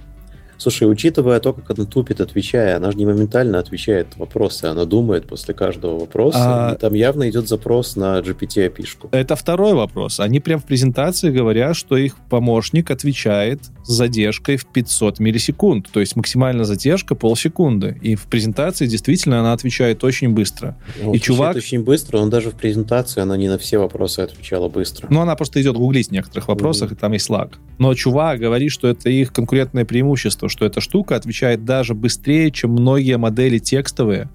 Слушай, учитывая то, как она тупит, отвечая, она же не моментально отвечает вопросы, она думает после каждого вопроса. А... там явно идет запрос на GPT API-шку. Это второй вопрос. Они прям в презентации говорят, что их помощник отвечает с задержкой в 500 миллисекунд. То есть максимальная задержка полсекунды. И в презентации действительно она отвечает очень быстро. Он и чувак... очень быстро, он даже в презентации она не на все вопросы отвечала быстро. Ну, она просто идет гуглить в некоторых вопросах, mm-hmm. и там есть лаг. Но чувак говорит, что это их конкурентное преимущество, что эта штука отвечает даже быстрее, чем многие модели текстовые.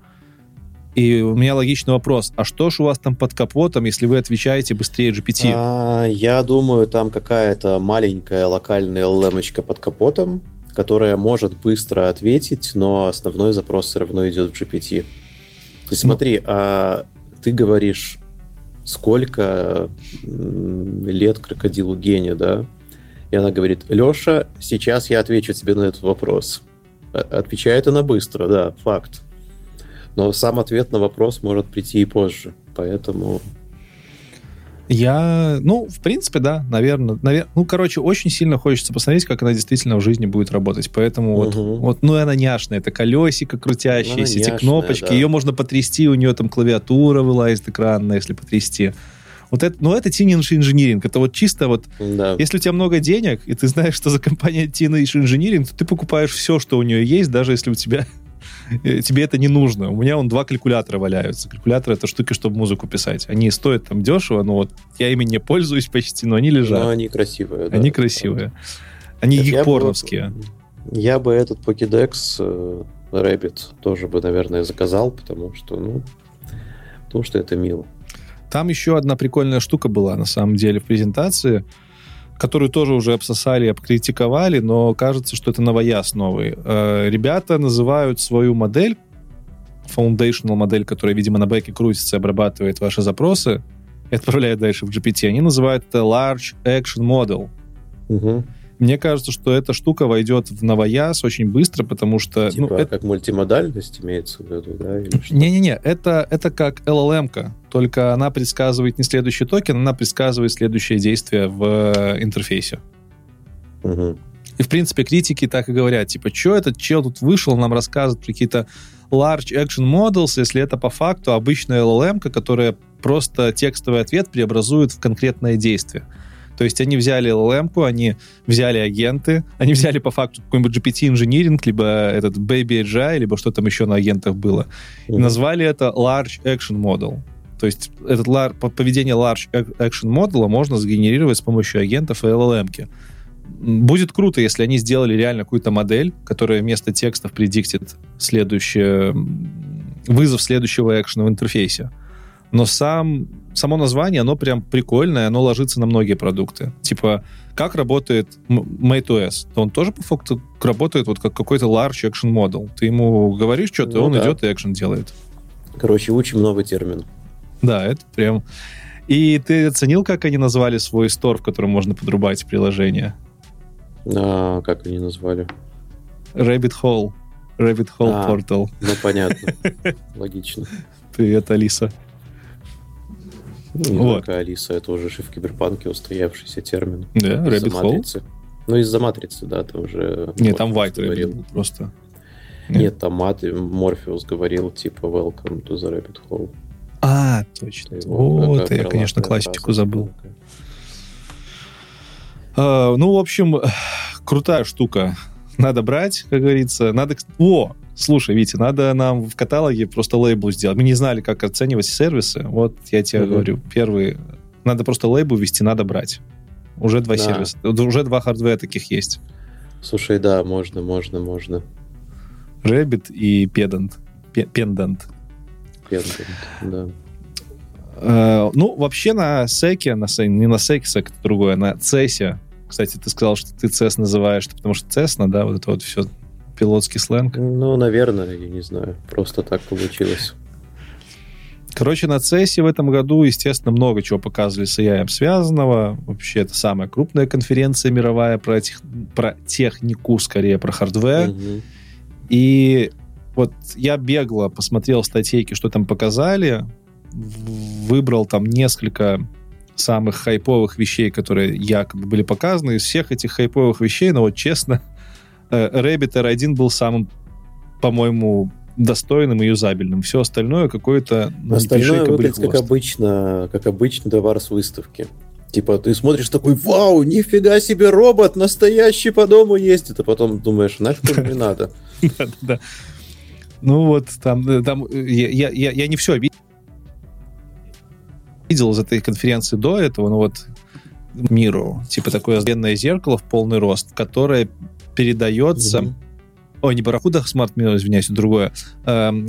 И у меня логичный вопрос, а что ж у вас там под капотом, если вы отвечаете быстрее GPT? А, я думаю, там какая-то маленькая локальная LLM под капотом, которая может быстро ответить, но основной запрос все равно идет в GPT. То есть ну, смотри, а ты говоришь, сколько лет крокодилу Гене, да? И она говорит, Леша, сейчас я отвечу тебе на этот вопрос. Отвечает она быстро, да, факт. Но сам ответ на вопрос может прийти и позже. Поэтому я, ну, в принципе, да, наверное, навер... ну, короче, очень сильно хочется посмотреть, как она действительно в жизни будет работать. Поэтому угу. вот, вот, ну, она няшная, это колесико крутящиеся, эти кнопочки, да. ее можно потрясти, у нее там клавиатура вылазит экранная, если потрясти. Вот это, ну, это teenage engineering. Это вот чисто вот... Да. Если у тебя много денег, и ты знаешь, что за компания teenage engineering, то ты покупаешь все, что у нее есть, даже если у тебя *laughs* э, тебе это не нужно. У меня он два калькулятора валяются. Калькулятор это штуки, чтобы музыку писать. Они стоят там дешево, но вот я ими не пользуюсь почти, но они лежат. Но они красивые. Да. Они красивые. Они гик-порновские. Я бы этот Pokédex э, Rabbit тоже бы, наверное, заказал, потому что, ну, потому что это мило. Там еще одна прикольная штука была, на самом деле, в презентации, которую тоже уже обсосали, обкритиковали, но кажется, что это новояз новый. Э, ребята называют свою модель, foundational модель, которая, видимо, на бэке крутится и обрабатывает ваши запросы, и отправляет дальше в GPT, они называют это Large Action Model. Угу. Мне кажется, что эта штука войдет в новояз очень быстро, потому что... Типа ну, это... как мультимодальность имеется в виду, да? Не-не-не, это, это как LLM-ка, только она предсказывает не следующий токен, она предсказывает следующее действие в э, интерфейсе. Угу. И, в принципе, критики так и говорят, типа, что этот чел тут вышел, нам рассказывает какие-то large action models, если это по факту обычная LLM, которая просто текстовый ответ преобразует в конкретное действие. То есть они взяли LLM, они взяли агенты, они взяли по факту какой-нибудь GPT-инжиниринг, либо этот Baby AGI, либо что там еще на агентах было, mm-hmm. и назвали это Large Action Model. То есть этот lar- поведение Large Action Model можно сгенерировать с помощью агентов и LLM. -ки. Будет круто, если они сделали реально какую-то модель, которая вместо текстов предиктит следующее, вызов следующего экшена в интерфейсе. Но сам, само название, оно прям прикольное, оно ложится на многие продукты. Типа, как работает MateOS? Он тоже по факту работает вот как какой-то large action model. Ты ему говоришь что-то, ну, он да. идет и экшен делает. Короче, учим новый термин. Да, это прям... И ты оценил, как они назвали свой стор, в котором можно подрубать приложение? А, как они назвали? Rabbit Hole. Rabbit Hole а, Portal. Ну, понятно. *laughs* Логично. Привет, Алиса. Ну, не вот. только Алиса, это уже в киберпанке устоявшийся термин. Да, Rabbit Hole? Ну, из-за матрицы, да, ты уже... Нет, там White говорил просто. Нет, Нет там Мат, Морфеус говорил, типа, welcome to the Rabbit Hole. А, точно. Вот, я, конечно, классику забыл. Uh, ну, в общем, *sighs* крутая штука. Надо брать, как говорится. Надо... О, слушай, Витя, надо нам в каталоге просто лейбл сделать. Мы не знали, как оценивать сервисы. Вот я тебе угу. говорю, первый... Надо просто лейбл ввести, надо брать. Уже два да. сервиса. Уже два хардвера таких есть. Слушай, да, можно, можно, можно. Rabbit и Pedant. Pendant. Pendant, да. Uh, ну, вообще на секе, на, не на секе, сек это другое, на цесе кстати, ты сказал, что ты CES называешь, потому что Cessna, да, вот это вот все пилотский сленг. Ну, наверное, я не знаю. Просто так получилось. Короче, на CES в этом году, естественно, много чего показывали с AI связанного. Вообще, это самая крупная конференция мировая про, тех, про технику, скорее, про hardware. Угу. И вот я бегло посмотрел статейки, что там показали, выбрал там несколько самых хайповых вещей, которые якобы были показаны. Из всех этих хайповых вещей, но вот честно, Rabbit R1 был самым, по-моему, достойным и юзабельным. Все остальное какое-то... Ну, остальное выглядит как обычно, как обычно товар с выставки. Типа, ты смотришь такой, вау, нифига себе робот, настоящий по дому ездит, а потом думаешь, нафиг не надо. *laughs* Да, да. Ну вот, там, э, там э, я, я, я не все видел из этой конференции до этого, ну вот миру, типа такое длинное зеркало в полный рост, которое передается... Mm-hmm. Ой, не Барракуда Mirror, извиняюсь, другое. Эм,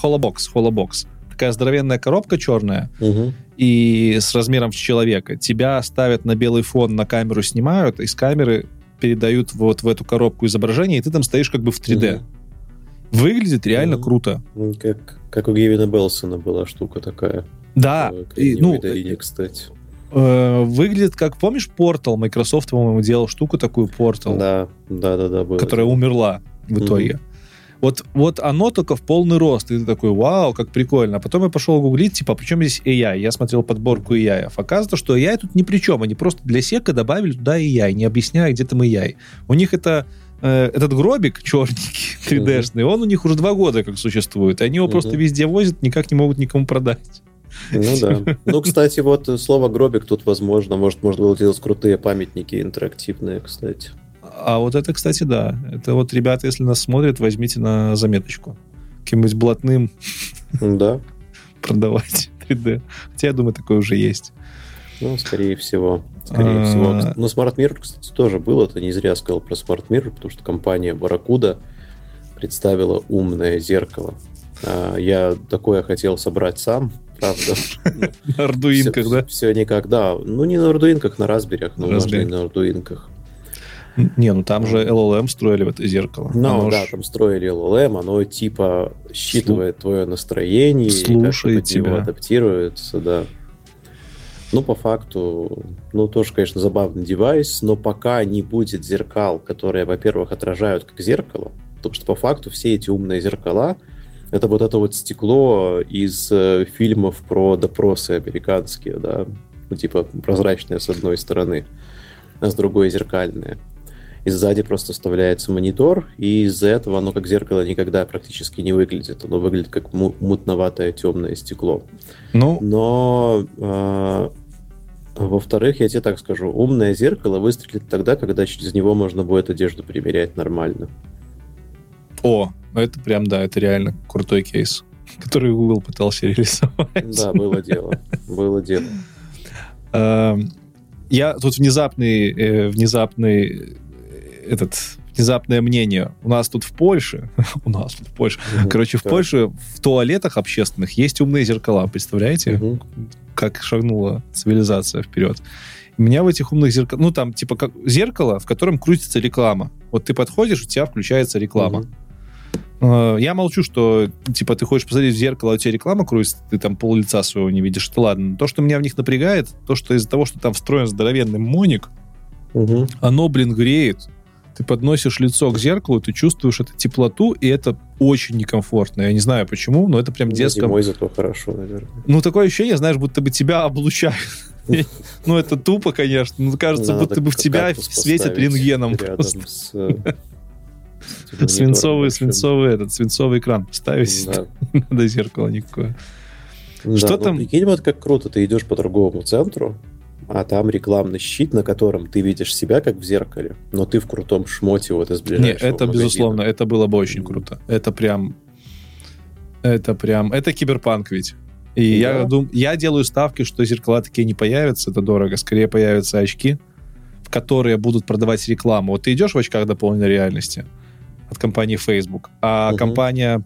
Холобокс, Холобокс. Такая здоровенная коробка черная угу. и с размером с человека. Тебя ставят на белый фон, на камеру снимают, и с камеры передают вот в эту коробку изображение, и ты там стоишь как бы в 3D. Угу. Выглядит реально угу. круто. Как, как у Гевина Белсона была штука такая. Да. И, ну, долине, кстати. Э, выглядит как, помнишь, Portal? Microsoft, по-моему, делал штуку такую Portal. Да, да, да, да. Было которая умерла в итоге. Mm-hmm. Вот, вот оно только в полный рост. И ты такой, вау, как прикольно. А потом я пошел гуглить, типа, а при чем здесь AI? Я смотрел подборку AI. Оказывается, что AI тут ни при чем. Они просто для сека добавили туда AI, не объясняя, где там AI. У них это э, этот гробик черненький, 3D-шный, mm-hmm. он у них уже два года как существует. И они его просто везде возят, никак не могут никому продать. Ну да. Ну, кстати, вот слово гробик тут возможно. Может, можно было делать крутые памятники интерактивные, кстати. А вот это, кстати, да. Это вот, ребята, если нас смотрят, возьмите на заметочку. Каким-нибудь блатным да. продавать 3D. Хотя, я думаю, такое уже есть. Ну, скорее всего. Скорее а... всего. Но Smart Mirror, кстати, тоже был. Это не зря сказал про Smart Mirror, потому что компания Barracuda представила умное зеркало. А, я такое хотел собрать сам, правда. На ардуинках, да? Все никогда. Ну, не на ардуинках, на разберях, но можно и на ардуинках. Не, ну там же LLM строили в это зеркало. Ну, да, там строили LLM, оно типа считывает твое настроение, слушает тебя, адаптируется, да. Ну, по факту, ну, тоже, конечно, забавный девайс, но пока не будет зеркал, которые, во-первых, отражают как зеркало, потому что по факту все эти умные зеркала, это вот это вот стекло из э, фильмов про допросы американские, да, ну, типа прозрачное с одной стороны, а с другой зеркальное. И сзади просто вставляется монитор, и из-за этого оно как зеркало никогда практически не выглядит. Оно выглядит как мутноватое темное стекло. Ну... Но э, во-вторых, я тебе так скажу, умное зеркало выстрелит тогда, когда через него можно будет одежду примерять нормально. О, это прям, да, это реально крутой кейс, *laughs* который Google пытался *laughs* реализовать. Да, было дело. Было дело. Эм, я тут внезапный, э, внезапный э, этот внезапное мнение. У нас тут в Польше, *laughs* у нас тут в Польше, короче, в Польше в туалетах общественных есть умные зеркала, представляете? Как шагнула цивилизация вперед. У меня в этих умных зеркалах, ну там типа как зеркало, в котором крутится реклама. Вот ты подходишь, у тебя включается реклама. Угу. Я молчу, что, типа, ты хочешь посмотреть в зеркало, а у тебя реклама крутится, ты там пол лица своего не видишь. Это ладно. То, что меня в них напрягает, то, что из-за того, что там встроен здоровенный моник, угу. оно, блин, греет ты подносишь лицо к зеркалу, ты чувствуешь эту теплоту, и это очень некомфортно. Я не знаю почему, но это прям ну, детское. Зимой зато хорошо, наверное. Ну, такое ощущение, знаешь, будто бы тебя облучают. *laughs* Ну, это тупо, конечно. Ну, кажется, будто бы в тебя светят рентгеном. Э, свинцовый, свинцовый, этот, свинцовый экран поставить. Надо *laughs* зеркало никакое. Что ну, там? Прикинь, вот как круто, ты идешь по торговому центру, а там рекламный щит, на котором ты видишь себя как в зеркале, но ты в крутом шмоте вот из ближайшего Нет, это магазина. безусловно, это было бы очень круто. Это прям... Это прям... Это киберпанк ведь. И да. я, дум, я делаю ставки, что зеркала такие не появятся, это дорого. Скорее появятся очки, в которые будут продавать рекламу. Вот ты идешь в очках дополненной реальности от компании Facebook, а угу. компания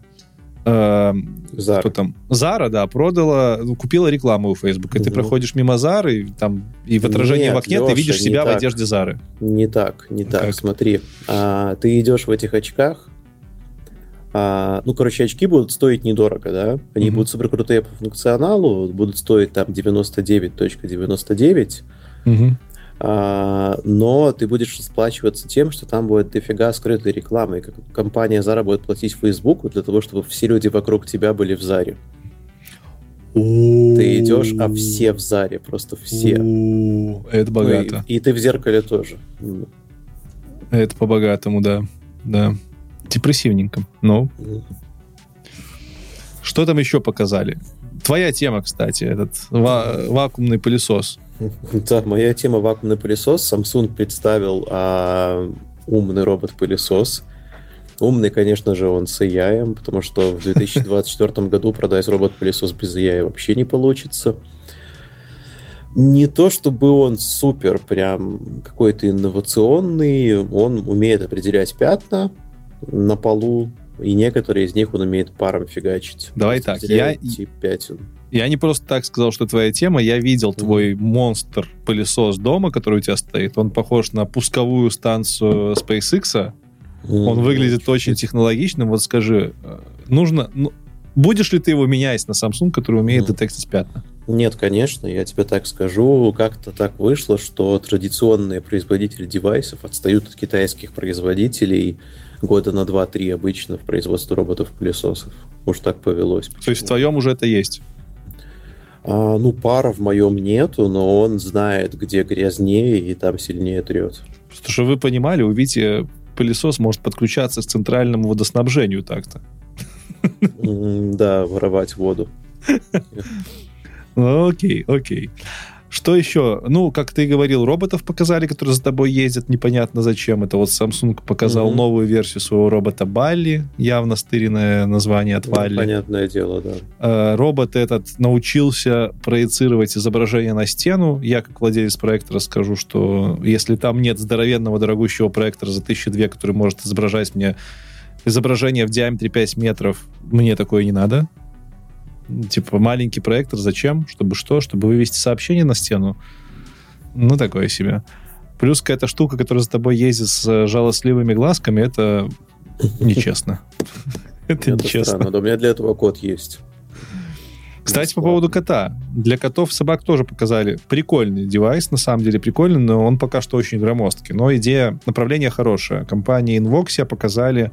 Э, Zara. Кто там? Зара, да, продала, ну, купила рекламу у Facebook. И угу. ты проходишь мимо Зары, и, там, и в отражении Нет, в окне Леша, ты видишь себя так. в одежде Зары. Не так, не так. Как? Смотри, а, ты идешь в этих очках, а, ну, короче, очки будут стоить недорого, да? Они угу. будут супер крутые по функционалу, будут стоить там 99.99. .99, угу. А, но ты будешь расплачиваться тем, что там будет дофига скрытой рекламы. Как компания Zara будет платить Фейсбуку для того, чтобы все люди вокруг тебя были в Заре. Ты идешь, а все в Заре, просто все. Это богато. Ну, и, и ты в зеркале тоже. Это по-богатому, да. Да. Депрессивненько. Ну. Что там еще показали? Твоя тема, кстати, этот ва- вакуумный пылесос. *laughs* Да, моя тема вакуумный пылесос. Samsung представил а, умный робот-пылесос. Умный, конечно же, он с AI, потому что в 2024 году продать робот-пылесос без AI вообще не получится. Не то, чтобы он супер прям какой-то инновационный, он умеет определять пятна на полу, и некоторые из них он умеет паром фигачить. Давай так, я... Пятен. Я не просто так сказал, что твоя тема. Я видел твой монстр-пылесос дома, который у тебя стоит. Он похож на пусковую станцию SpaceX. Он выглядит очень технологичным. Вот скажи, э, нужно... Ну, будешь ли ты его менять на Samsung, который умеет детектить пятна? Нет, конечно, я тебе так скажу. Как-то так вышло, что традиционные производители девайсов отстают от китайских производителей года на 2-3 обычно в производстве роботов-пылесосов. Уж так повелось. То есть в твоем уже это есть? А, ну, пара в моем нету, но он знает, где грязнее и там сильнее трет. Чтобы вы понимали, у Вити пылесос может подключаться к центральному водоснабжению так-то. Да, воровать воду. *laughs* Окей, окей. Что еще? Ну, как ты говорил, роботов показали, которые за тобой ездят, непонятно зачем. Это вот Samsung показал mm-hmm. новую версию своего робота Балли, явно стыренное название от Валли. Ну, понятное дело, да. Э, робот этот научился проецировать изображение на стену. Я, как владелец проектора, скажу, что если там нет здоровенного дорогущего проектора за 1002, который может изображать мне изображение в диаметре 5 метров, мне такое не надо типа маленький проектор, зачем? Чтобы что? Чтобы вывести сообщение на стену? Ну, такое себе. Плюс какая-то штука, которая за тобой ездит с жалостливыми глазками, это *laughs* нечестно. Это нечестно. Но у меня для этого код есть. Кстати, по поводу кота. Для котов собак тоже показали прикольный девайс, на самом деле прикольный, но он пока что очень громоздкий. Но идея, направление хорошее. Компания Invoxia показали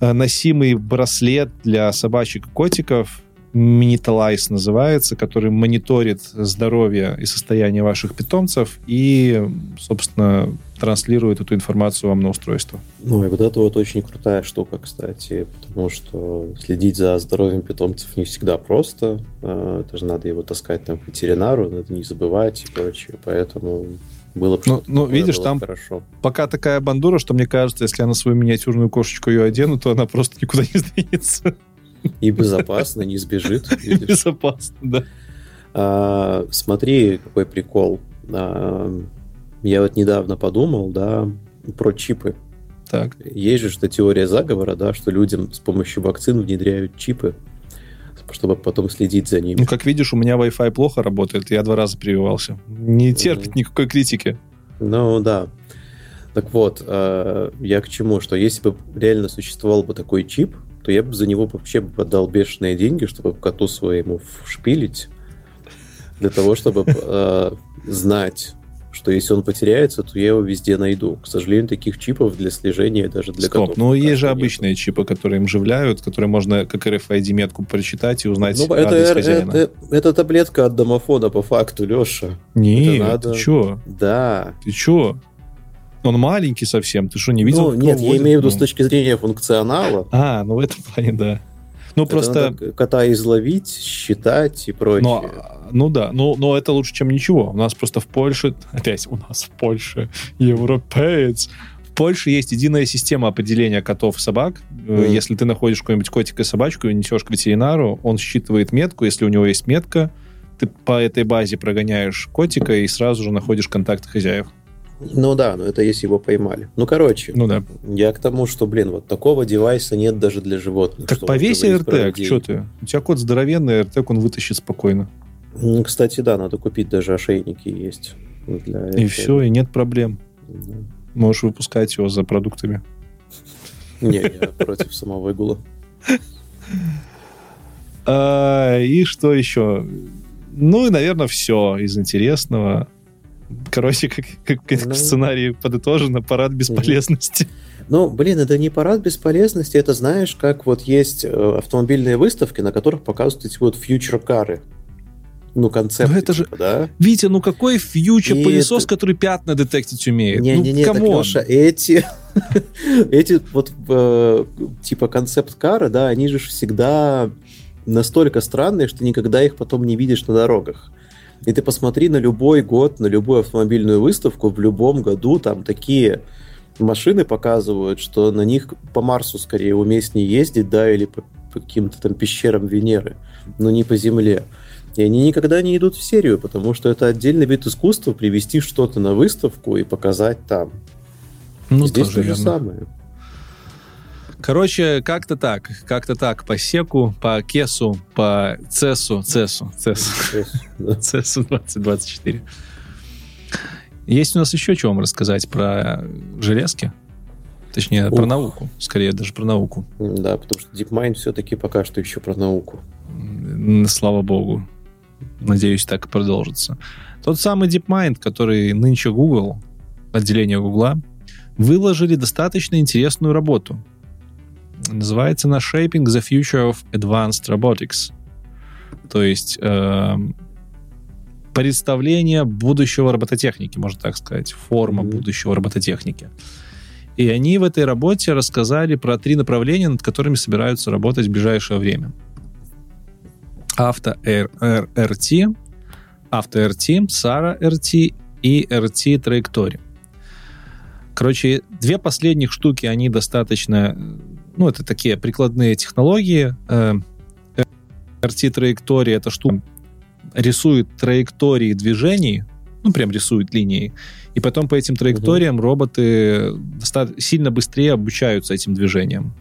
э, носимый браслет для собачек и котиков, Minitalize называется, который мониторит здоровье и состояние ваших питомцев и, собственно, транслирует эту информацию вам на устройство. Ну и вот это вот очень крутая штука, кстати, потому что следить за здоровьем питомцев не всегда просто. А, это же надо его таскать там к ветеринару, надо не забывать и прочее. Поэтому было бы ну, ну видишь, там хорошо. пока такая бандура, что мне кажется, если я на свою миниатюрную кошечку ее одену, то она просто никуда не сдвинется. И безопасно, не сбежит. *laughs* Безопасно, да. А, смотри, какой прикол. А, я вот недавно подумал, да, про чипы. Так. Есть же что теория заговора, да, что людям с помощью вакцин внедряют чипы, чтобы потом следить за ними. Ну, как видишь, у меня Wi-Fi плохо работает, я два раза прививался. Не терпит mm-hmm. никакой критики. Ну, да. Так вот, а, я к чему, что если бы реально существовал бы такой чип, то я бы за него вообще бы отдал бешеные деньги, чтобы коту своему вшпилить, для того, чтобы э, знать, что если он потеряется, то я его везде найду. К сожалению, таких чипов для слежения даже для Стоп, котов. Ну, есть же обычные чипы, которые им вживляют, которые можно как RFID-метку прочитать и узнать ну, это, это, это, это таблетка от домофона по факту, Леша. Не, надо... ты чё? Да. Ты чё? Он маленький совсем, ты что, не видел? Ну, нет, я имею в виду с точки зрения функционала. А, ну в этом плане, да. Ну, это просто... кота изловить, считать и прочее. Но, ну да, но, но это лучше, чем ничего. У нас просто в Польше, *laughs* опять у нас в Польше, европеец, в Польше есть единая система определения котов и собак. Mm. Если ты находишь какой-нибудь котика и собачку и несешь к ветеринару, он считывает метку. Если у него есть метка, ты по этой базе прогоняешь котика и сразу же находишь контакты хозяев. Ну да, но это если его поймали. Ну, короче, ну, да. я к тому, что, блин, вот такого девайса нет даже для животных. Так повесь AirTag, что ты? У тебя кот здоровенный, AirTag он вытащит спокойно. Ну, кстати, да, надо купить даже ошейники есть. Для и все, и нет проблем. Да. Можешь выпускать его за продуктами. Не, я против самого игула. А, и что еще? Ну и, наверное, все из интересного. Короче, как, как ну, в сценарии подытожено, парад бесполезности. Ну, блин, это не парад бесполезности, это знаешь, как вот есть э, автомобильные выставки, на которых показывают эти вот фьючер-кары. Ну, концепт. Ну, это же... Типа, да? Витя, ну какой фьючер пылесос, это... который пятна детектить умеет? Не-не-не, ну, так, Леша, эти... *laughs* эти вот э, типа концепт-кары, да, они же всегда настолько странные, что никогда их потом не видишь на дорогах. И ты посмотри на любой год, на любую автомобильную выставку, в любом году там такие машины показывают, что на них по Марсу скорее уместнее ездить, да, или по, по каким-то там пещерам Венеры, но не по Земле. И они никогда не идут в серию, потому что это отдельный вид искусства привести что-то на выставку и показать там. Ну, Здесь то же самое. Короче, как-то так. Как-то так. По секу, по кесу, по цесу. Цесу. Цесу. Цесу 2024. Есть у нас еще что вам рассказать про железки? Точнее, Ух. про науку. Скорее, даже про науку. Да, потому что DeepMind все-таки пока что еще про науку. Слава богу. Надеюсь, так и продолжится. Тот самый DeepMind, который нынче Google, отделение Гугла, выложили достаточно интересную работу – Называется она Shaping the Future of Advanced Robotics. То есть э, представление будущего робототехники, можно так сказать, форма mm-hmm. будущего робототехники. И они в этой работе рассказали про три направления, над которыми собираются работать в ближайшее время. Авто RT, Авто RT, Сара RT и RT траектория. Короче, две последних штуки, они достаточно ну, это такие прикладные технологии. RT-траектория — это штука, рисует траектории движений, ну, прям рисует линии, и потом по этим траекториям угу. роботы сильно быстрее обучаются этим движениям.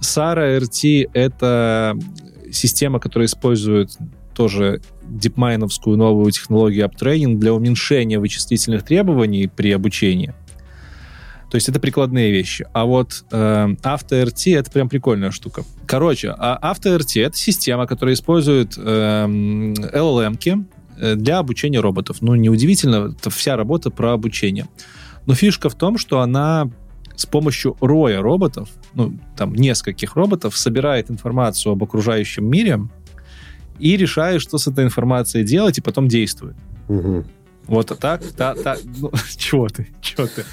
Сара RT — это система, которая использует тоже дипмайновскую новую технологию аптрейнинг для уменьшения вычислительных требований при обучении. То есть это прикладные вещи. А вот э, AutoRT это прям прикольная штука. Короче, а AutoRT это система, которая использует э, LLM э, для обучения роботов. Ну, неудивительно, это вся работа про обучение. Но фишка в том, что она с помощью роя роботов, ну, там, нескольких роботов, собирает информацию об окружающем мире и решает, что с этой информацией делать, и потом действует. Мгм. Вот так, та, та, ну, *laughs* чего ты, чего ты?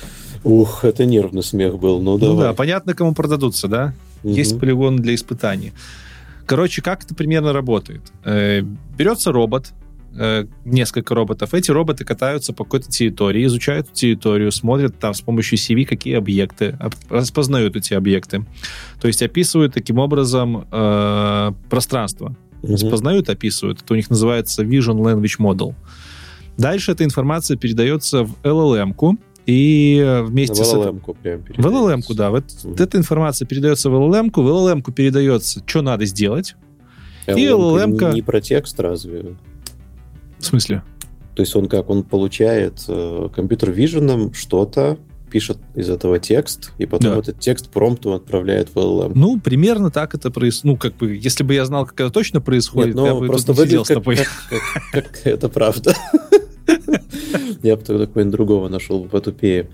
Ух, это нервный смех был. Ну, Ну давай. да, понятно, кому продадутся, да? Мгм. Есть полигон для испытаний. Короче, как это примерно работает? Э, берется робот, э, несколько роботов. Эти роботы катаются по какой-то территории, изучают территорию, смотрят там с помощью CV, какие объекты, об- распознают эти объекты. То есть описывают таким образом э, пространство. Мгм. Распознают, описывают. Это у них называется Vision Language Model. Дальше эта информация передается в LLM-ку, и э, вместе с... этой- LLM-ку прям в. LLM-ку, да. Вот Мгм. эта информация передается в LLM-ку, в LLM-ку передается, что надо сделать. И LLM-ка Не про текст разве? В смысле? То есть он как, он получает э, компьютер виженом что-то, пишет из этого текст, и потом Да. этот текст промптом отправляет в LLM. Ну, примерно так это происходит. Ну, как бы, если бы я знал, как это точно происходит, Нет, ну, я бы просто тут не сидел выглядит с тобой. как, как- как- это правда. *laughs* *laughs* Я бы тогда какого-нибудь другого нашел бы потупее.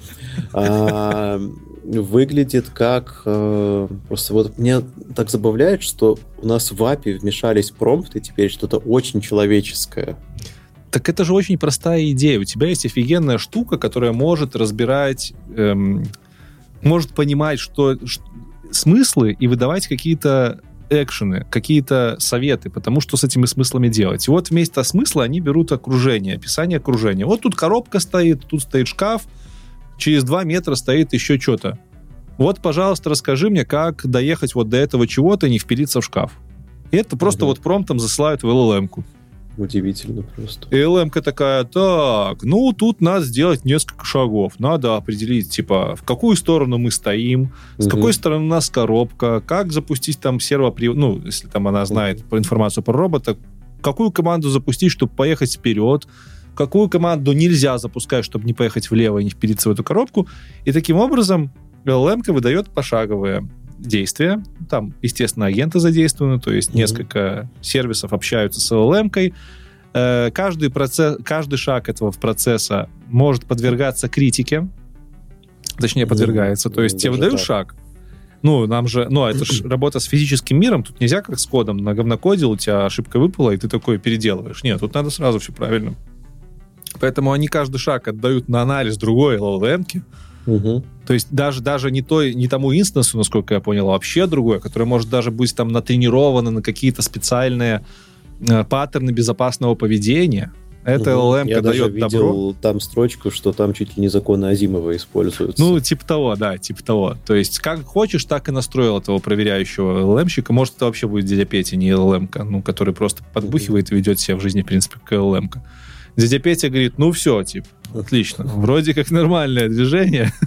А, Выглядит как... э, Просто вот мне так забавляет, что у нас в API вмешались промпты, теперь что-то очень человеческое. Так это же очень простая идея. У тебя есть офигенная штука, которая может разбирать, эм, может понимать, что, ш- смыслы и выдавать какие-то экшены, какие-то советы, потому что с этими смыслами делать. И вот вместо смысла они берут окружение, описание окружения. Вот тут коробка стоит, тут стоит шкаф, через два метра стоит еще что-то. Вот, пожалуйста, расскажи мне, как доехать вот до этого чего-то и не впилиться в шкаф. И это просто Мгм. вот промптом засылают в LLM-ку. Удивительно просто. И LM-ка такая, так, ну, тут надо сделать несколько шагов. Надо определить, типа, в какую сторону мы стоим, с какой стороны у нас коробка, как запустить там сервопривод, ну, если там она знает про информацию про робота, какую команду запустить, чтобы поехать вперед, какую команду нельзя запускать, чтобы не поехать влево и не впилиться в эту коробку. И таким образом LLM-ка выдает пошаговые действия. Там, естественно, агенты задействованы, то есть Мгм. несколько сервисов общаются с LLM-кой. Э, Каждый, процесс, каждый шаг этого процесса может подвергаться критике, точнее, подвергается. То есть тебе Даже выдают шаг, ну, нам же, ну, это же *clears throat* работа с физическим миром, тут нельзя как с кодом, на говнокодил, у тебя ошибка выпала, и ты такой переделываешь. Нет, тут надо сразу все правильно. Поэтому они каждый шаг отдают на анализ другой LLM-ки, Мгм. то есть даже, даже не, той, не тому инстансу, насколько я понял, а вообще другое, которое может даже быть там натренировано на какие-то специальные э, паттерны безопасного поведения. Это Мгм. LLM Я даже дает видел добро. там строчку, что там чуть ли не законы Азимова используются. Ну, типа того, да, типа того. То есть, как хочешь, так и настроил этого проверяющего LLM-щика. Может, это вообще будет дядя Петя, не LLM, ну, который просто подбухивает и ведет себя в жизни, в принципе, как LLM. -ка. Дядя Петя говорит, ну все, типа, отлично. Вроде как нормальное движение. *laughs*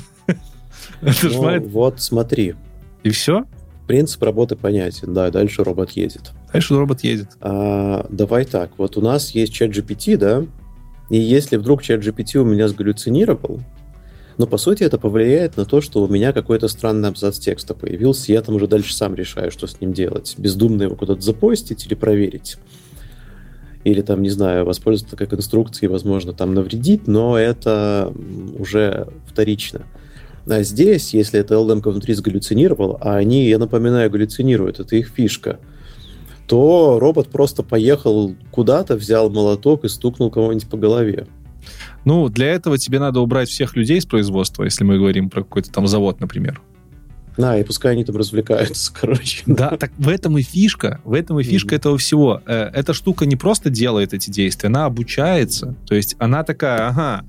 Ну, вот смотри, и все. принцип работы понятен, да, дальше робот едет. Дальше робот едет. А, давай так, вот у нас есть чат GPT, да, и если вдруг чат GPT у меня сгаллюцинировал, но по сути это повлияет на то, что у меня какой-то странный абзац текста появился, я там уже дальше сам решаю, что с ним делать. Бездумно его куда-то запостить или проверить. Или там, не знаю, воспользоваться как инструкцией, возможно, там навредить, но это уже вторично. А здесь, если эта LLM внутри сгаллюцинировала, а они, я напоминаю, галлюцинируют, это их фишка, то робот просто поехал куда-то, взял молоток и стукнул кого-нибудь по голове. Ну, для этого тебе надо убрать всех людей с производства, если мы говорим про какой-то там завод, например. На, и пускай они там развлекаются, *laughs* короче. Да, так в этом и фишка, в этом и фишка Мгм. этого всего. Э, Эта штука не просто делает эти действия, она обучается. То есть она такая, ага,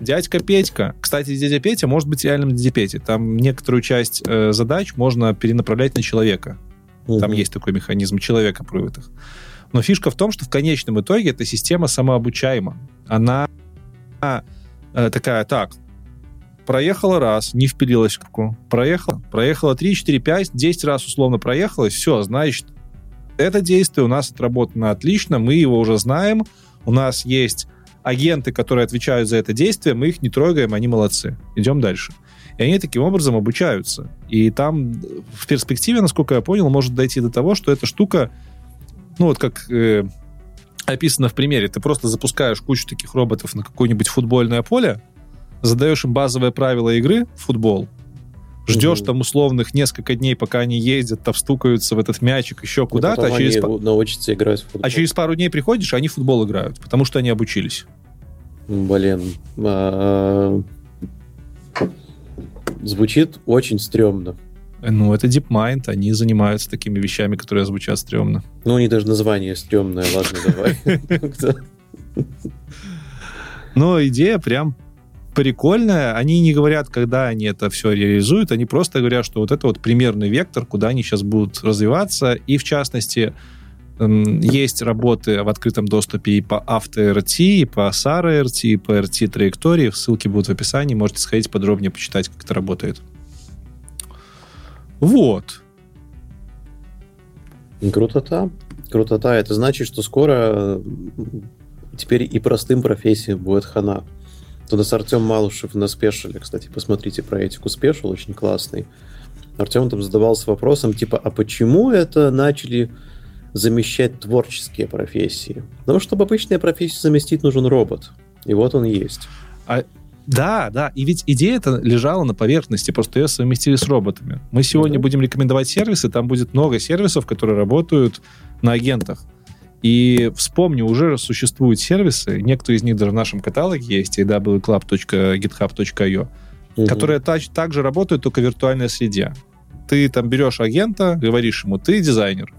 дядька Петька. Кстати, дядя Петя может быть реальным дядя Петей. Там некоторую часть э, задач можно перенаправлять на человека. Там Мгм. есть такой механизм человека их. Но фишка в том, что в конечном итоге эта система самообучаема. Она э, такая, так, проехала раз, не впилилась в кругу. Проехала, проехала 3, 4, 5, 10 раз условно проехалась, все, значит, это действие у нас отработано отлично, мы его уже знаем, у нас есть агенты, которые отвечают за это действие, мы их не трогаем, они молодцы. Идем дальше. И они таким образом обучаются. И там в перспективе, насколько я понял, может дойти до того, что эта штука, ну вот как э, описано в примере, ты просто запускаешь кучу таких роботов на какое-нибудь футбольное поле, задаешь им базовые правила игры в футбол, Ждешь угу. там условных несколько дней, пока они ездят, там стукаются в этот мячик еще куда-то. А через... научатся играть в футбол. А через пару дней приходишь, они в футбол играют, потому что они обучились. Блин. А... Звучит очень стрёмно. Ну, это DeepMind, они занимаются такими вещами, которые звучат стрёмно. Ну, они даже название стрёмное, ладно, давай. *laughs* Но идея прям прикольная. Они не говорят, когда они это все реализуют, они просто говорят, что вот это вот примерный вектор, куда они сейчас будут развиваться. И, в частности, есть работы в открытом доступе и по AutoRT, и по SARA RT, и по RT траектории. Ссылки будут в описании. Можете сходить подробнее почитать, как это работает. Вот. Крутота. Крутота. Это значит, что скоро теперь и простым профессиям будет хана. У нас Артем Малышев на спешале, кстати, посмотрите про этику спешл, очень классный. Артем там задавался вопросом, типа, а почему это начали замещать творческие профессии? Потому что, чтобы обычные профессии заместить, нужен робот. И вот он есть. А, да, да. И ведь идея это лежала на поверхности, просто ее совместили с роботами. Мы сегодня mm-hmm. будем рекомендовать сервисы, там будет много сервисов, которые работают на агентах. И вспомню, уже существуют сервисы, некоторые из них даже в нашем каталоге есть, www.club.github.io, угу. которые тач, также работают только в виртуальной среде. Ты там берешь агента, говоришь ему, ты дизайнер,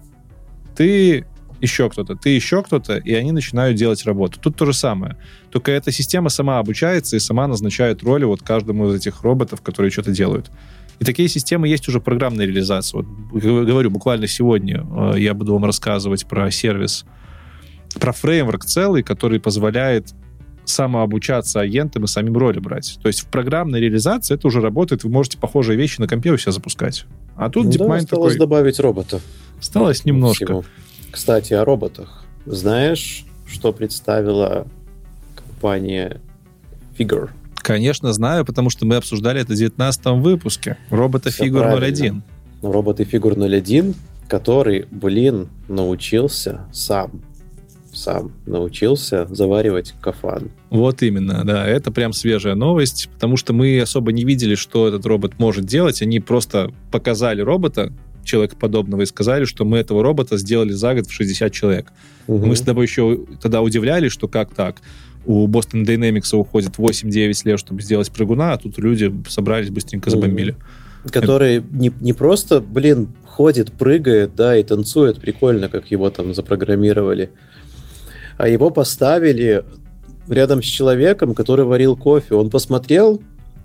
ты еще кто-то, ты еще кто-то, и они начинают делать работу. Тут то же самое. Только эта система сама обучается и сама назначает роли вот каждому из этих роботов, которые что-то делают. И такие системы есть уже программная реализация. Вот, говорю, буквально сегодня э, я буду вам рассказывать про сервис, про фреймворк целый, который позволяет самообучаться агентам и самим роли брать. То есть в программной реализации это уже работает, вы можете похожие вещи на компе у себя запускать. А тут ну, DeepMind да, осталось такой... добавить робота. Осталось немножко. Всего. Кстати, о роботах. Знаешь, что представила компания Figure? Конечно, знаю, потому что мы обсуждали это в 19 выпуске. Робота Фигур 01. Роботы Фигур 01, который, блин, научился сам сам научился заваривать кафан. Вот именно, да. Это прям свежая новость, потому что мы особо не видели, что этот робот может делать. Они просто показали робота, человекоподобного, и сказали, что мы этого робота сделали за год в 60 человек. Угу. Мы с тобой еще тогда удивлялись, что как так? У Boston Dynamics уходит 8-9 лет, чтобы сделать прыгуна, а тут люди собрались, быстренько забомбили. Который Это... не, не просто, блин, ходит, прыгает, да, и танцует прикольно, как его там запрограммировали, а его поставили рядом с человеком, который варил кофе. Он посмотрел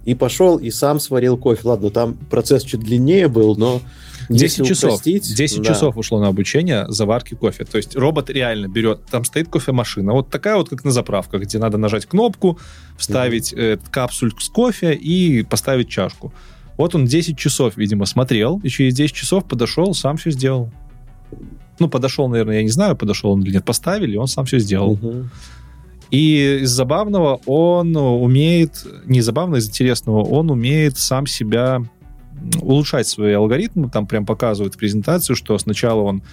и пошел и сам сварил кофе. Ладно, там процесс чуть длиннее был, но 10 часов. Упростить, 10 да. часов ушло на обучение заварки кофе. То есть робот реально берет, там стоит кофемашина, вот такая вот, как на заправках, где надо нажать кнопку, вставить mm-hmm. э, капсуль с кофе и поставить чашку. Вот он 10 часов, видимо, смотрел, и через 10 часов подошел, сам все сделал. Ну, подошел, наверное, я не знаю, подошел он или нет. Поставили, он сам все сделал. Угу. И из забавного он умеет, не забавно, из интересного, он умеет сам себя улучшать свои алгоритмы, там прям показывают презентацию, что сначала он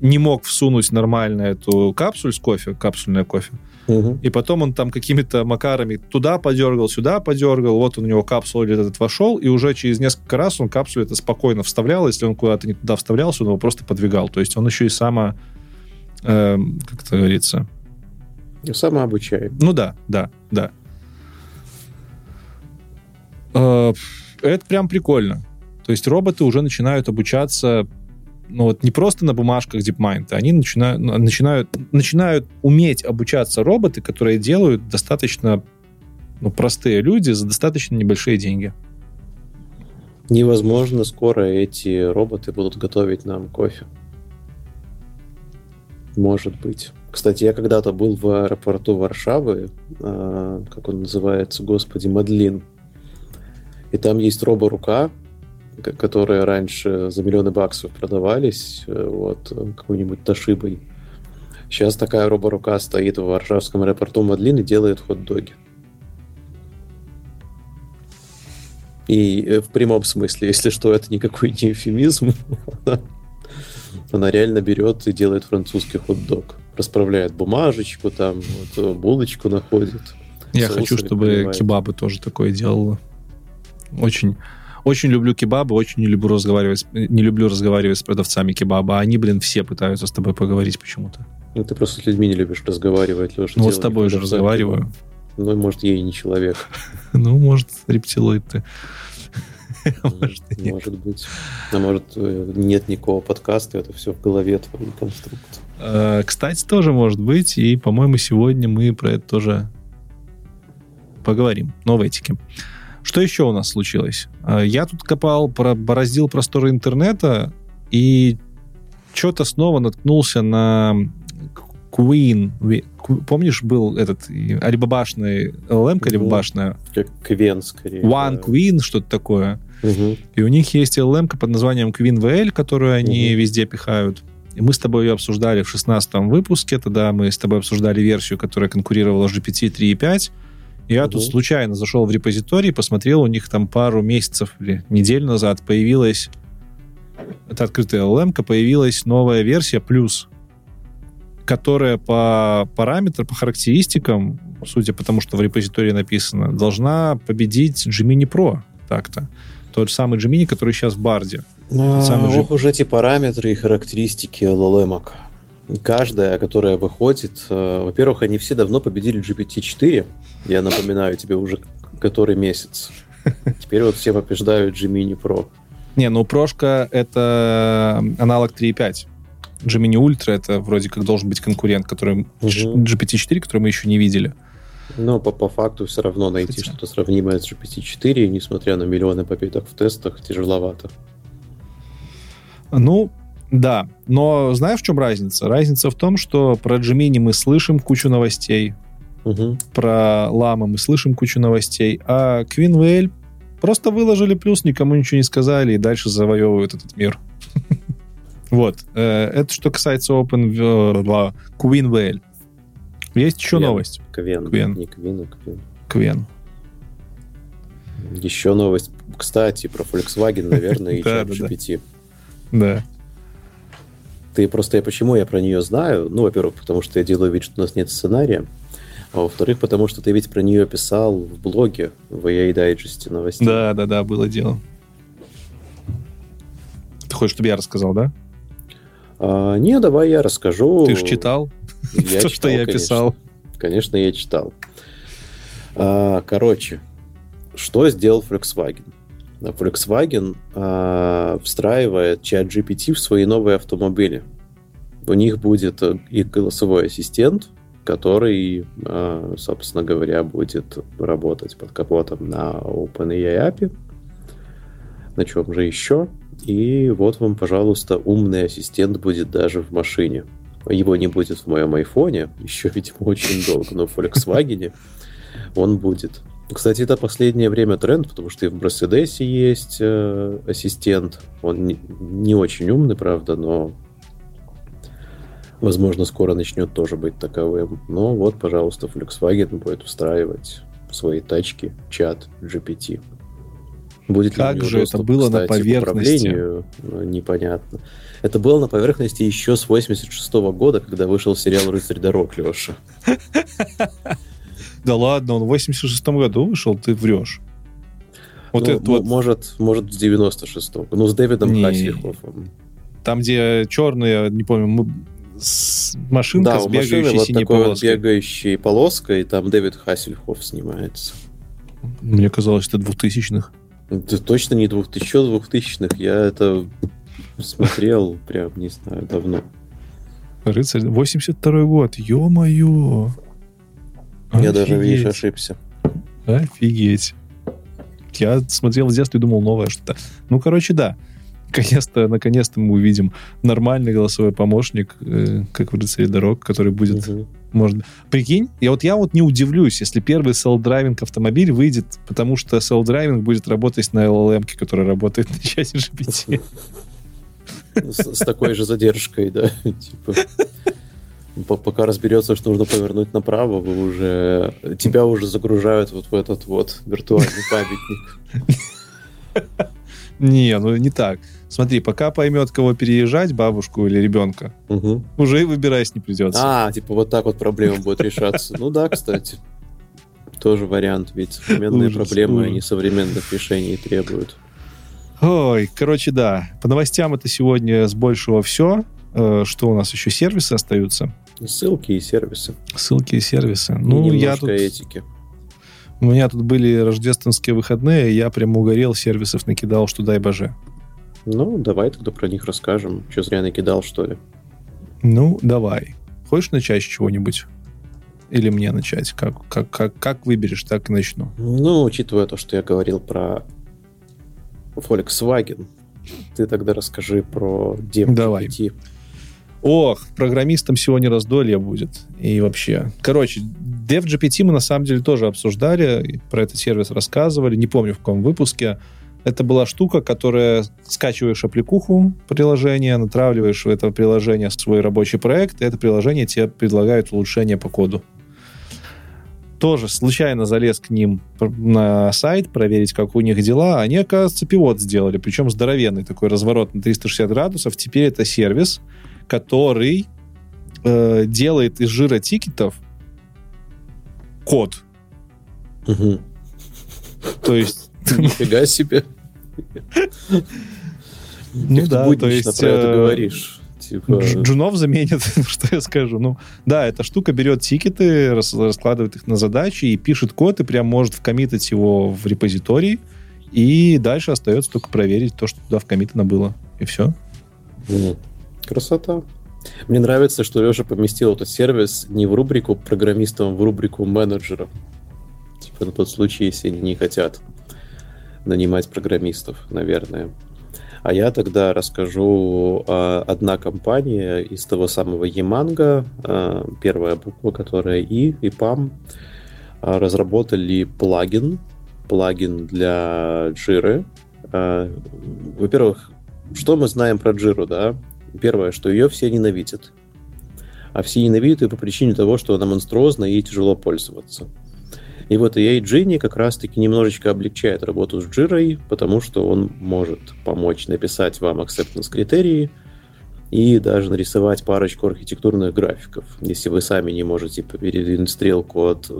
не мог всунуть нормально эту капсуль с кофе, капсульное кофе, угу. и потом он там какими-то макарами туда подергал, сюда подергал, вот у него капсула этот вошел, и уже через несколько раз он капсулу это спокойно вставлял, если он куда-то не туда вставлялся, он его просто подвигал. То есть он еще и само, э, как это говорится... Самообучаем. Ну да, да, да. Э, это прям прикольно. То есть роботы уже начинают обучаться ну, вот не просто на бумажках DeepMind, они начинают, начинают, начинают уметь обучаться роботы, которые делают достаточно ну, простые люди за достаточно небольшие деньги. Невозможно, скоро эти роботы будут готовить нам кофе. Может быть. Кстати, я когда-то был в аэропорту Варшавы, э, как он называется, господи, Мадлин. И там есть робо-рука, которые раньше за миллионы баксов продавались, э, вот, какой-нибудь Тошибой. Сейчас такая робо-рука стоит в Варшавском аэропорту Мадлин и делает хот-доги. И э, в прямом смысле, если что, это никакой не эфемизм. *laughs* Она реально берет и делает французский хот-дог. Расправляет бумажечку, там, вот, булочку находит. Я хочу, чтобы кебабы тоже такое делала очень, Очень люблю кебабы, очень не люблю разговаривать, не люблю разговаривать с продавцами кебаба. Они, блин, все пытаются с тобой поговорить почему-то. Ну, ты просто с людьми не любишь разговаривать, Леша. Ну, вот с тобой же разговариваю. Ну, может, я и не человек. *laughs* Ну, может, рептилоид ты. *laughs* Может, может быть. А может, э, нет никакого подкаста, это все в голове твоей конструкции. Э, кстати, тоже может быть, и, по-моему, сегодня мы про это тоже поговорим. Но в этике. Что еще у нас случилось? Э, я тут копал, бороздил просторы интернета, и что-то снова наткнулся на Queen. Помнишь, был этот алибабашный LLM, алибабашная? Как Квен, скорее. One да. Queen, что-то такое. Угу. И у них есть LLM под названием Queen VL, которую они угу. везде пихают. И мы с тобой ее обсуждали в 16 выпуске. Тогда мы с тобой обсуждали версию, которая конкурировала с GPT 3.5. Я угу. тут случайно зашел в репозиторий, посмотрел, у них там пару месяцев или неделю назад появилась это открытая LLM, появилась новая версия плюс, которая по параметрам, по характеристикам, судя по тому, что в репозитории написано, должна победить Gemini Pro так-то. Тот самый Gemini, который сейчас в Барде. А, самый ох, уже эти параметры и характеристики LLM. Каждая, которая выходит, э, во-первых, они все давно победили GPT-4. Я напоминаю тебе уже который месяц. Теперь вот все побеждают Gemini Pro. Не, ну прошка это аналог 3.5. Gemini Ultra это вроде как должен быть конкурент, который угу. GPT-4, который мы еще не видели. Но по, по факту все равно найти что-то сравнимое с GPT-4, несмотря на миллионы попыток в тестах, тяжеловато. Ну, да. Но знаешь, в чем разница? Разница в том, что про Gemini мы слышим кучу новостей, угу. про Лама мы слышим кучу новостей, а QueenVL просто выложили плюс, никому ничего не сказали, и дальше завоевывают этот мир. *laughs* Вот. Э, это что касается Open QueenVL. Есть еще новость. Квен. Квен. Не Квин, а Квен. Квен. Еще новость. Кстати, про Volkswagen, наверное, *laughs* и чат GPT. Да. Ты просто, я почему я про нее знаю? Ну, во-первых, потому что я делаю вид, что у нас нет сценария. А во-вторых, потому что ты ведь про нее писал в блоге в AI Digest новостей. Да, да, да, было дело. Ты хочешь, чтобы я рассказал, да? А, не, давай я расскажу. Ты же читал я *laughs* то, читал, что я писал. Конечно, я читал. А, короче, что сделал Volkswagen? Volkswagen а, встраивает чат GPT в свои новые автомобили. У них будет э, и голосовой ассистент, который, а, собственно говоря, будет работать под капотом на OpenAI API. На чем же еще? И вот вам, пожалуйста, умный ассистент будет даже в машине. Его не будет в моем айфоне, *laughs* еще, видимо, очень долго, но в Volkswagen он будет. Кстати, это последнее время тренд, потому что и в Mercedes есть э, ассистент. Он не, не очень умный, правда, но возможно, скоро начнет тоже быть таковым. Но вот, пожалуйста, Volkswagen будет встраивать в свои тачки чат GPT. Будет как же доступ, это было кстати, на поверхности? Ну, непонятно. Это было на поверхности еще с 86 -го года, когда вышел сериал «Рыцарь дорог», Леша. *laughs* Да ладно, он в 86 году вышел, ты врешь. Вот ну, это вот... Может, может, с 96-го. Ну, с Дэвидом не, Хассельхофом. Там, где черные, не помню, машинка да, с бегающей машины, вот синей такой полоской. Вот бегающей полоской, там Дэвид Хассельхоф снимается. Мне казалось, это двухтысячных. Это точно не двух, еще двухтысячных. Я это смотрел прям, не знаю, давно. Рыцарь, 82 год, ё-моё. Я даже, видишь, ошибся. Офигеть. Я смотрел в детстве и думал, новое что-то. Ну, короче, да. Наконец-то, наконец-то мы увидим нормальный голосовой помощник, э, как в «Рыцаре дорог», который будет угу можно. Прикинь, я вот я вот не удивлюсь, если первый self-driving автомобиль выйдет, потому что self-driving будет работать на LLM, который работает на часе GPT. С, с такой же задержкой, да. *laughs* Пока разберется, что нужно повернуть направо, вы уже тебя уже загружают вот в этот вот виртуальный *laughs* памятник. Не, ну не так. Смотри, пока поймет, кого переезжать, бабушку или ребенка, угу. уже и выбирать не придется. А, типа вот так вот проблема будет решаться. Ну да, кстати. Тоже вариант, ведь современные проблемы, они современных решений требуют. Ой, короче, да. По новостям это сегодня с большего все. Э, что у нас еще? Сервисы остаются? Ссылки и сервисы. Ссылки и сервисы. И Ну, я немножко тут... этики. У меня тут были рождественские выходные, я прям угорел, сервисов накидал, что дай боже. Ну, давай тогда про них расскажем. Че зря накидал, что ли? Ну, давай. Хочешь начать с чего-нибудь? Или мне начать? Как, как, как, как выберешь, так и начну. Ну, учитывая то, что я говорил про Volkswagen, ты тогда расскажи про Dev Давай. GPT. Ох, программистам сегодня раздолье будет. И вообще. Короче, DevGPT мы на самом деле тоже обсуждали, про этот сервис рассказывали, не помню в каком выпуске. Это была штука, которая скачиваешь аппликуху приложения, натравливаешь в это приложение свой рабочий проект, и это приложение тебе предлагает улучшение по коду. Тоже случайно залез к ним на сайт, проверить, как у них дела. Они, оказывается, пивот сделали, причем здоровенный такой разворот на 360 градусов. Теперь это сервис, который э, делает из жира тикетов код. Мгм. То есть *laughs* Нифига себе. Ну да, то есть, про это э, говоришь. Типа, Дж- Джунов заменит, *laughs* что я скажу. Ну, да, эта штука берет тикеты, рас- раскладывает их на задачи и пишет код, и прям может вкоммитать его в репозиторий, и дальше остается только проверить то, что туда вкоммитано было. И все. м, красота. Мне нравится, что Леша поместил этот сервис не в рубрику программистов, а в рубрику менеджеров. Типа на тот случай, если они не хотят нанимать программистов, наверное. А я тогда расскажу а, одна компания из того самого Еманга, а, первая буква, которая И, и ПАМ, а, разработали плагин, плагин для Jira. А, Во-первых, что мы знаем про Jira, да? Первое, что ее все ненавидят. А все ненавидят ее по причине того, что она монструозна и тяжело пользоваться. И вот EA Genie как раз-таки немножечко облегчает работу с Jira, потому что он может помочь написать вам acceptance критерии и даже нарисовать парочку архитектурных графиков. Если вы сами не можете передвинуть стрелку от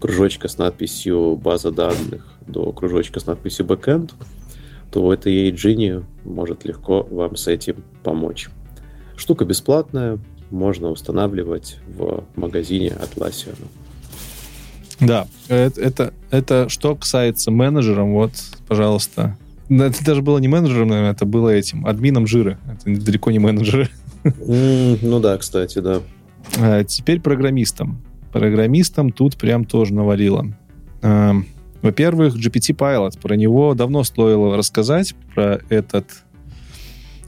кружочка с надписью база данных до кружочка с надписью backend, то вот EA Genie может легко вам с этим помочь. Штука бесплатная, можно устанавливать в магазине Atlassian. Да, это, это, это что касается менеджером, вот, пожалуйста. Это даже было не менеджером, наверное, это было этим, админом жира. Это далеко не менеджеры. М, Ну да, кстати, да. А теперь программистам. Программистам тут прям тоже навалило. Во-первых, GPT Pilot. Про него давно стоило рассказать, про этот...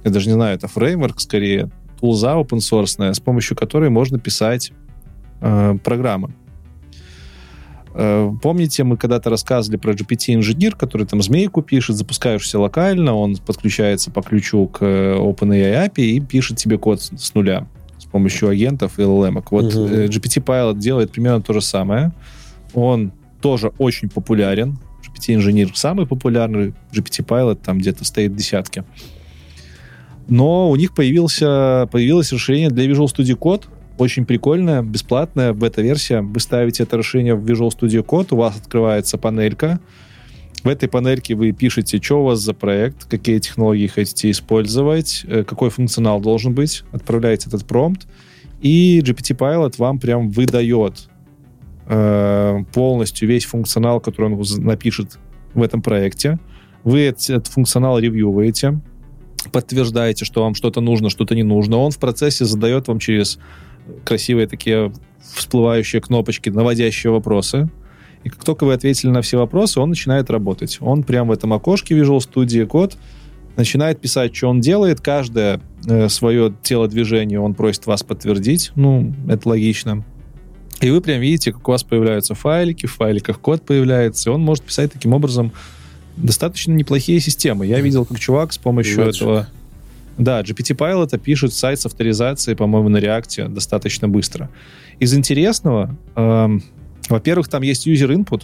Я даже не знаю, это фреймворк скорее, тулза open source, с помощью которой можно писать э, программы. Э, Помните, мы когда-то рассказывали про GPT-инженер, который там змейку пишет, запускаешься локально, он подключается по ключу к э, OpenAI API и пишет тебе код с с нуля с помощью агентов и LLM. Вот Мгм. э, GPT Pilot делает примерно то же самое. Он тоже очень популярен. GPT-инженер самый популярный, GPT Pilot там где-то стоит в десятке. Но у них появился, появилось расширение для Visual Studio Code, очень прикольная, бесплатная бета-версия. Вы ставите это расширение в Visual Studio Code, у вас открывается панелька. В этой панельке вы пишете, что у вас за проект, какие технологии хотите использовать, э, какой функционал должен быть, отправляете этот промпт, и GPT Pilot вам прям выдает э, полностью весь функционал, который он напишет в этом проекте. Вы эт- этот функционал ревьюете, подтверждаете, что вам что-то нужно, что-то не нужно. Он в процессе задает вам через красивые такие всплывающие кнопочки, наводящие вопросы. И как только вы ответили на все вопросы, он начинает работать. Он прям в этом окошке Visual Studio Code начинает писать, что он делает. Каждое э, свое телодвижение он просит вас подтвердить. Ну, это логично. И вы прям видите, как у вас появляются файлики, в файликах код появляется, и он может писать таким образом достаточно неплохие системы. Я видел, как чувак с помощью Magic. этого... Да, GPT Pilot пишет сайт с авторизацией, по-моему, на реакте достаточно быстро. Из интересного, эм, во-первых, там есть user input,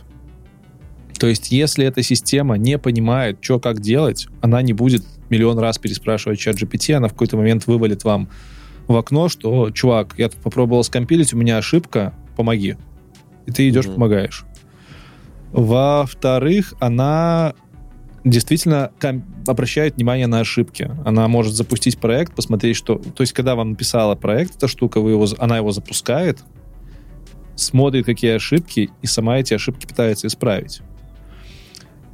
то есть если эта система не понимает, что как делать, она не будет миллион раз переспрашивать чат GPT, она в какой-то момент вывалит вам в окно, что, чувак, я тут попробовал скомпилить, у меня ошибка, помоги. И ты идешь, Мгм. помогаешь. Во-вторых, она действительно обращает внимание на ошибки. Она может запустить проект, посмотреть, что... То есть, когда вам написала проект, эта штука, вы его, она его запускает, смотрит, какие ошибки, и сама эти ошибки пытается исправить.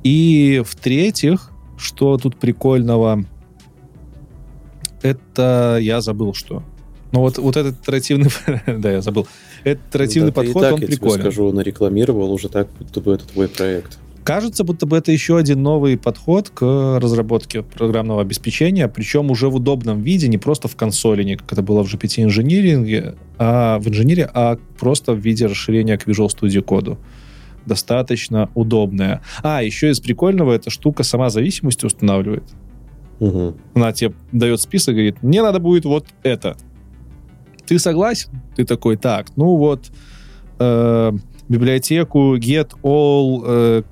И в-третьих, что тут прикольного, это я забыл, что. Ну вот, вот этот итеративный... *laughs* да, я забыл. Этот итеративный да, подход, так, он я прикольный. Тебе скажу, нарекламировал уже так, будто бы это твой проект. Кажется, будто бы это еще один новый подход к разработке программного обеспечения, причем уже в удобном виде, не просто в консоли, не как это было в GPT инжиниринге, а в инженере, а просто в виде расширения к Visual Studio коду. Достаточно удобная. А, еще из прикольного, эта штука сама зависимости устанавливает. Угу. Она тебе дает список и говорит, мне надо будет вот это. Ты согласен? Ты такой, так, ну вот, э, библиотеку get all э,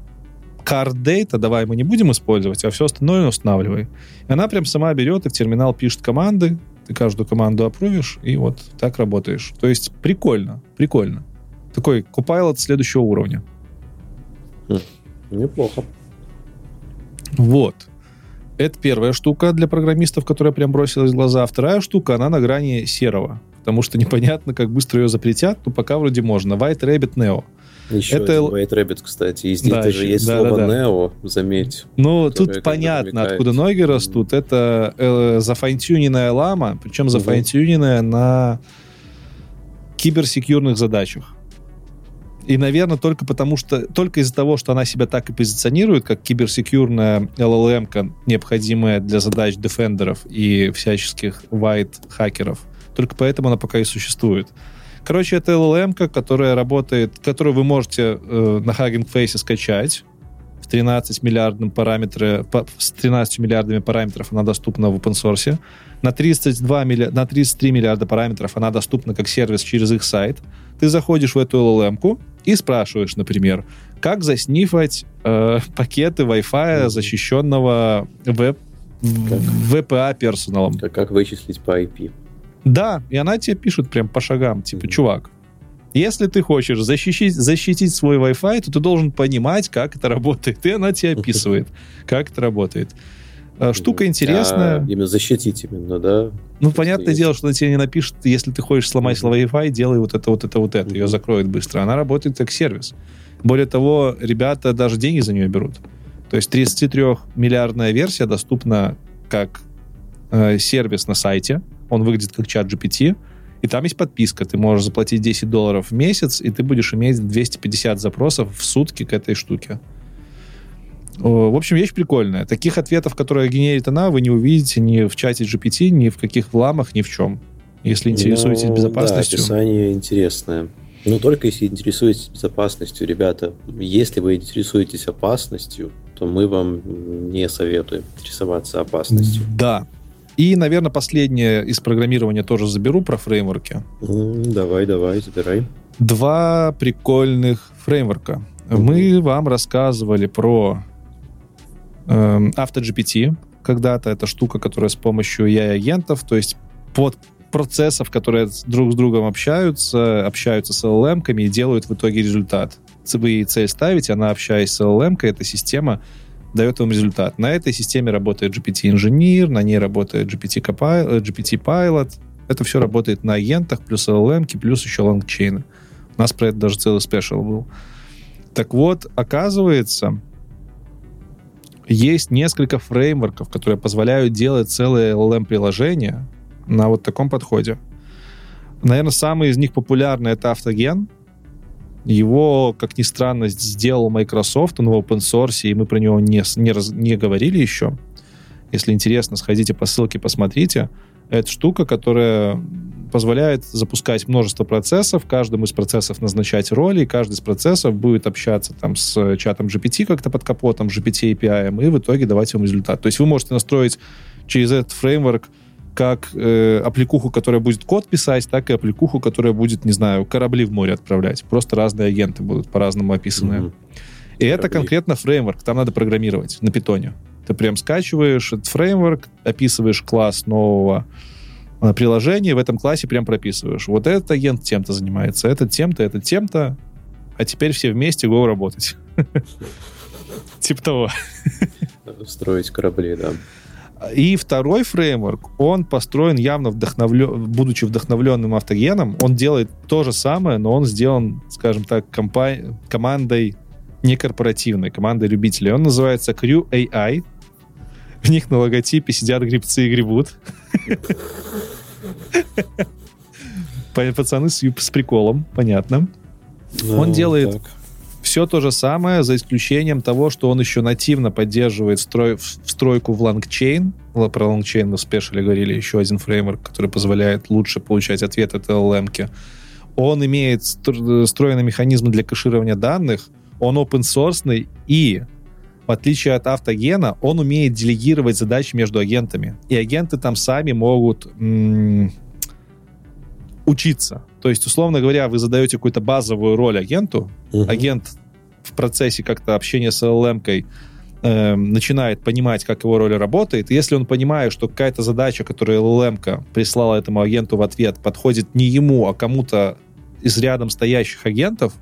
card data давай мы не будем использовать, а все остальное устанавливай. И она прям сама берет и в терминал пишет команды, ты каждую команду опрувишь, и вот так работаешь. То есть прикольно, прикольно. Такой Copilot следующего уровня. Хм, неплохо. Вот. Это первая штука для программистов, которая прям бросилась в глаза. Вторая штука, она на грани серого. Потому что непонятно, как быстро ее запретят, но пока вроде можно. White Rabbit Neo. Еще это... один White Rabbit, кстати. И здесь да, даже еще... есть да, слово да, да. Neo, заметь. Ну, тут понятно, откуда ноги растут. Это э, зафайнтюненная лама, причем угу. зафайнтюненная на киберсекьюрных задачах. И, наверное, только потому что, только из-за того, что она себя так и позиционирует, как киберсекьюрная LLM, необходимая для задач дефендеров и всяческих white-хакеров, только поэтому она пока и существует. Короче, это LLM, которая работает, которую вы можете э, на Hugging Face скачать. В 13 миллиардным параметры, по, с 13 миллиардами параметров она доступна в open source. На, 32 милли, на 33 миллиарда параметров она доступна как сервис через их сайт. Ты заходишь в эту LLM и спрашиваешь, например, как заснифать э, *laughs* пакеты Wi-Fi защищенного веб, VPA персоналом. Как, как вычислить по IP? Да, и она тебе пишет прям по шагам, типа, чувак, если ты хочешь защитить, защитить свой Wi-Fi, то ты должен понимать, как это работает. И она тебе описывает, *laughs* как это работает. А, штука интересная. А, именно защитить именно, да? Ну, понятное дело, что она тебе не напишет, если ты хочешь сломать. Wi-Fi, делай вот это, вот это, вот это. Ее закроет быстро. Она работает как сервис. Более того, ребята даже деньги за нее берут. То есть 33-миллиардная версия доступна как э, сервис на сайте, он выглядит как чат GPT, и там есть подписка. Ты можешь заплатить 10 долларов в месяц, и ты будешь иметь 250 запросов в сутки к этой штуке. В общем, вещь прикольная. Таких ответов, которые генерит она, вы не увидите ни в чате GPT, ни в каких вламах, ни в чем. Если интересуетесь ну, безопасностью. Да, описание интересное. Но только если интересуетесь безопасностью, ребята. Если вы интересуетесь опасностью, то мы вам не советуем интересоваться опасностью. Да, и, наверное, последнее из программирования тоже заберу про фреймворки. Давай, давай, забирай. Два прикольных фреймворка. mm Мы вам рассказывали про э, AutoGPT когда-то. Это штука, которая с помощью AI-агентов, то есть под процессов, которые друг с другом общаются, общаются с LLM-ками и делают в итоге результат. Вы цель ставите, она, общаясь с LLM-кой, эта система дает вам результат. На этой системе работает GPT-инженер, на ней работает GPT, GPT Pilot. Это все работает на агентах, плюс LLM, плюс еще лонгчейны. У нас про это даже целый спешл был. Так вот, оказывается, есть несколько фреймворков, которые позволяют делать целые LLM-приложения на вот таком подходе. Наверное, самый из них популярный — это автоген — его, как ни странно, сделал Microsoft, он в open source, и мы про него не, не, раз, не говорили еще. Если интересно, сходите по ссылке, посмотрите. Это штука, которая позволяет запускать множество процессов, каждому из процессов назначать роли, и каждый из процессов будет общаться там с чатом GPT как-то под капотом, GPT API, и в итоге давать вам результат. То есть вы можете настроить через этот фреймворк как э, аппликуху, которая будет код писать, так и аппликуху, которая будет, не знаю, корабли в море отправлять. Просто разные агенты будут по-разному описанные. Mm-hmm. И корабли. это конкретно фреймворк, там надо программировать на питоне. Ты прям скачиваешь этот фреймворк, описываешь класс нового э, приложения, в этом классе прям прописываешь. Вот этот агент тем-то занимается, этот тем-то, этот тем-то, а теперь все вместе го работать. *laughs* Типа того. строить корабли, да. И второй фреймворк, он построен явно вдохновлен, будучи вдохновленным автогеном, он делает то же самое, но он сделан, скажем так, компа- командой некорпоративной, командой любителей. Он называется Crew AI. В них на логотипе сидят грибцы и гребут. Пацаны с, приколом, понятно. Он Ну, делает так. Все то же самое, за исключением того, что он еще нативно поддерживает строй- встройку в LangChain. Про LangChain мы в спешиле говорили, еще один фреймворк, который позволяет лучше получать ответы от LLM. -ки. Он имеет стр- встроенные механизмы для кэширования данных, он open source и в отличие от автогена, он умеет делегировать задачи между агентами. И агенты там сами могут учиться. То есть, условно говоря, вы задаете какую-то базовую роль агенту, Мгм. агент в процессе как-то общения с LLM-кой э, начинает понимать, как его роль работает. И если он понимает, что какая-то задача, которую LLM-ка прислала этому агенту в ответ, подходит не ему, а кому-то из рядом стоящих агентов,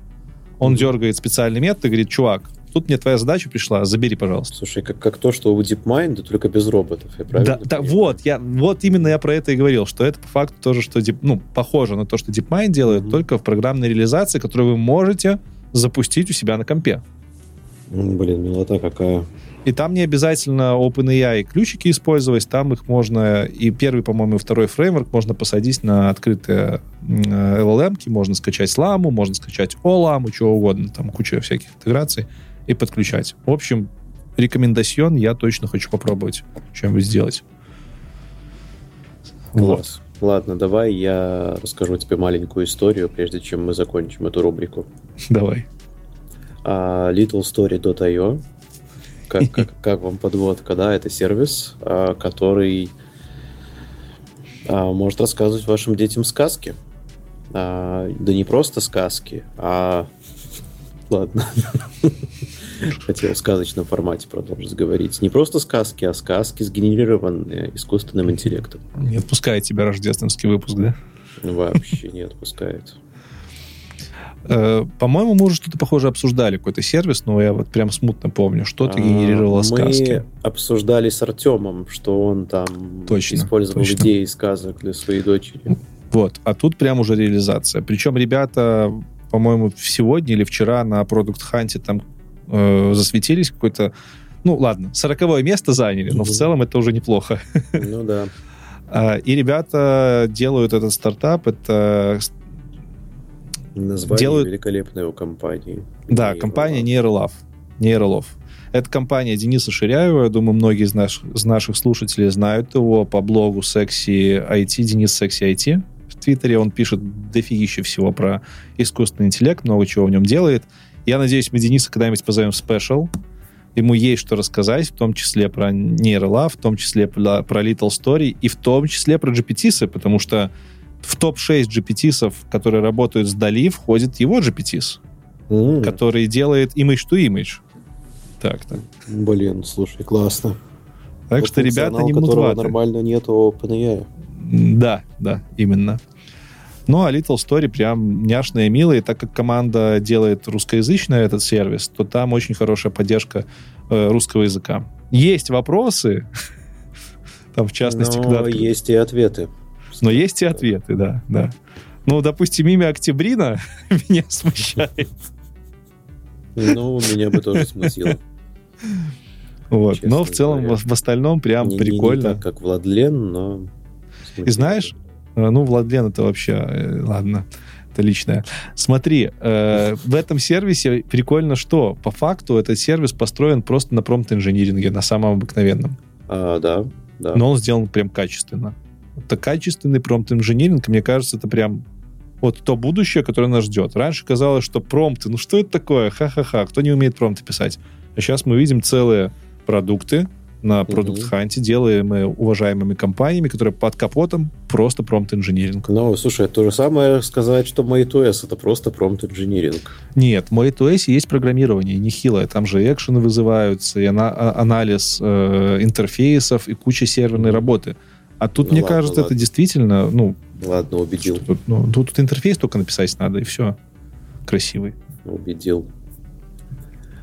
он Мгм. дергает специальный метод и говорит, чувак, тут мне твоя задача пришла, забери, пожалуйста. Слушай, как, как то, что у DeepMind, только без роботов, я правильно Да, да, вот, я, вот именно я про это и говорил, что это по факту тоже, что Deep- ну, похоже на то, что DeepMind делает, Мгм. только в программной реализации, которую вы можете запустить у себя на компе. М, Блин, милота какая. И там не обязательно OpenAI ключики использовать, там их можно, и первый, по-моему, и второй фреймворк можно посадить на открытые э, LLM, можно скачать ламу, можно скачать OLAM, чего угодно, там куча всяких интеграций, и подключать. В общем, рекомендацион я точно хочу попробовать что-нибудь сделать. Вот. Класс. Ладно, давай я расскажу тебе маленькую историю, прежде чем мы закончим эту рубрику. Давай. А, littlestory.io как, *laughs* как, как вам подводка, да, это сервис, а, который а, может рассказывать вашим детям сказки. А, да не просто сказки, а... Ладно. *laughs* *laughs* Хотел в сказочном формате продолжить говорить. Не просто сказки, а сказки, сгенерированные искусственным интеллектом. Не отпускает тебя рождественский выпуск, да? Вообще не отпускает. Э, По-моему, мы уже что-то похоже обсуждали, какой-то сервис, но я вот прям смутно помню, что-то генерировало А, сказки. Мы обсуждали с Артемом, что он там Точно, использовал точно. идеи сказок для своей дочери. Вот. А тут прям уже реализация. Причем ребята, по-моему, сегодня или вчера на Product Hunt там э, засветились какой-то... Ну, ладно, сороковое место заняли, но в целом это уже неплохо. Ну да. А, И ребята делают этот стартап. Это, Название Делают- великолепной у компании. да, Нейролаб. компания Нейролав. Нейролов. Это компания Дениса Ширяева. Я думаю, многие из, наш- из наших слушателей знают его по блогу Sexy IT, Денис Sexy IT. В Твиттере он пишет дофигища всего про искусственный интеллект, много чего в нем делает. Я надеюсь, мы Дениса когда-нибудь позовем в спешл. Ему есть что рассказать, в том числе про нейролав, в том числе про, про Little Story и в том числе про GPT, потому что в топ-6 GPT, которые работают с Дали, входит его GPT, М, который делает image to image. Так-то. Блин, слушай, классно. Так Вот что ребята не которого нормально нет у OpenAI. Да, да, именно. Ну, а Little Story прям няшная и милая. И так как команда делает русскоязычный этот сервис, то там очень хорошая поддержка э, русского языка. Есть вопросы, *laughs* там, в частности, Но когда... есть и ответы. Но есть и ответы, да, да. Ну, допустим, имя Октябрина *laughs* меня смущает. Ну, меня бы тоже смутило. Вот. Честно Но в целом, говоря. в, в остальном прям Не- не- не прикольно. так, как Владлен, но... И знаешь, Ну, Владлен это вообще, э, ладно, это личное. Смотри, э, в этом сервисе прикольно что? По факту этот сервис построен просто на промпт-инжиниринге, на самом обыкновенном. А, да, да. Но он сделан прям качественно. Это качественный промпт-инжиниринг, мне кажется, это прям вот то будущее, которое нас ждет. Раньше казалось, что промпты, ну что это такое? Ха-ха-ха, кто не умеет промпты писать? А сейчас мы видим целые продукты на продукт ханте, делаемые уважаемыми компаниями, которые под капотом просто промпт-инжиниринг. Ну, слушай, то же самое сказать, что MateOS это просто промпт-инжиниринг. Нет, в MateOS есть программирование, нехилое. Там же экшены вызываются, и ана- а- анализ э, интерфейсов, и куча серверной работы. А тут, Ну мне ладно, кажется, ладно. это действительно, ну, Ладно, убедил. тут, ну, тут, тут интерфейс только написать надо, и все. Красивый. Убедил.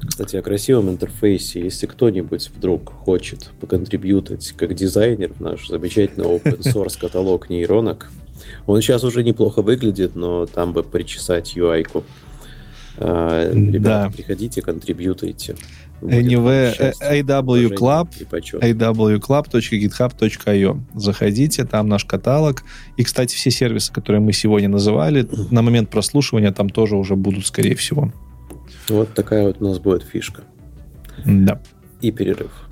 Кстати, о красивом интерфейсе. Если кто-нибудь вдруг хочет поконтрибьютать как дизайнер в наш замечательный open source каталог нейронок, он сейчас уже неплохо выглядит, но там бы причесать UI-ку. А, ребята, да. приходите, контрибьютайте. Anyway, AW Club, awclub.github.io. Заходите, там наш каталог. И, кстати, все сервисы, которые мы сегодня называли, на момент прослушивания там тоже уже будут, скорее всего. Вот такая вот у нас будет фишка. Да. И перерыв.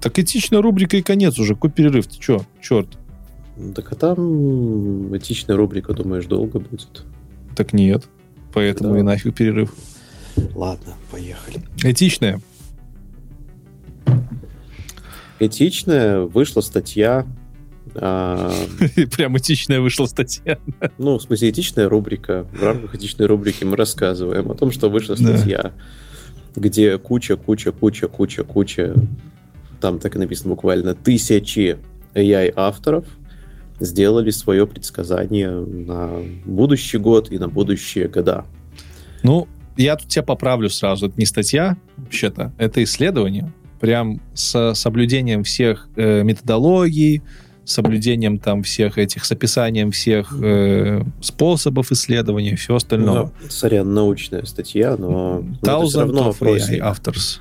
Так этичная рубрика и конец уже. Какой перерыв? Ты что? Черт. Так а там этичная рубрика, думаешь, долго будет? Так нет. Поэтому да. и нафиг перерыв. Ладно, поехали. Этичная. Этичная вышла статья. А... *laughs* Прям этичная вышла статья. Ну, в смысле, этичная рубрика. В рамках этичной рубрики мы рассказываем о том, что вышла статья, где куча, куча, куча, куча, куча, там так и написано буквально, тысячи AI-авторов сделали свое предсказание на будущий год и на будущие года. Ну, я тут тебя поправлю сразу. Это не статья, вообще-то, это исследование. Прям с соблюдением всех э, методологий, соблюдением там всех этих, с описанием всех э, способов исследования и все остальное. Ну, сорян, научная статья, но, но это все равно of AI authors.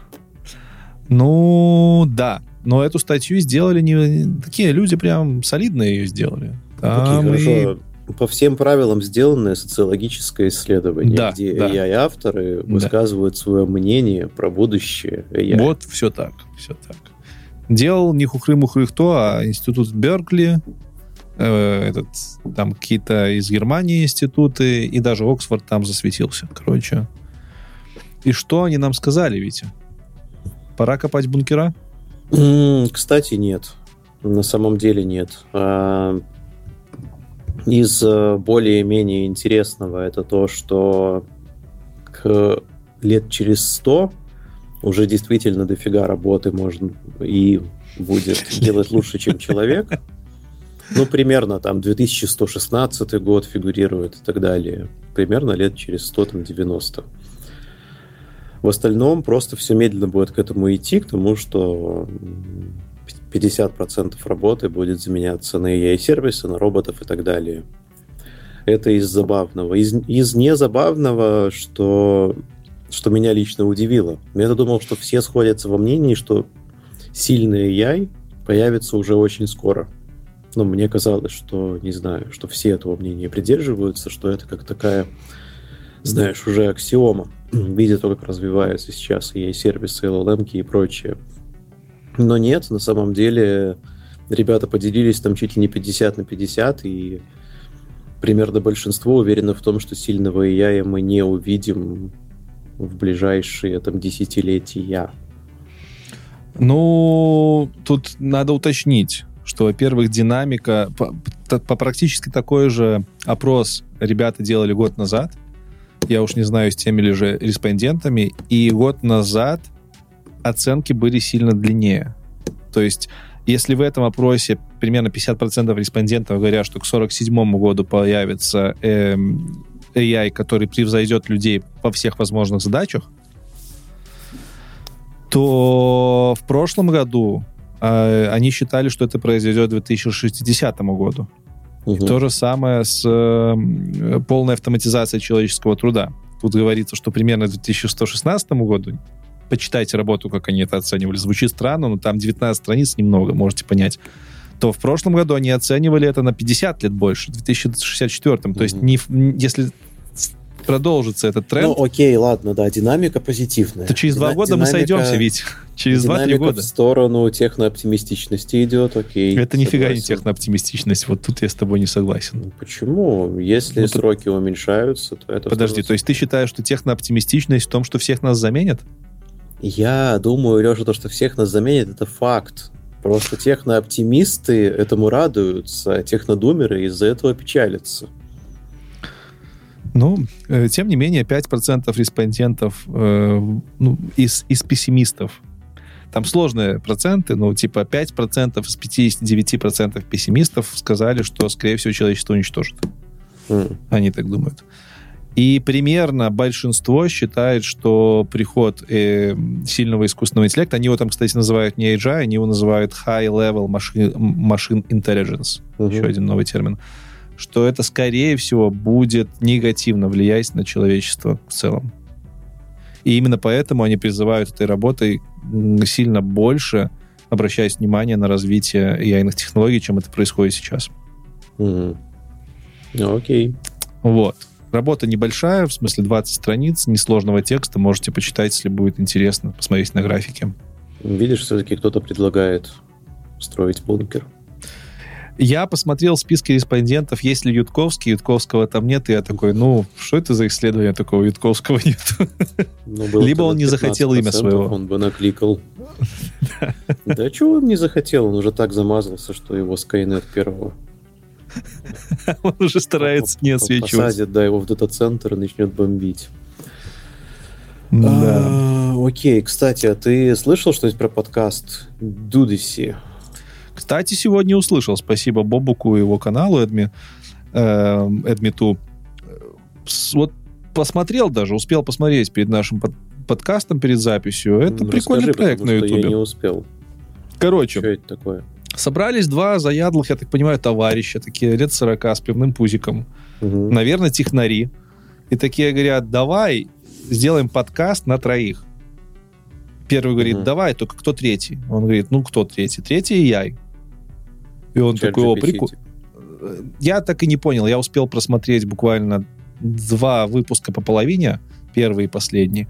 Ну, да. Но эту статью сделали не такие люди прям солидные ее сделали. Там Окей, хорошо по всем правилам сделанное социологическое исследование, да, где да. AI-авторы да. высказывают свое мнение про будущее AI. Вот все так, все так. Делал не хухры-мухры кто, а институт Беркли, э, этот, там какие-то из Германии институты, и даже Оксфорд там засветился, короче. И что они нам сказали, Витя? Пора копать бункера? Кстати, нет. На самом деле нет. А, из э, более-менее интересного это то, что к лет через сто уже действительно дофига работы можно и будет делать лучше, чем человек. Ну, примерно там 2116 год фигурирует и так далее. Примерно лет через 100, там, 90. В остальном просто все медленно будет к этому идти, к тому, что 50% работы будет заменяться на AI-сервисы, на роботов и так далее. Это из забавного. Из, из незабавного, что, что меня лично удивило. Я думал, что все сходятся во мнении, что сильный AI появится уже очень скоро. Но мне казалось, что, не знаю, что все этого мнения придерживаются, что это как такая, знаешь, уже аксиома. Видя то, как развиваются сейчас и сервисы, LLM и прочее. Но нет, на самом деле ребята поделились там чуть ли не 50 на 50, и примерно большинство уверено в том, что сильного AI мы не увидим в ближайшие там десятилетия. Ну, тут надо уточнить, что, во-первых, динамика, по, по практически такой же опрос ребята делали год назад, я уж не знаю, с теми ли же респондентами, и год назад оценки были сильно длиннее. То есть, если в этом опросе примерно 50% респондентов говорят, что к 1947 году появится э, AI, который превзойдет людей во всех возможных задачах, то в прошлом году э, они считали, что это произойдет к 2060 году. Угу. То же самое с э, полной автоматизацией человеческого труда. Тут говорится, что примерно к 2116 году почитайте работу, как они это оценивали. Звучит странно, но там 19 страниц немного, можете понять. То в прошлом году они оценивали это на 50 лет больше, в 2064. Mm-hmm. То есть не, если продолжится этот тренд... Ну, окей, ладно, да, динамика позитивная. То через два года динамика, мы сойдемся, ведь *laughs* через два-три года. в сторону технооптимистичности идет, окей. Это нифига не технооптимистичность, вот тут я с тобой не согласен. Ну, почему? Если ну, сроки то... уменьшаются, то это... Подожди, то есть ты считаешь, что технооптимистичность в том, что всех нас заменят? Я думаю, Леша, то, что всех нас заменит, это факт. Просто технооптимисты этому радуются, а технодумеры из-за этого печалятся. Ну, э, тем не менее, 5% респондентов э, ну, из, из пессимистов. Там сложные проценты, но типа 5% из 59% пессимистов сказали, что, скорее всего, человечество уничтожит. Mm. Они так думают. И примерно большинство считает, что приход э, сильного искусственного интеллекта, они его там, кстати, называют не AGI, они его называют High Level Machine, machine Intelligence, угу. еще один новый термин, что это, скорее всего, будет негативно влиять на человечество в целом. И именно поэтому они призывают этой работой сильно больше обращаясь внимание на развитие AI технологий, чем это происходит сейчас. Mm. Окей. Вот. Работа небольшая, в смысле 20 страниц, несложного текста. Можете почитать, если будет интересно, посмотреть на графике. Видишь, все-таки кто-то предлагает строить бункер. Я посмотрел списки респондентов, есть ли Ютковский, Ютковского там нет, и я такой, ну, что это за исследование такого, Ютковского нет? Ну, Либо он не захотел имя своего. Он бы накликал. *laughs* Да чего он не захотел, он уже так замазался, что его Skynet первого. *laughs* Он уже старается не освечивать. Посадит, да, его в дата-центр и начнет бомбить. Да. А, окей, кстати, а ты слышал что-нибудь про подкаст Дудиси? Кстати, сегодня услышал. Спасибо Бобуку и его каналу Эдми, э, Эдмиту. Вот посмотрел даже, успел посмотреть перед нашим под, подкастом, перед записью. Это ну, прикольный расскажи, проект на Ютубе. Я не успел. Короче. Что это такое? Собрались два заядлых, я так понимаю, товарища, такие лет 40 с пивным пузиком. Угу. Наверное, технари. И такие говорят, давай сделаем подкаст на троих. Первый говорит, угу. давай, только кто третий? Он говорит, ну кто третий? Третий я. И он Чат такой, о, прикольно. Я так и не понял. Я успел просмотреть буквально два выпуска по половине, первый и последний.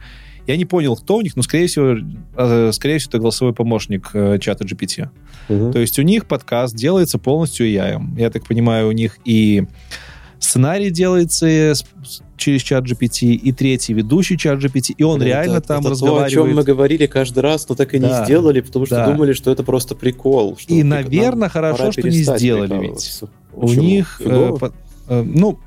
Я не понял, кто у них, но, скорее всего, э, скорее всего, это голосовой помощник э, чата GPT. Угу. То есть у них подкаст делается полностью AI. Я так понимаю, у них и Сценарий делается через чат GPT, и третий ведущий чат GPT, и он это, реально это, там это разговаривает. То, о чем мы говорили каждый раз, но так и да. не сделали, потому что да. думали, что это просто прикол. Что и, наверное, хорошо, что не сделали ведь. У них, э, по, э, ну,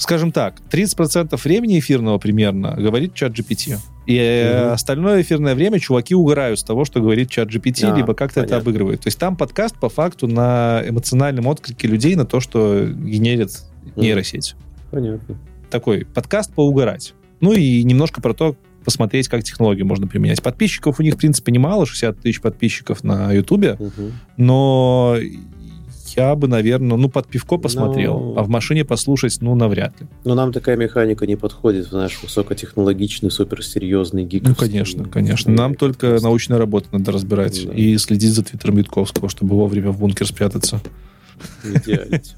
скажем так, 30% времени эфирного примерно говорит чат GPT. И угу. остальное эфирное время чуваки угорают с того, что говорит чат GPT, а, либо как-то это обыгрывает. То есть там подкаст по факту на эмоциональном отклике людей на то, что генерит нейросеть. Понятно. Такой подкаст поугарать. Ну и немножко про то, посмотреть, как технологии можно применять. Подписчиков у них, в принципе, немало, 60 тысяч подписчиков на Ютубе, угу. но я бы, наверное, ну, под пивко посмотрел, Но... а в машине послушать, ну, навряд ли. Но нам такая механика не подходит в наш высокотехнологичный, суперсерьезный гик. Ну, конечно, конечно. Нам только научная работа надо разбирать да. и следить за твиттером Ютковского, чтобы вовремя в бункер спрятаться. Идеально. *laughs*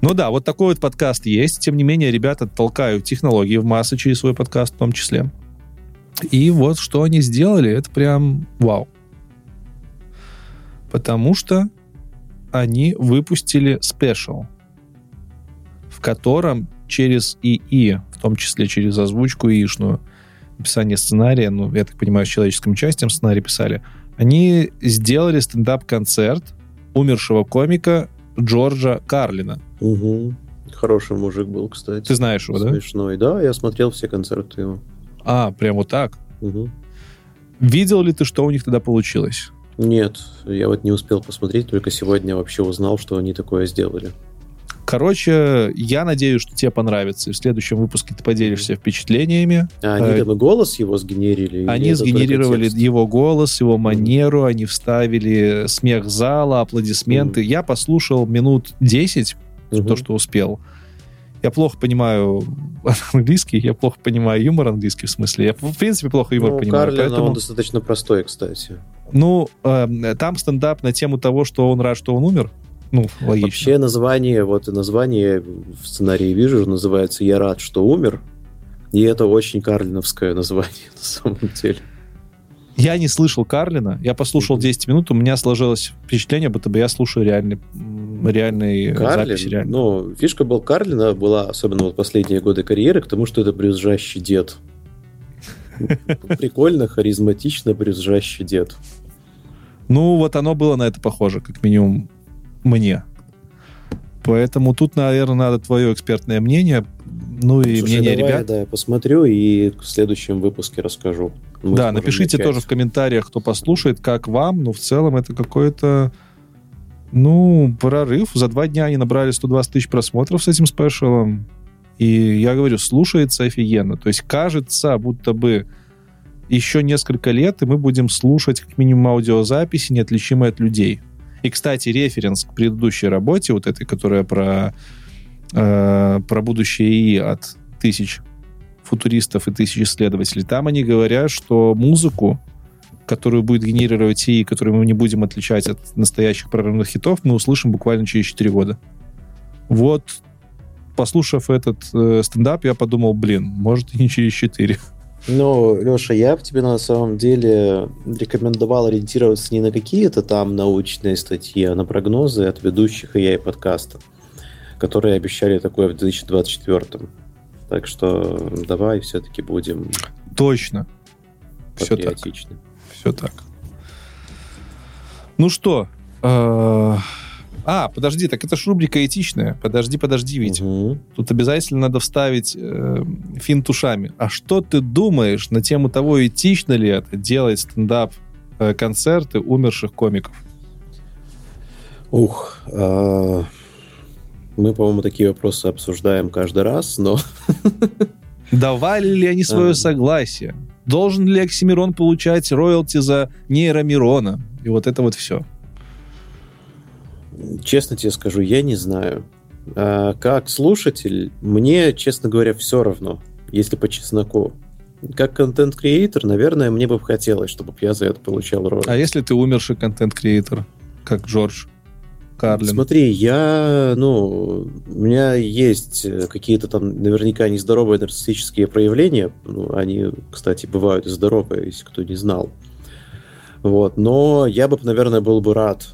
Ну да, вот такой вот подкаст есть. Тем не менее, ребята толкают технологии в массы через свой подкаст в том числе. И вот что они сделали, это прям вау. Потому что они выпустили спешл, в котором через ИИ, в том числе через озвучку ИИшную, написание сценария, ну, я так понимаю, с человеческим участием сценарий писали, они сделали стендап-концерт умершего комика Джорджа Карлина. Угу. Хороший мужик был, кстати. Ты знаешь его, да? Смешной, да. Я смотрел все концерты его. А, прям вот так? Угу. Видел ли ты, что у них тогда получилось? Нет, я вот не успел посмотреть, только сегодня вообще узнал, что они такое сделали. Короче, я надеюсь, что тебе понравится. И в следующем выпуске ты поделишься впечатлениями. А они там и голос его сгенерили? Они сгенерировали его голос, его манеру, mm они вставили смех зала, аплодисменты. mm Я послушал минут 10, mm то, что успел. Я плохо понимаю *laughs* английский, я плохо понимаю юмор английский, в смысле. Я, в принципе, плохо юмор ну, понимаю. Карлин, поэтому... он достаточно простой, кстати. Ну, э, там стендап на тему того, что он рад, что он умер. Ну, логично. Вообще название, вот и название в сценарии вижу, называется «Я рад, что умер». И это очень карлиновское название *laughs* на самом деле. Я не слышал Карлина, я послушал 10 минут, у меня сложилось впечатление, будто бы я слушаю реальный, реальный Карлин, запись. Реальный. Ну, фишка был Карлина была, особенно вот последние годы карьеры, к тому, что это брюзжащий дед. *laughs* Прикольно, харизматично брюзжащий дед. Ну, вот оно было на это похоже, как минимум мне. Поэтому тут, наверное, надо твое экспертное мнение, ну и Слушай, мнение давай, ребят. Да, я посмотрю и в следующем выпуске расскажу. Мы да, напишите начать. тоже в комментариях, кто послушает, как вам. Ну, в целом, это какой-то, ну, прорыв. За два дня они набрали 120 тысяч просмотров с этим спешалом. И я говорю, слушается офигенно. То есть кажется, будто бы еще несколько лет, и мы будем слушать как минимум аудиозаписи, неотличимые от людей. И, кстати, референс к предыдущей работе, вот этой, которая про, э, про будущее ИИ от тысяч футуристов и тысяч исследователей, там они говорят, что музыку, которую будет генерировать ИИ, которую мы не будем отличать от настоящих программных хитов, мы услышим буквально через 4 года. Вот, послушав этот э, стендап, я подумал, блин, может и не через 4. Ну, Леша, я бы тебе на самом деле рекомендовал ориентироваться не на какие-то там научные статьи, а на прогнозы от ведущих AI подкаста, которые обещали такое в 2024. Так что давай все-таки будем Точно. Все так. Все так. Ну что, э, а, подожди, так это ж рубрика этичная. Подожди, подожди, Витя. Угу. Тут обязательно надо вставить э, финт ушами. А что ты думаешь на тему того, этично ли это делать стендап-концерты э, умерших комиков? Ух, э, мы, по-моему, такие вопросы обсуждаем каждый раз, но... *laughs* Давали ли они свое а. согласие? Должен ли Оксимирон получать роялти за нейромирона? И вот это вот все. Честно тебе скажу, я не знаю. А как слушатель, мне, честно говоря, все равно, если по чесноку. Как контент-креатор, наверное, мне бы хотелось, чтобы я за это получал роль. А если ты умерший контент-креатор, как Джордж Карлин? Смотри, я, ну, у меня есть какие-то там наверняка нездоровые нарциссические проявления. Ну, они, кстати, бывают здоровые, если кто не знал. Вот, но я бы, наверное, был бы рад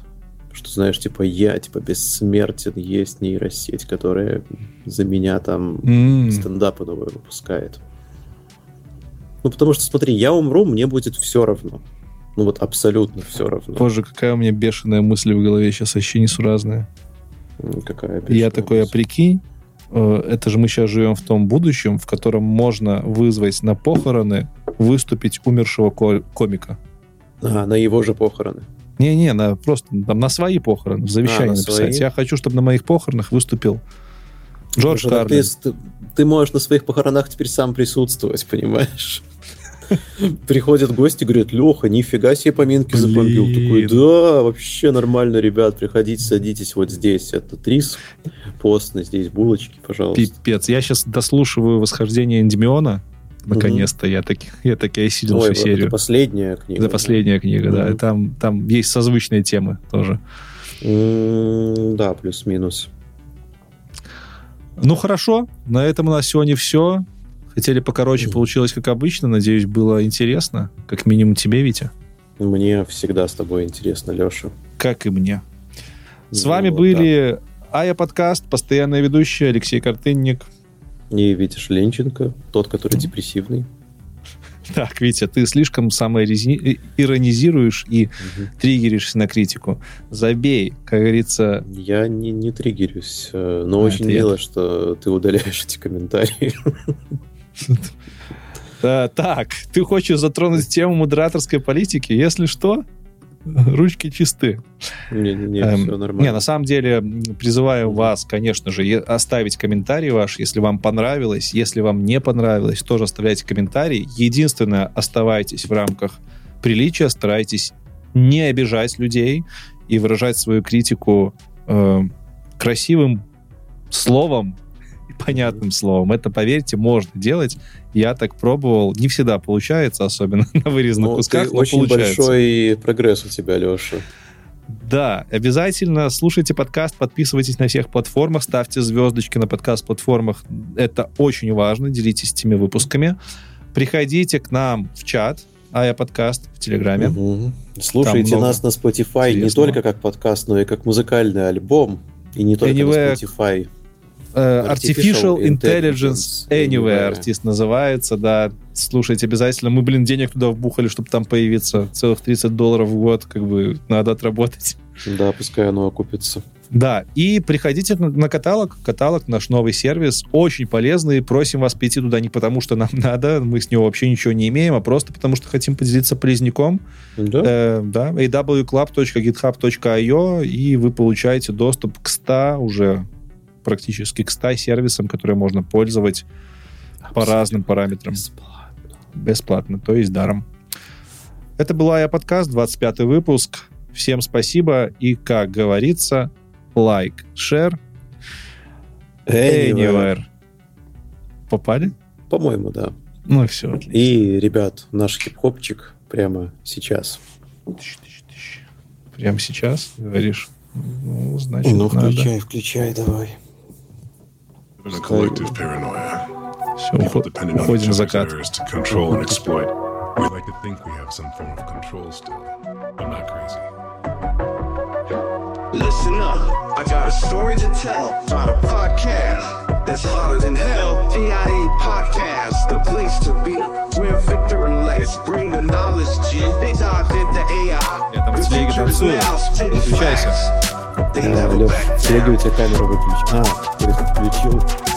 что, знаешь, типа, я, типа, бессмертен, есть нейросеть, которая за меня там mm. стендапы новые выпускает. Ну, потому что, смотри, я умру, мне будет все равно. Ну, вот абсолютно все равно. Боже, какая у меня бешеная мысль в голове сейчас, вообще несуразная. Какая Я такой, а прикинь, э, это же мы сейчас живем в том будущем, в котором можно вызвать на похороны выступить умершего комика. А, на его же похороны. Не-не, на, просто там, на свои похороны, в завещании а, написать. Свои? Я хочу, чтобы на моих похоронах выступил Джордж Слушай, Карлин. Ты, ты можешь на своих похоронах теперь сам присутствовать, понимаешь? *laughs* Приходят гости, говорят, Леха, нифига себе поминки Блин. забомбил. Такой, да, вообще нормально, ребят, приходите, садитесь вот здесь. Это рис постный, здесь булочки, пожалуйста. Пипец, я сейчас дослушиваю «Восхождение Эндемиона», Наконец-то я таки, я таки осилил Ой, всю серию. Это последняя книга. Это последняя книга, mm-hmm. да. И там, там есть созвучные темы тоже. Да, плюс-минус. Ну хорошо, на этом у нас сегодня все. Хотели покороче, получилось как обычно. Надеюсь, было интересно. Как минимум тебе, Витя. Мне всегда с тобой интересно, Леша. Как и мне. С ну, вами вот были да. Ая Подкаст, постоянный ведущий Алексей Картынник. И Витя Шленченко, тот, который депрессивный. Так, Витя, ты слишком иронизируешь и угу. триггеришься на критику. Забей, как говорится... Я не, не триггерюсь, э, но а, очень мило, я... что ты удаляешь эти комментарии. *laughs* Так, ты хочешь затронуть тему модераторской политики? Если что, *laughs* ручки чисты. Не-не-не, эм, все нормально. Не, на самом деле призываю вас, конечно же, оставить комментарий ваш, если вам понравилось. Если вам не понравилось, тоже оставляйте комментарий. Единственное, оставайтесь в рамках приличия, старайтесь не обижать людей и выражать свою критику э, красивым словом, понятным словом. Это, поверьте, можно делать. Я так пробовал. Не всегда получается, особенно *laughs* на вырезанных ну, кусках, ты но очень получается. большой прогресс у тебя, Леша. Да, обязательно слушайте подкаст, подписывайтесь на всех платформах, ставьте звездочки на подкаст-платформах. Это очень важно, делитесь этими выпусками. Приходите к нам в чат, а я подкаст в Телеграме. Угу. Слушайте нас на Spotify интересного. не только как подкаст, но и как музыкальный альбом. И не только anyway, на Spotify. Uh, Artificial, Intelligence, Anywhere артист называется, да. Слушайте, обязательно. Мы, блин, денег туда вбухали, чтобы там появиться. Целых 30 долларов в год, как бы, надо отработать. Да, пускай оно окупится. Да, и приходите на, на каталог. Каталог, наш новый сервис, очень полезный. Просим вас прийти туда не потому, что нам *laughs* надо, мы с него вообще ничего не имеем, а просто потому, что хотим поделиться полезняком. Да. Э, да, awclub.github.io, и вы получаете доступ к 100 уже практически к 100 сервисам, которые можно пользовать по разным параметрам. Бесплатно. Бесплатно, то есть даром. Это был я подкаст, 25 выпуск. Всем спасибо и, как говорится, лайк, share, anywhere. Попали? По-моему, да. Ну все, отлично. И, ребят, наш хип-хопчик прямо сейчас. Тыщ, тыщ, тыщ. Прямо сейчас, говоришь? Ну, значит, Ну, надо. включай, включай, давай. There's a collective paranoia. Все, People уход- depending on уходим each в other's закат. errors to control and exploit. We like to think we have some form of control still, but not crazy. Listen up, I got a story to tell about a podcast that's hotter than hell. VIA Podcast, the place to be. Where Victor and Lex bring the knowledge, G. They dive into AI. Я там в телеге The future танцую. is Now, spitting Выключайся. facts. They А, never Леш, back в телеге у тебя камеру выключи. А, есть включил.